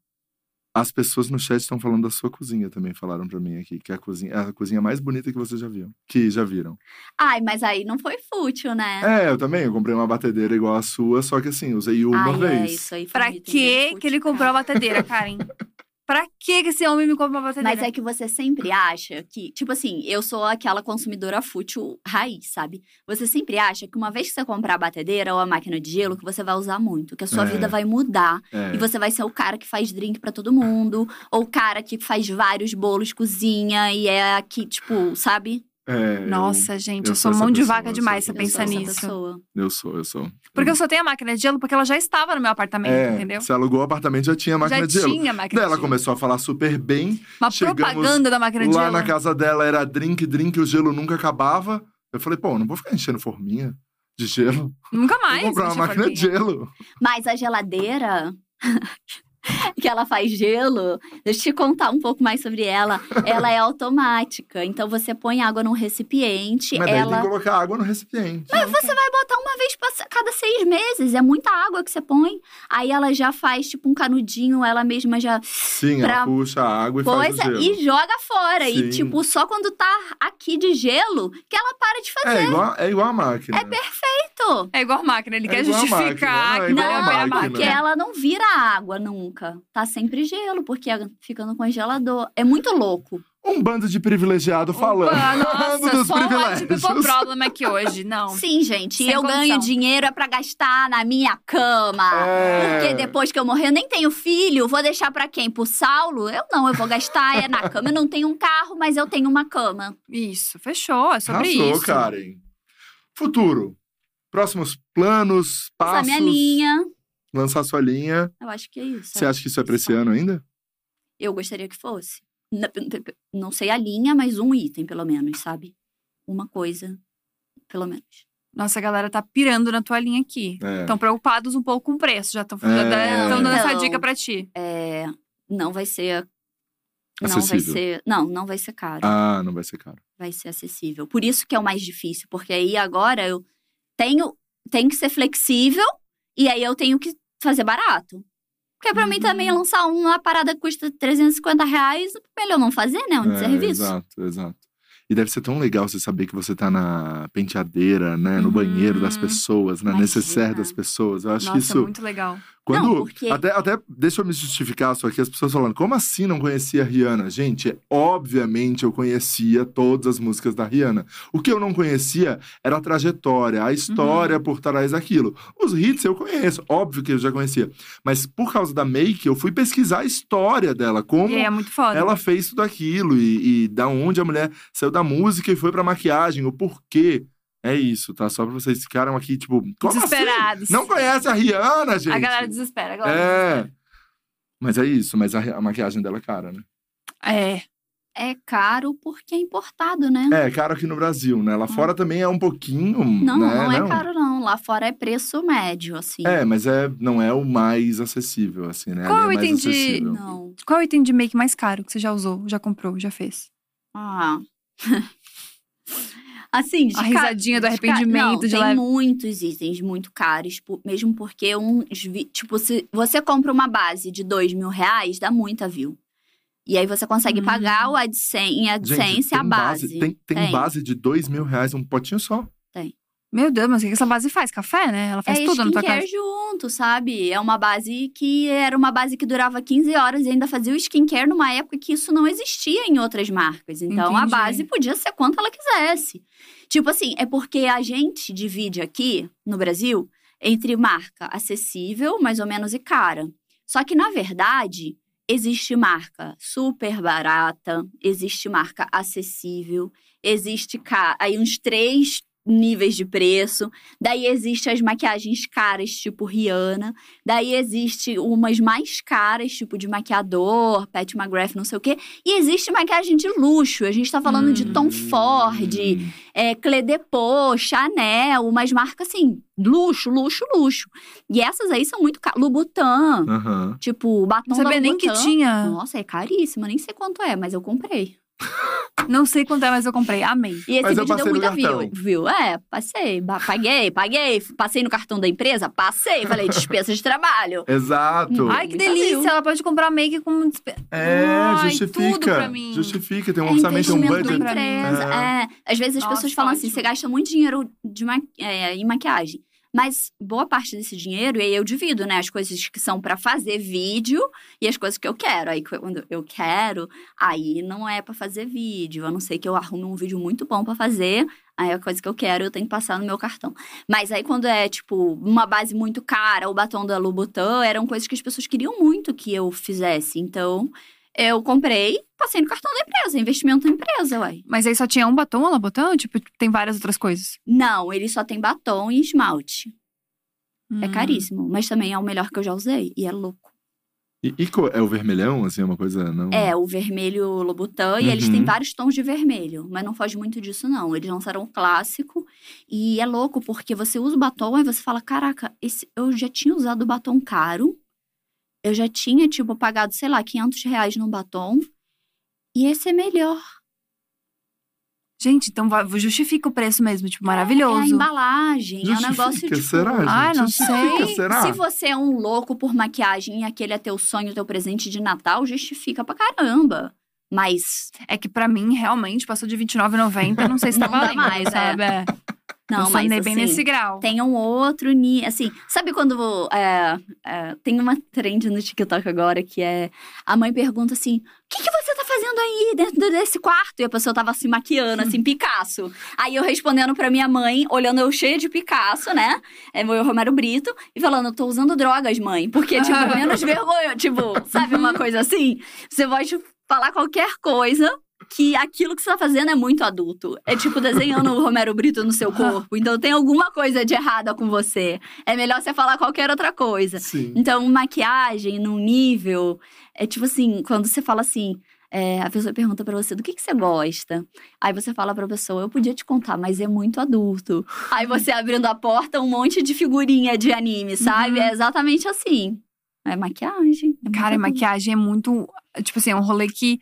As pessoas no chat estão falando da sua cozinha também, falaram pra mim aqui, que é a cozinha, é a cozinha mais bonita que vocês já viram. Que já viram. Ai, mas aí não foi fútil, né? É, eu também, eu comprei uma batedeira igual a sua, só que assim, usei uma Ai, vez. É, isso aí foi Pra que que ele comprou a batedeira, Karen? Pra que esse homem me comprou uma batedeira? Mas é que você sempre acha que, tipo assim, eu sou aquela consumidora fútil raiz, sabe? Você sempre acha que uma vez que você comprar a batedeira ou a máquina de gelo, que você vai usar muito, que a sua É. vida vai mudar. É. E você vai ser o cara que faz drink pra todo mundo, ou o cara que faz vários bolos, cozinha e é aqui, tipo, sabe? É, eu- Nossa, gente, eu, eu sou mão de pessoa, vaca eu demais você Eu pensar nisso. pessoa. Eu sou, eu sou. Porque eu só tenho a máquina de gelo porque ela já estava no meu apartamento, é, entendeu? Você alugou o apartamento já tinha máquina já de gelo. tinha a máquina Daí ela de gelo. começou a falar super bem. Uma propaganda da máquina de Lá gelo. na casa dela era drink, drink, o gelo nunca acabava. Eu falei, pô, não vou ficar enchendo forminha de gelo. Nunca mais. vou comprar uma a máquina de forquinha. gelo. Mas a geladeira. que ela faz gelo. Deixa eu te contar um pouco mais sobre ela. Ela é automática. Então você põe água num recipiente, Mas daí tem ela que colocar água no recipiente. Mas você vai botar uma vez pra- cada seis meses. É muita água que você põe. Aí ela já faz tipo um canudinho, ela mesma já Sim, pra- ela puxa a água e faz coisa o gelo. e joga fora. E Sim. tipo, só quando tá aqui de gelo que ela para de fazer. É igual, é igual a máquina. É perfeito. É igual a máquina, ele É quer justificar máquina, não, é vale a máquina. Porque ela não vira água nunca. Tá sempre gelo, porque fica no congelador. É muito louco. Um bando de privilegiado falando Opa, nossa, dos só um privilégios. tipo problema aqui hoje, não. Sim, gente. Sem eu condição. ganho dinheiro é pra gastar na minha cama. É. Porque depois que eu morrer, eu nem tenho filho. Vou deixar pra quem? Pro Saulo? Eu não, eu vou gastar é na cama. Eu não tenho um carro, mas eu tenho uma cama. Isso, fechou, é sobre Arrasou, isso. Karen. Futuro. Próximos planos, Essa é a passos. minha linha. Lançar sua linha. Eu acho que é isso. Você acha que isso é pra esse ano ainda? Eu gostaria que fosse. Não sei a linha, mas um item, pelo menos, sabe? Uma coisa, pelo menos. Nossa, a galera tá pirando na tua linha aqui. É. Estão preocupados um pouco com o preço, já estão É. dando essa Então. dica pra ti. É, não vai ser. Não vai Acessível. ser. Não, não vai ser caro. Ah, não vai ser caro. vai ser acessível. Por isso que é o mais difícil, porque aí agora eu tenho, tenho que ser flexível e aí eu tenho que fazer barato. Porque pra mim Uhum. também lançar uma parada que custa 350 reais, melhor não fazer, né? Um É, serviço. Exato, exato. E deve ser tão legal você saber que você tá na penteadeira, né? No Uhum. banheiro das pessoas, na Imagina. necessaire das pessoas. Eu acho que Nossa, isso. muito legal. Quando. Não, porque- até, até deixa eu me justificar só aqui, as pessoas falando, como assim não conhecia a Rihanna? Gente, obviamente eu conhecia todas as músicas da Rihanna. O que eu não conhecia era a trajetória, a história Uhum. por trás daquilo. Os hits eu conheço, óbvio que eu já conhecia. Mas por causa da make, eu fui pesquisar a história dela, como é muito foda. ela fez tudo aquilo e, e da onde a mulher saiu da música e foi pra maquiagem, o porquê. É isso, tá? Só pra vocês ficaram aqui, tipo, como assim? Desesperados. Não conhece a Rihanna, gente? A galera desespera, a galera É. Mas é isso, mas a, a maquiagem dela é cara, né? É. É caro porque é importado, né? É, caro aqui no Brasil, né? Lá fora também é um pouquinho. Não, né? não é caro, não. Lá fora é preço médio, assim. É, mas é, não é o mais acessível, assim, né? Qual é o mais item de-. Não. Qual é o item de make mais caro que você já usou, já comprou, já fez? Ah. assim, de A ca- risadinha do de ca- arrependimento Não, de tem leve. muitos itens muito caros, mesmo porque uns. vi- Tipo, se você compra uma base de dois mil reais, dá muita view. E aí você consegue Hum. pagar o AdSense, em AdSense Gente, a tem base. Tem, tem, base de dois mil reais, um potinho só. Meu Deus, mas o que essa base faz? Café, né? Ela faz é tudo na tua casa. skincare junto, sabe? É uma base que era uma base que durava 15 horas e ainda fazia o skincare numa época que isso não existia em outras marcas. Então a Entendi. base podia ser quanto ela quisesse. Tipo assim, é porque a gente divide aqui no Brasil entre marca acessível, mais ou menos, e cara. Só que na verdade, existe marca super barata, existe marca acessível, existe aí uns três níveis de preço. Daí existe as maquiagens caras, tipo Rihanna. Daí existe umas mais caras, tipo de maquiador, Pat McGrath, não sei o quê. E existe maquiagem de luxo. A gente tá falando de Tom Ford, Hum. é, Clé de Peau, Chanel, umas marcas assim, luxo, luxo, luxo. E essas aí são muito caras. Louboutin, Aham. tipo, batom Não da sabia nem que tinha. Nossa, é caríssima, nem sei quanto é, mas eu comprei. Não sei quanto é, mas eu comprei. Amei. E esse Mas vídeo deu muita view, viu? É, passei, paguei, paguei, passei no cartão da empresa, passei, falei, despesa de trabalho. Exato. Hum. Ai, que delícia! Ela pode comprar make com. despe- É, Ai, justifica. tudo pra mim. Justifica, tem um é orçamento, um investimento budget. da empresa. É. É. Às vezes as Nossa, pessoas falam assim, ótimo. você gasta muito dinheiro de ma- é, em maquiagem. Mas boa parte desse dinheiro, eu divido, né? As coisas que são pra fazer vídeo e as coisas que eu quero. Aí quando eu quero, aí não é pra fazer vídeo. A não ser que eu arrume um vídeo muito bom pra fazer. Aí a coisa que eu quero, eu tenho que passar no meu cartão. Mas aí quando é, tipo, uma base muito cara, o batom da Louboutin, eram coisas que as pessoas queriam muito que eu fizesse. Então, eu comprei, passei no cartão da empresa, investimento na empresa, uai. Mas aí só tinha um batom, ela botão? Tipo, tem várias outras coisas. Não, ele só tem batom e esmalte. É Hum. caríssimo, mas também é o melhor que eu já usei. E é louco. E, e é o vermelhão, assim, é uma coisa, não? É, o vermelho Louboutin, e eles têm Uhum. vários tons de vermelho, mas não foge muito disso, não. Eles lançaram um clássico, e é louco, porque você usa o batom, e você fala, caraca, esse, eu já tinha usado o batom caro, eu já tinha, tipo, pagado, sei lá, 500 reais num batom. E esse é melhor. Gente, então justifica o preço mesmo, tipo, É a maravilhoso. embalagem, é um negócio, Justifica, tipo... será, gente? Ai, não Justifica, sei. será? Se você é um louco por maquiagem e aquele é teu sonho, teu presente de Natal, justifica pra caramba. Mas, É que pra mim, realmente, passou de R$29,90, não sei se tá Não valendo, mais, é. sabe? É. não, eu mas sonhei assim, bem nesse grau. tem um outro nível. Assim, sabe quando. é, é, tem uma trend no TikTok agora que é. A mãe pergunta assim: o que, que você tá fazendo aí dentro desse quarto? E a pessoa tava se maquiando, assim, Picasso. Aí eu respondendo pra minha mãe, olhando eu cheia de Picasso, né? É meu Romero Brito, e falando: eu tô usando drogas, mãe. Porque, tipo, menos vergonha. Tipo, sabe uma coisa assim? Você pode falar qualquer coisa. Que aquilo que você tá fazendo é muito adulto. É tipo desenhando o Romero Brito no seu corpo. Então tem alguma coisa de errada com você. É melhor você falar qualquer outra coisa. Sim. Então, maquiagem num nível. É tipo assim, quando você fala assim. é, a pessoa pergunta pra você do que, que você gosta. Aí você fala pra pessoa, eu podia te contar, mas é muito adulto. Aí você abrindo a porta, um monte de figurinha de anime, sabe? Uhum. É exatamente assim. É maquiagem. é Cara, maquiagem é muito. Tipo assim, é um rolê que.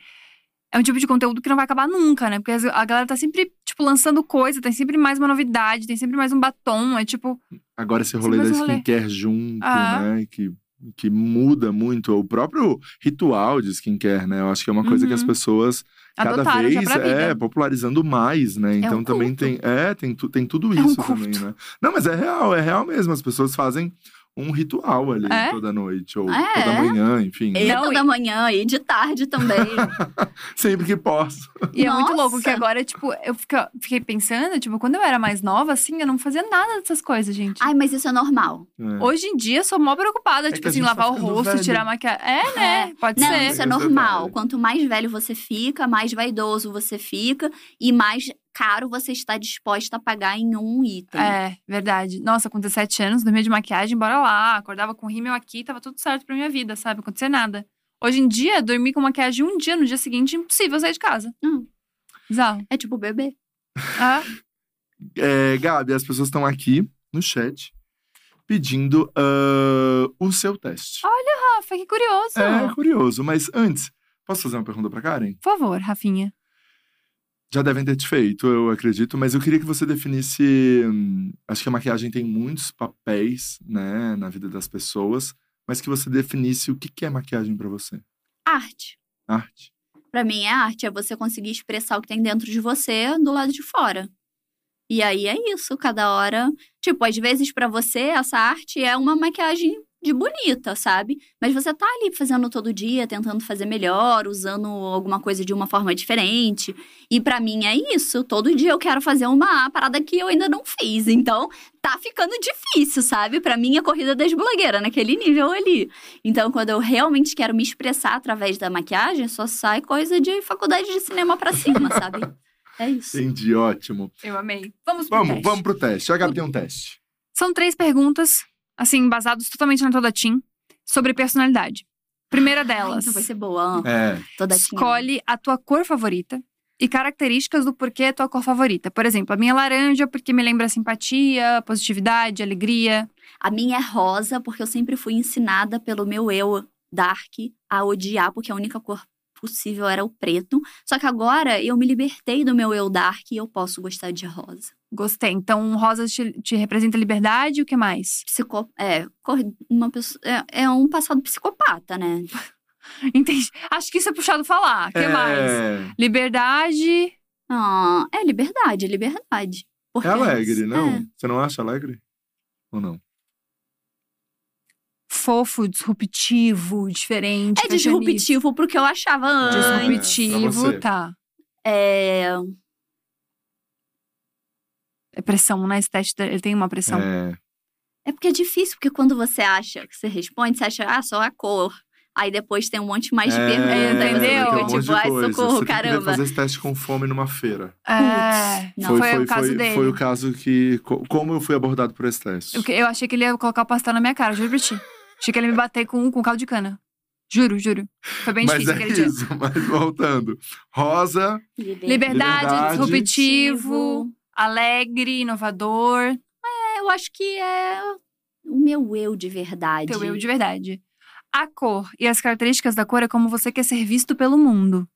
É um tipo de conteúdo que não vai acabar nunca, né? Porque a galera tá sempre, tipo, lançando coisa, tem sempre mais uma novidade, tem sempre mais um batom. É tipo. Agora esse rolê da o rolê. skincare junto, Ah. né? Que, que muda muito. O próprio ritual de skincare, né? Eu acho que é uma coisa que as Uhum. pessoas cada Adotaram vez é popularizando mais, né? Então um também tem, é, tem, tu- tem tudo É um isso também, né? Não, mas é real, é real mesmo. As pessoas fazem um ritual ali É? toda noite ou É. toda manhã, enfim. E Não, toda e- manhã, e de tarde também. Sempre que posso. E é muito Nossa! louco que agora, tipo, eu fica- fiquei pensando, tipo, quando eu era mais nova, assim, eu não fazia nada dessas coisas, gente. Ai, mas isso é normal. É. Hoje em dia, eu sou mó preocupada, É tipo assim, tá lavar o ficando rosto, velho. tirar a maquiagem. É, né? Pode Não, ser. isso é É normal. Quanto mais velho você fica, mais vaidoso você fica e mais caro você está disposta a pagar em um item. É, verdade. Nossa, com 17 anos, dormia de maquiagem, bora lá. Acordava com rímel aqui, tava tudo certo pra minha vida, sabe? Não acontecia nada. Hoje em dia, dormir com maquiagem um dia, no dia seguinte, impossível sair de casa. Hum. Bizarro. É tipo bebê. Ah, É, Gabi, as pessoas estão aqui no chat pedindo ah, o seu teste. Rafa, que curioso. É curioso, mas antes, posso fazer uma pergunta pra Karen? Por favor, Rafinha. Já devem ter te feito, eu acredito, mas eu queria que você definisse. hum, acho que a maquiagem tem muitos papéis, né, na vida das pessoas, mas que você definisse o que que é maquiagem pra você. Arte. Arte. Pra mim, é arte. É você conseguir expressar o que tem dentro de você do lado de fora. E aí é isso, cada hora. Tipo, às vezes pra você, essa arte é uma maquiagem de bonita, sabe? Mas você tá ali fazendo todo dia, tentando fazer melhor, usando alguma coisa de uma forma diferente. E pra mim é isso. Todo dia eu quero fazer uma parada que eu ainda não fiz. Então, tá ficando difícil, sabe? Pra mim é corrida das blogueiras, naquele nível ali. Então, quando eu realmente quero me expressar através da maquiagem, só sai coisa de faculdade de cinema pra cima, sabe? É isso. Entendi, ótimo. Eu amei. Vamos pro Vamos, teste. vamos pro teste. A Gabi tem um teste. São três perguntas, assim, basadas totalmente na Toda Team, sobre personalidade. Primeira Ai, delas, então vai ser boa. É. Toda escolhe a tua cor favorita e características do porquê é tua cor favorita. Por exemplo, a minha é laranja porque me lembra simpatia, positividade, alegria. A minha é rosa, porque eu sempre fui ensinada pelo meu eu dark a odiar, porque a única cor possível era o preto. Só que agora eu me libertei do meu eu dark e eu posso gostar de rosa. Gostei. Então, rosa te, te representa liberdade e o que mais? Psico... É, uma pessoa... é, é um passado psicopata, né? Entendi. Acho que isso é puxado falar. O que é... mais? Liberdade. Ah, é liberdade, é liberdade. Porque É alegre, isso- não? é. Você não acha alegre? Ou não? Fofo, disruptivo, diferente. É disruptivo pro que eu achava antes. Ah, Disruptivo, você. tá. É, É pressão, né? Esse teste, ele tem uma pressão. É. é porque é difícil, porque quando você acha que você responde, você acha, ah, só a cor. Aí depois tem um monte mais de É, perguntas. entendeu? tem um Fica monte tipo, de ai, coisa. socorro, Você caramba. fazer esse teste com fome numa feira. É, não. foi, foi, o caso foi, dele. foi o caso que. co- Como eu fui abordado por esse teste? Eu, eu achei que ele ia colocar o pastel na minha cara, juro pra ti. Achei que ele ia me bater com, com caldo de cana. Juro, juro. Foi bem Mas difícil é aquele dia. isso, mas voltando. Rosa, Liberdade, Liberdade. disruptivo, alegre, inovador. É, eu acho que é o meu eu de verdade. Teu eu de verdade. A cor e as características da cor é como você quer ser visto pelo mundo.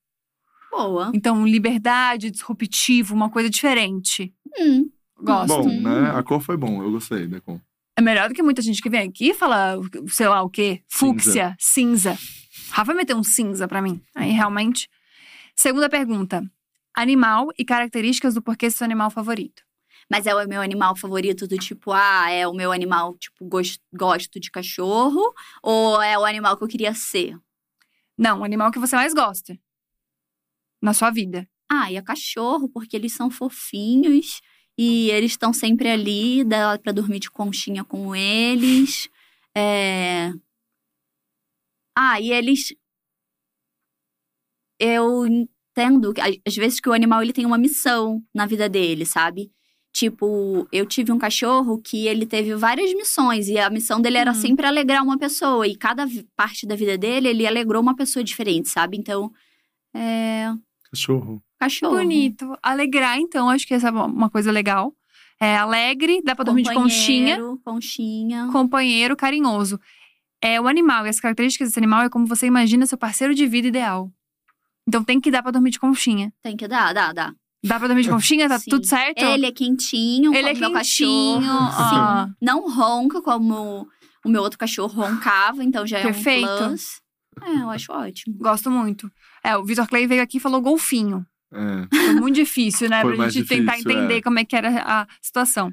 Boa. Então, liberdade, disruptivo, uma coisa diferente. Hum. Gosto. Bom, Hum. né? A cor foi bom, eu gostei da cor. É melhor do que muita gente que vem aqui e fala, sei lá o quê, fúcsia, cinza. Rafa meteu um cinza pra mim. Aí realmente. Segunda pergunta: animal e características do porquê seu animal favorito. Mas é o meu animal favorito do tipo, ah, é o meu animal, tipo, gos- gosto de cachorro? Ou é o animal que eu queria ser? Não, o animal que você mais gosta na sua vida. Ah, e é cachorro, porque eles são fofinhos e eles estão sempre ali, dá pra dormir de conchinha com eles. É... Ah, e eles. Eu entendo, que, às vezes, que o animal ele tem uma missão na vida dele, sabe? Tipo, eu tive um cachorro que ele teve várias missões e a missão dele era Uhum. sempre alegrar uma pessoa. E cada parte da vida dele, ele alegrou uma pessoa diferente, sabe? Então, é. Cachorro. Cachorro. Bonito. Alegrar, então, acho que essa é uma coisa legal. É alegre, dá pra dormir de conchinha. Companheiro, Conchinha. Companheiro, carinhoso. É o animal e as características desse animal é como você imagina seu parceiro de vida ideal. Então tem que dar pra dormir de conchinha. Tem que dar, dá, dá. Dá pra dormir de conchinha? Tá Sim. tudo certo? Ele é quentinho, Ele é como meu quentinho. cachorro. ah. Sim. Não ronca como o meu outro cachorro roncava, então já é Perfeito. um plus. É, eu acho ótimo. Gosto muito. É, o Vitor Clay veio aqui e falou golfinho. É. Foi muito difícil, né? Foi pra gente tentar difícil, entender é. como é que era a situação.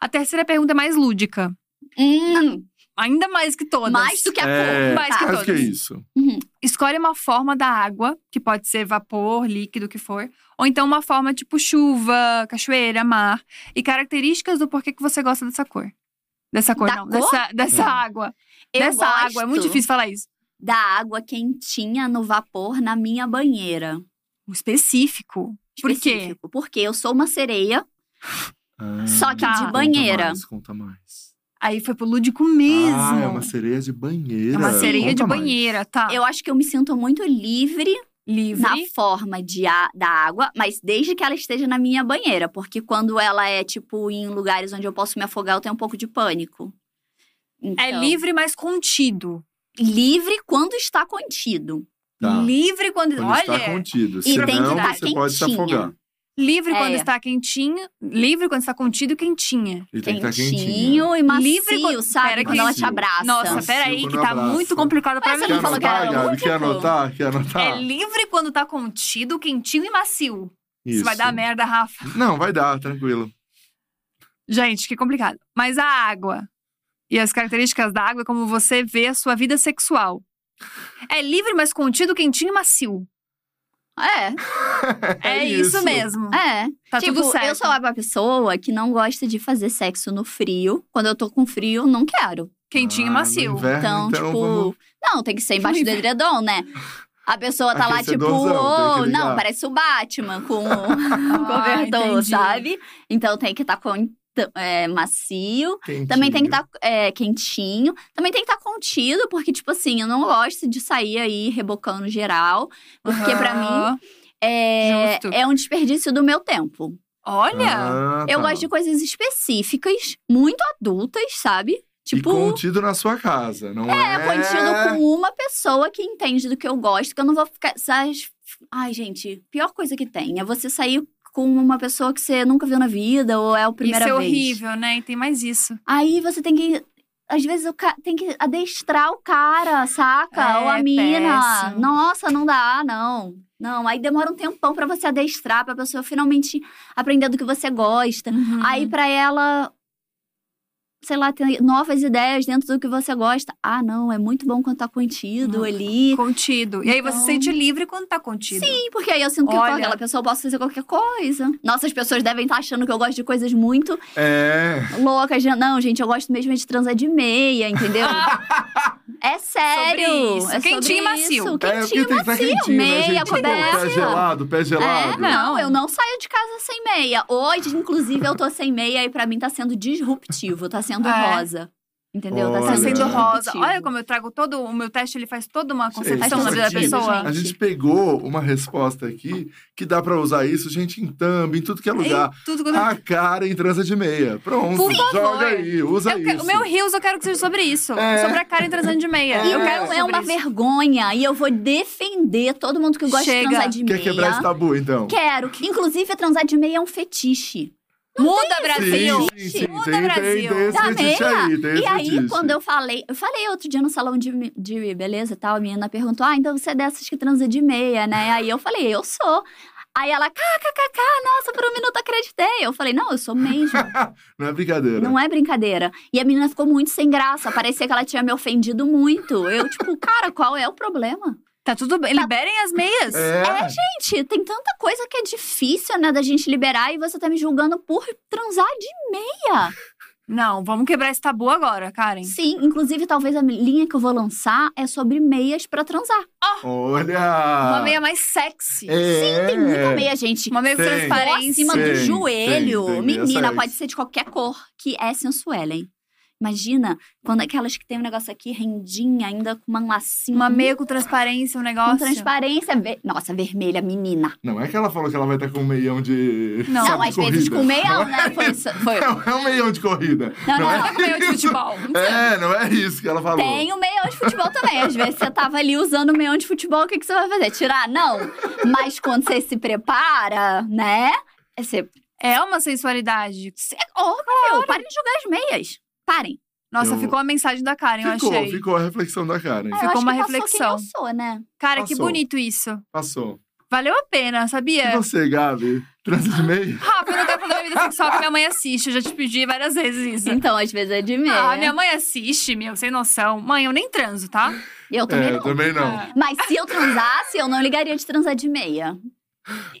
A terceira pergunta é mais lúdica. Hum, Ainda mais que todas. mais do que a É, cor. Mais que. Acho que é todas. isso. Uhum. Escolhe uma forma da água, que pode ser vapor, líquido, o que for. Ou então uma forma tipo chuva, cachoeira, mar. E características do porquê que você gosta dessa cor. Dessa cor, Da não. cor? Dessa, dessa É. água. Eu dessa água. É muito difícil falar isso. Da água quentinha no vapor na minha banheira. O específico. Por quê? Específico. Porque eu sou uma sereia, Ah, Só que de conta banheira. mais, conta mais. Aí foi pro lúdico mesmo. Ah, é uma sereia de banheira. É uma sereia de Conta mais. banheira, tá? eu acho que eu me sinto muito livre Livre. na forma de a, da água, mas desde que ela esteja na minha banheira, porque quando ela é tipo em lugares onde eu posso me afogar, eu tenho um pouco de pânico. É Então, livre, mas contido. livre quando está contido. Tá. Livre quando. Quando olha. está contido. E tem que estar você pode se quentinha. afogar. Livre quando É. está quentinho. Livre quando está contido e quentinha. E tem que estar Quentinho quentinho. e macio, Livre quando- sabe? Pera quando que- ela te abraça. Nossa, Macio peraí, quando que tá abraça. muito complicado pra Mas mim. você não falou que anotar, era Gabi? Quer anotar? Quer anotar? É livre quando tá contido, quentinho e macio. Isso Isso. vai dar merda, Rafa. Não, vai dar, tranquilo. Gente, que complicado. Mas a água e as características da água é como você vê a sua vida sexual. É livre, mas contido, quentinho e macio. É, É, isso. mesmo. é. Tá tipo, tudo certo. eu sou uma pessoa que não gosta de fazer sexo no frio. Quando eu tô com frio, não quero. Quentinho Ah, e macio. inverno, Então, então, tipo, vamos- não, tem que ser embaixo do edredom, né? A pessoa tá lá, tipo, "Oh", não, parece o Batman com o Ah, cobertor, entendi. sabe? Então tem que estar com é, macio. Quentinho. Também tem que estar quentinho. Também tem que estar contido, porque, tipo assim, eu não gosto de sair aí rebocando geral. Porque pra mim Aham. é, Justo. é um desperdício do meu tempo. Olha! Ah, Eu tá. gosto de coisas específicas, muito adultas, sabe? Tipo, E contido na sua casa, não é? é contido com uma pessoa que entende do que eu gosto, que eu não vou ficar. sabe? Ai, gente, pior coisa que tem é você sair com uma pessoa que você nunca viu na vida ou é a primeira isso é vez. horrível, né? E tem mais isso. Aí você tem que. Às vezes ca... tem que adestrar o cara, saca? É, Ou a mina. péssimo. Nossa, não dá, não. Não, aí demora um tempão pra você adestrar, pra pessoa finalmente aprender do que você gosta. Uhum. Aí pra ela, sei lá, ter novas ideias dentro do que você gosta. Ah, não, é muito bom quando tá contido Não. ali. Contido. E aí você Então- se sente livre quando tá contido. Sim, porque aí eu sinto que com Olha. aquela pessoa eu posso fazer qualquer coisa. Nossa, as pessoas devem estar achando que eu gosto de coisas muito É. loucas. Não, gente, eu gosto mesmo de transar de meia, entendeu? é sério. Sobre isso. É Quentinho sobre e macio. É, Quentinho estar macio. quentinho, né, meia, gente? Pô, pé coberta. gelado, pé gelado. É, não, Não. eu não saio de casa sem meia. Hoje, inclusive, eu tô sem meia e pra mim tá sendo disruptivo, tá sendo É. rosa. Entendeu? Olha. Tá sendo rosa. Olha como eu trago todo. O meu teste, ele faz toda uma concepção Gente, na vida da pessoa. A gente pegou uma resposta aqui que dá pra usar isso, gente, em thumb, em tudo que é lugar. Em tudo quanto- A cara em trança de meia. Pronto, Por favor. joga aí, usa Eu isso. o meu Rios eu quero que seja sobre isso. É. Sobre a Karen transando de meia. E eu quero é uma isso. vergonha. E eu vou defender todo mundo que gosta Chega. de transar de Quer meia. quebrar esse tabu, então? Quero. Inclusive, transar de meia é um fetiche. Muda, Brasil! Sim, sim, sim. Muda, Tem, tem, Brasil. tem esse Da meia. aí, tem esse E aí, quando eu falei, eu falei outro dia no salão de, de beleza e tal, a menina perguntou: Ah, então você é dessas que transa de meia, né? Aí eu falei, eu sou. Aí ela, kkkk, nossa, por um minuto acreditei. Eu falei, não, eu sou mesmo. Não é brincadeira. Não é brincadeira. E a menina ficou muito sem graça. Parecia que ela tinha me ofendido muito. Eu, tipo, cara, qual é o problema? Tá tudo bem. Liberem as meias. É, Gente, tem tanta coisa que é difícil, né, da gente liberar e você tá me julgando por transar de meia. Não, vamos quebrar esse tabu agora, Karen. Sim, inclusive, talvez a linha que eu vou lançar é sobre meias pra transar. olha! Uma meia mais sexy. É. Tem muita meia, gente. Uma meia Tem. transparência. acima Sim, do joelho. tem Menina, sexy. pode ser de qualquer cor, que é sensual, hein? Imagina quando aquelas que tem um negócio aqui rendinha, ainda com uma lacinha. Uma meia com transparência, um negócio. com transparência. Ver... Nossa, vermelha, menina. Não é que ela falou que ela vai estar com um meião de. Não, Não, às vezes corrida. com meião, Não né? Foi isso. Foi. É, é um meião de corrida. Não, não, é não. Tá com meia de isso. futebol. É, não é isso que ela falou. Tem o meião de futebol também. Às vezes você tava ali usando o meião de futebol, o que, que você vai fazer? Tirar? Não. Mas quando você se prepara, né? Você. É uma sensualidade. você óbvio, parem de jogar as meias. Parem. Nossa, Eu- ficou a mensagem da Karen, eu Ficou, achei. ficou a reflexão da Karen. É, eu Ficou acho uma que passou reflexão. Quem eu sou, né? Cara, que Passou. bonito isso. Passou. Valeu a pena, E sabia? você, Gabi? Transa de meia? Rafa, eu não quero falar da vida sexual que minha mãe assiste. Eu já te pedi várias vezes isso. Então, às vezes é de meia. Ah, minha mãe assiste, meu, sem noção. Mãe, eu nem transo, tá? Eu também É, não. também não. É. Mas se eu transasse, eu não ligaria de transar de meia.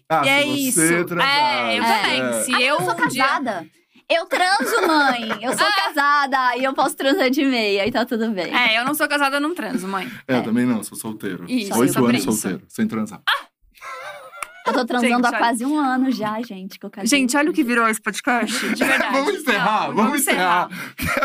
Ah, E é se isso. você transasse. É, eu É. também. Se Ah, eu eu sou um dia- casada. Eu transo, mãe. Eu sou casada e eu posso transar de meia e tá tudo bem. É, eu não sou casada, eu não transo, mãe. É, É. eu também não, sou solteiro. Isso, Oito sobre anos isso. solteiro, sem transar. Eu tô transando Gente, há olha- quase um ano já, gente. Que eu casei. Gente, olha o que virou esse podcast. De verdade. Vamos encerrar, Não, vamos encerrar.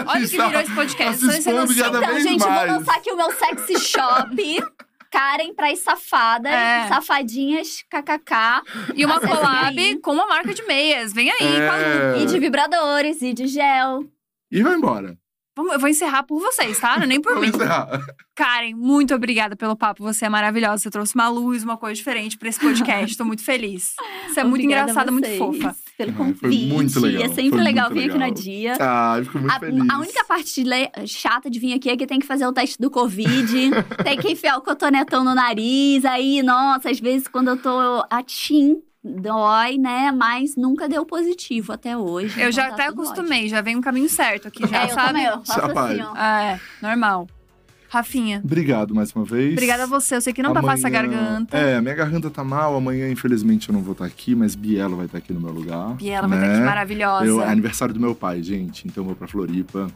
Olha o que virou esse podcast. Tá se expondo cada Então, vez gente, mais. vou lançar aqui o meu sexy shop. Karen pras safadas, É. safadinhas, kkk. E uma Acessem collab aí. com uma marca de meias. Vem aí, É. E de vibradores, e de gel. E vai embora. Eu vou encerrar por vocês, tá? Não é nem por mim. encerrar. Karen, muito obrigada pelo papo. Você é maravilhosa. Você trouxe uma luz, uma coisa diferente pra esse podcast. Tô muito feliz. Você é muito Obrigada a engraçada, muito fofa. Pelo Ah, foi convite. muito legal, É sempre foi legal vir aqui no legal. dia. Ah, eu fico muito A, feliz. a única parte le- chata de vir aqui é que tem que fazer o teste do Covid, tem que enfiar o cotonetão no nariz. Aí, nossa, às vezes quando eu tô atim, dói, né? Mas nunca deu positivo até hoje. Eu então já tá até acostumei, já vem um caminho certo aqui, ótimo. já, É, eu sabe? também, eu faço assim, ó. É, normal. Rafinha, Obrigado mais uma vez. obrigada a você. Eu sei que não tá fácil a Amanhã- garganta. É, minha garganta tá mal. Amanhã, infelizmente, eu não vou estar aqui, mas Bielo vai estar aqui no meu lugar. E ela vai estar né? aqui maravilhosa. Eu, é aniversário do meu pai, gente. Então eu vou pra Floripa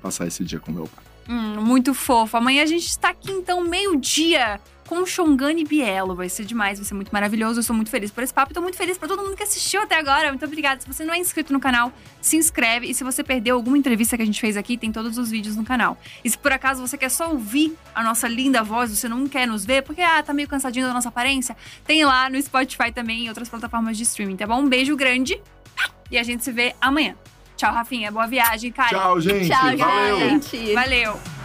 passar esse dia com meu pai. Hum, muito fofo. Amanhã a gente está aqui, então, meio-dia, com Xongani e Bielo. Vai ser demais, vai ser muito maravilhoso. Eu sou muito feliz por esse papo. e Tô muito feliz por todo mundo que assistiu até agora. Muito obrigada. Se você não é inscrito no canal, se inscreve. E se você perdeu alguma entrevista que a gente fez aqui, tem todos os vídeos no canal. E se por acaso você quer só ouvir a nossa linda voz, você não quer nos ver, porque, ah, tá meio cansadinho da nossa aparência, tem lá no Spotify também e outras plataformas de streaming, tá bom? Um beijo grande e a gente se vê amanhã. Tchau, Rafinha. Boa viagem, cara. Tchau, gente. Tchau, Valeu. gente. Valeu.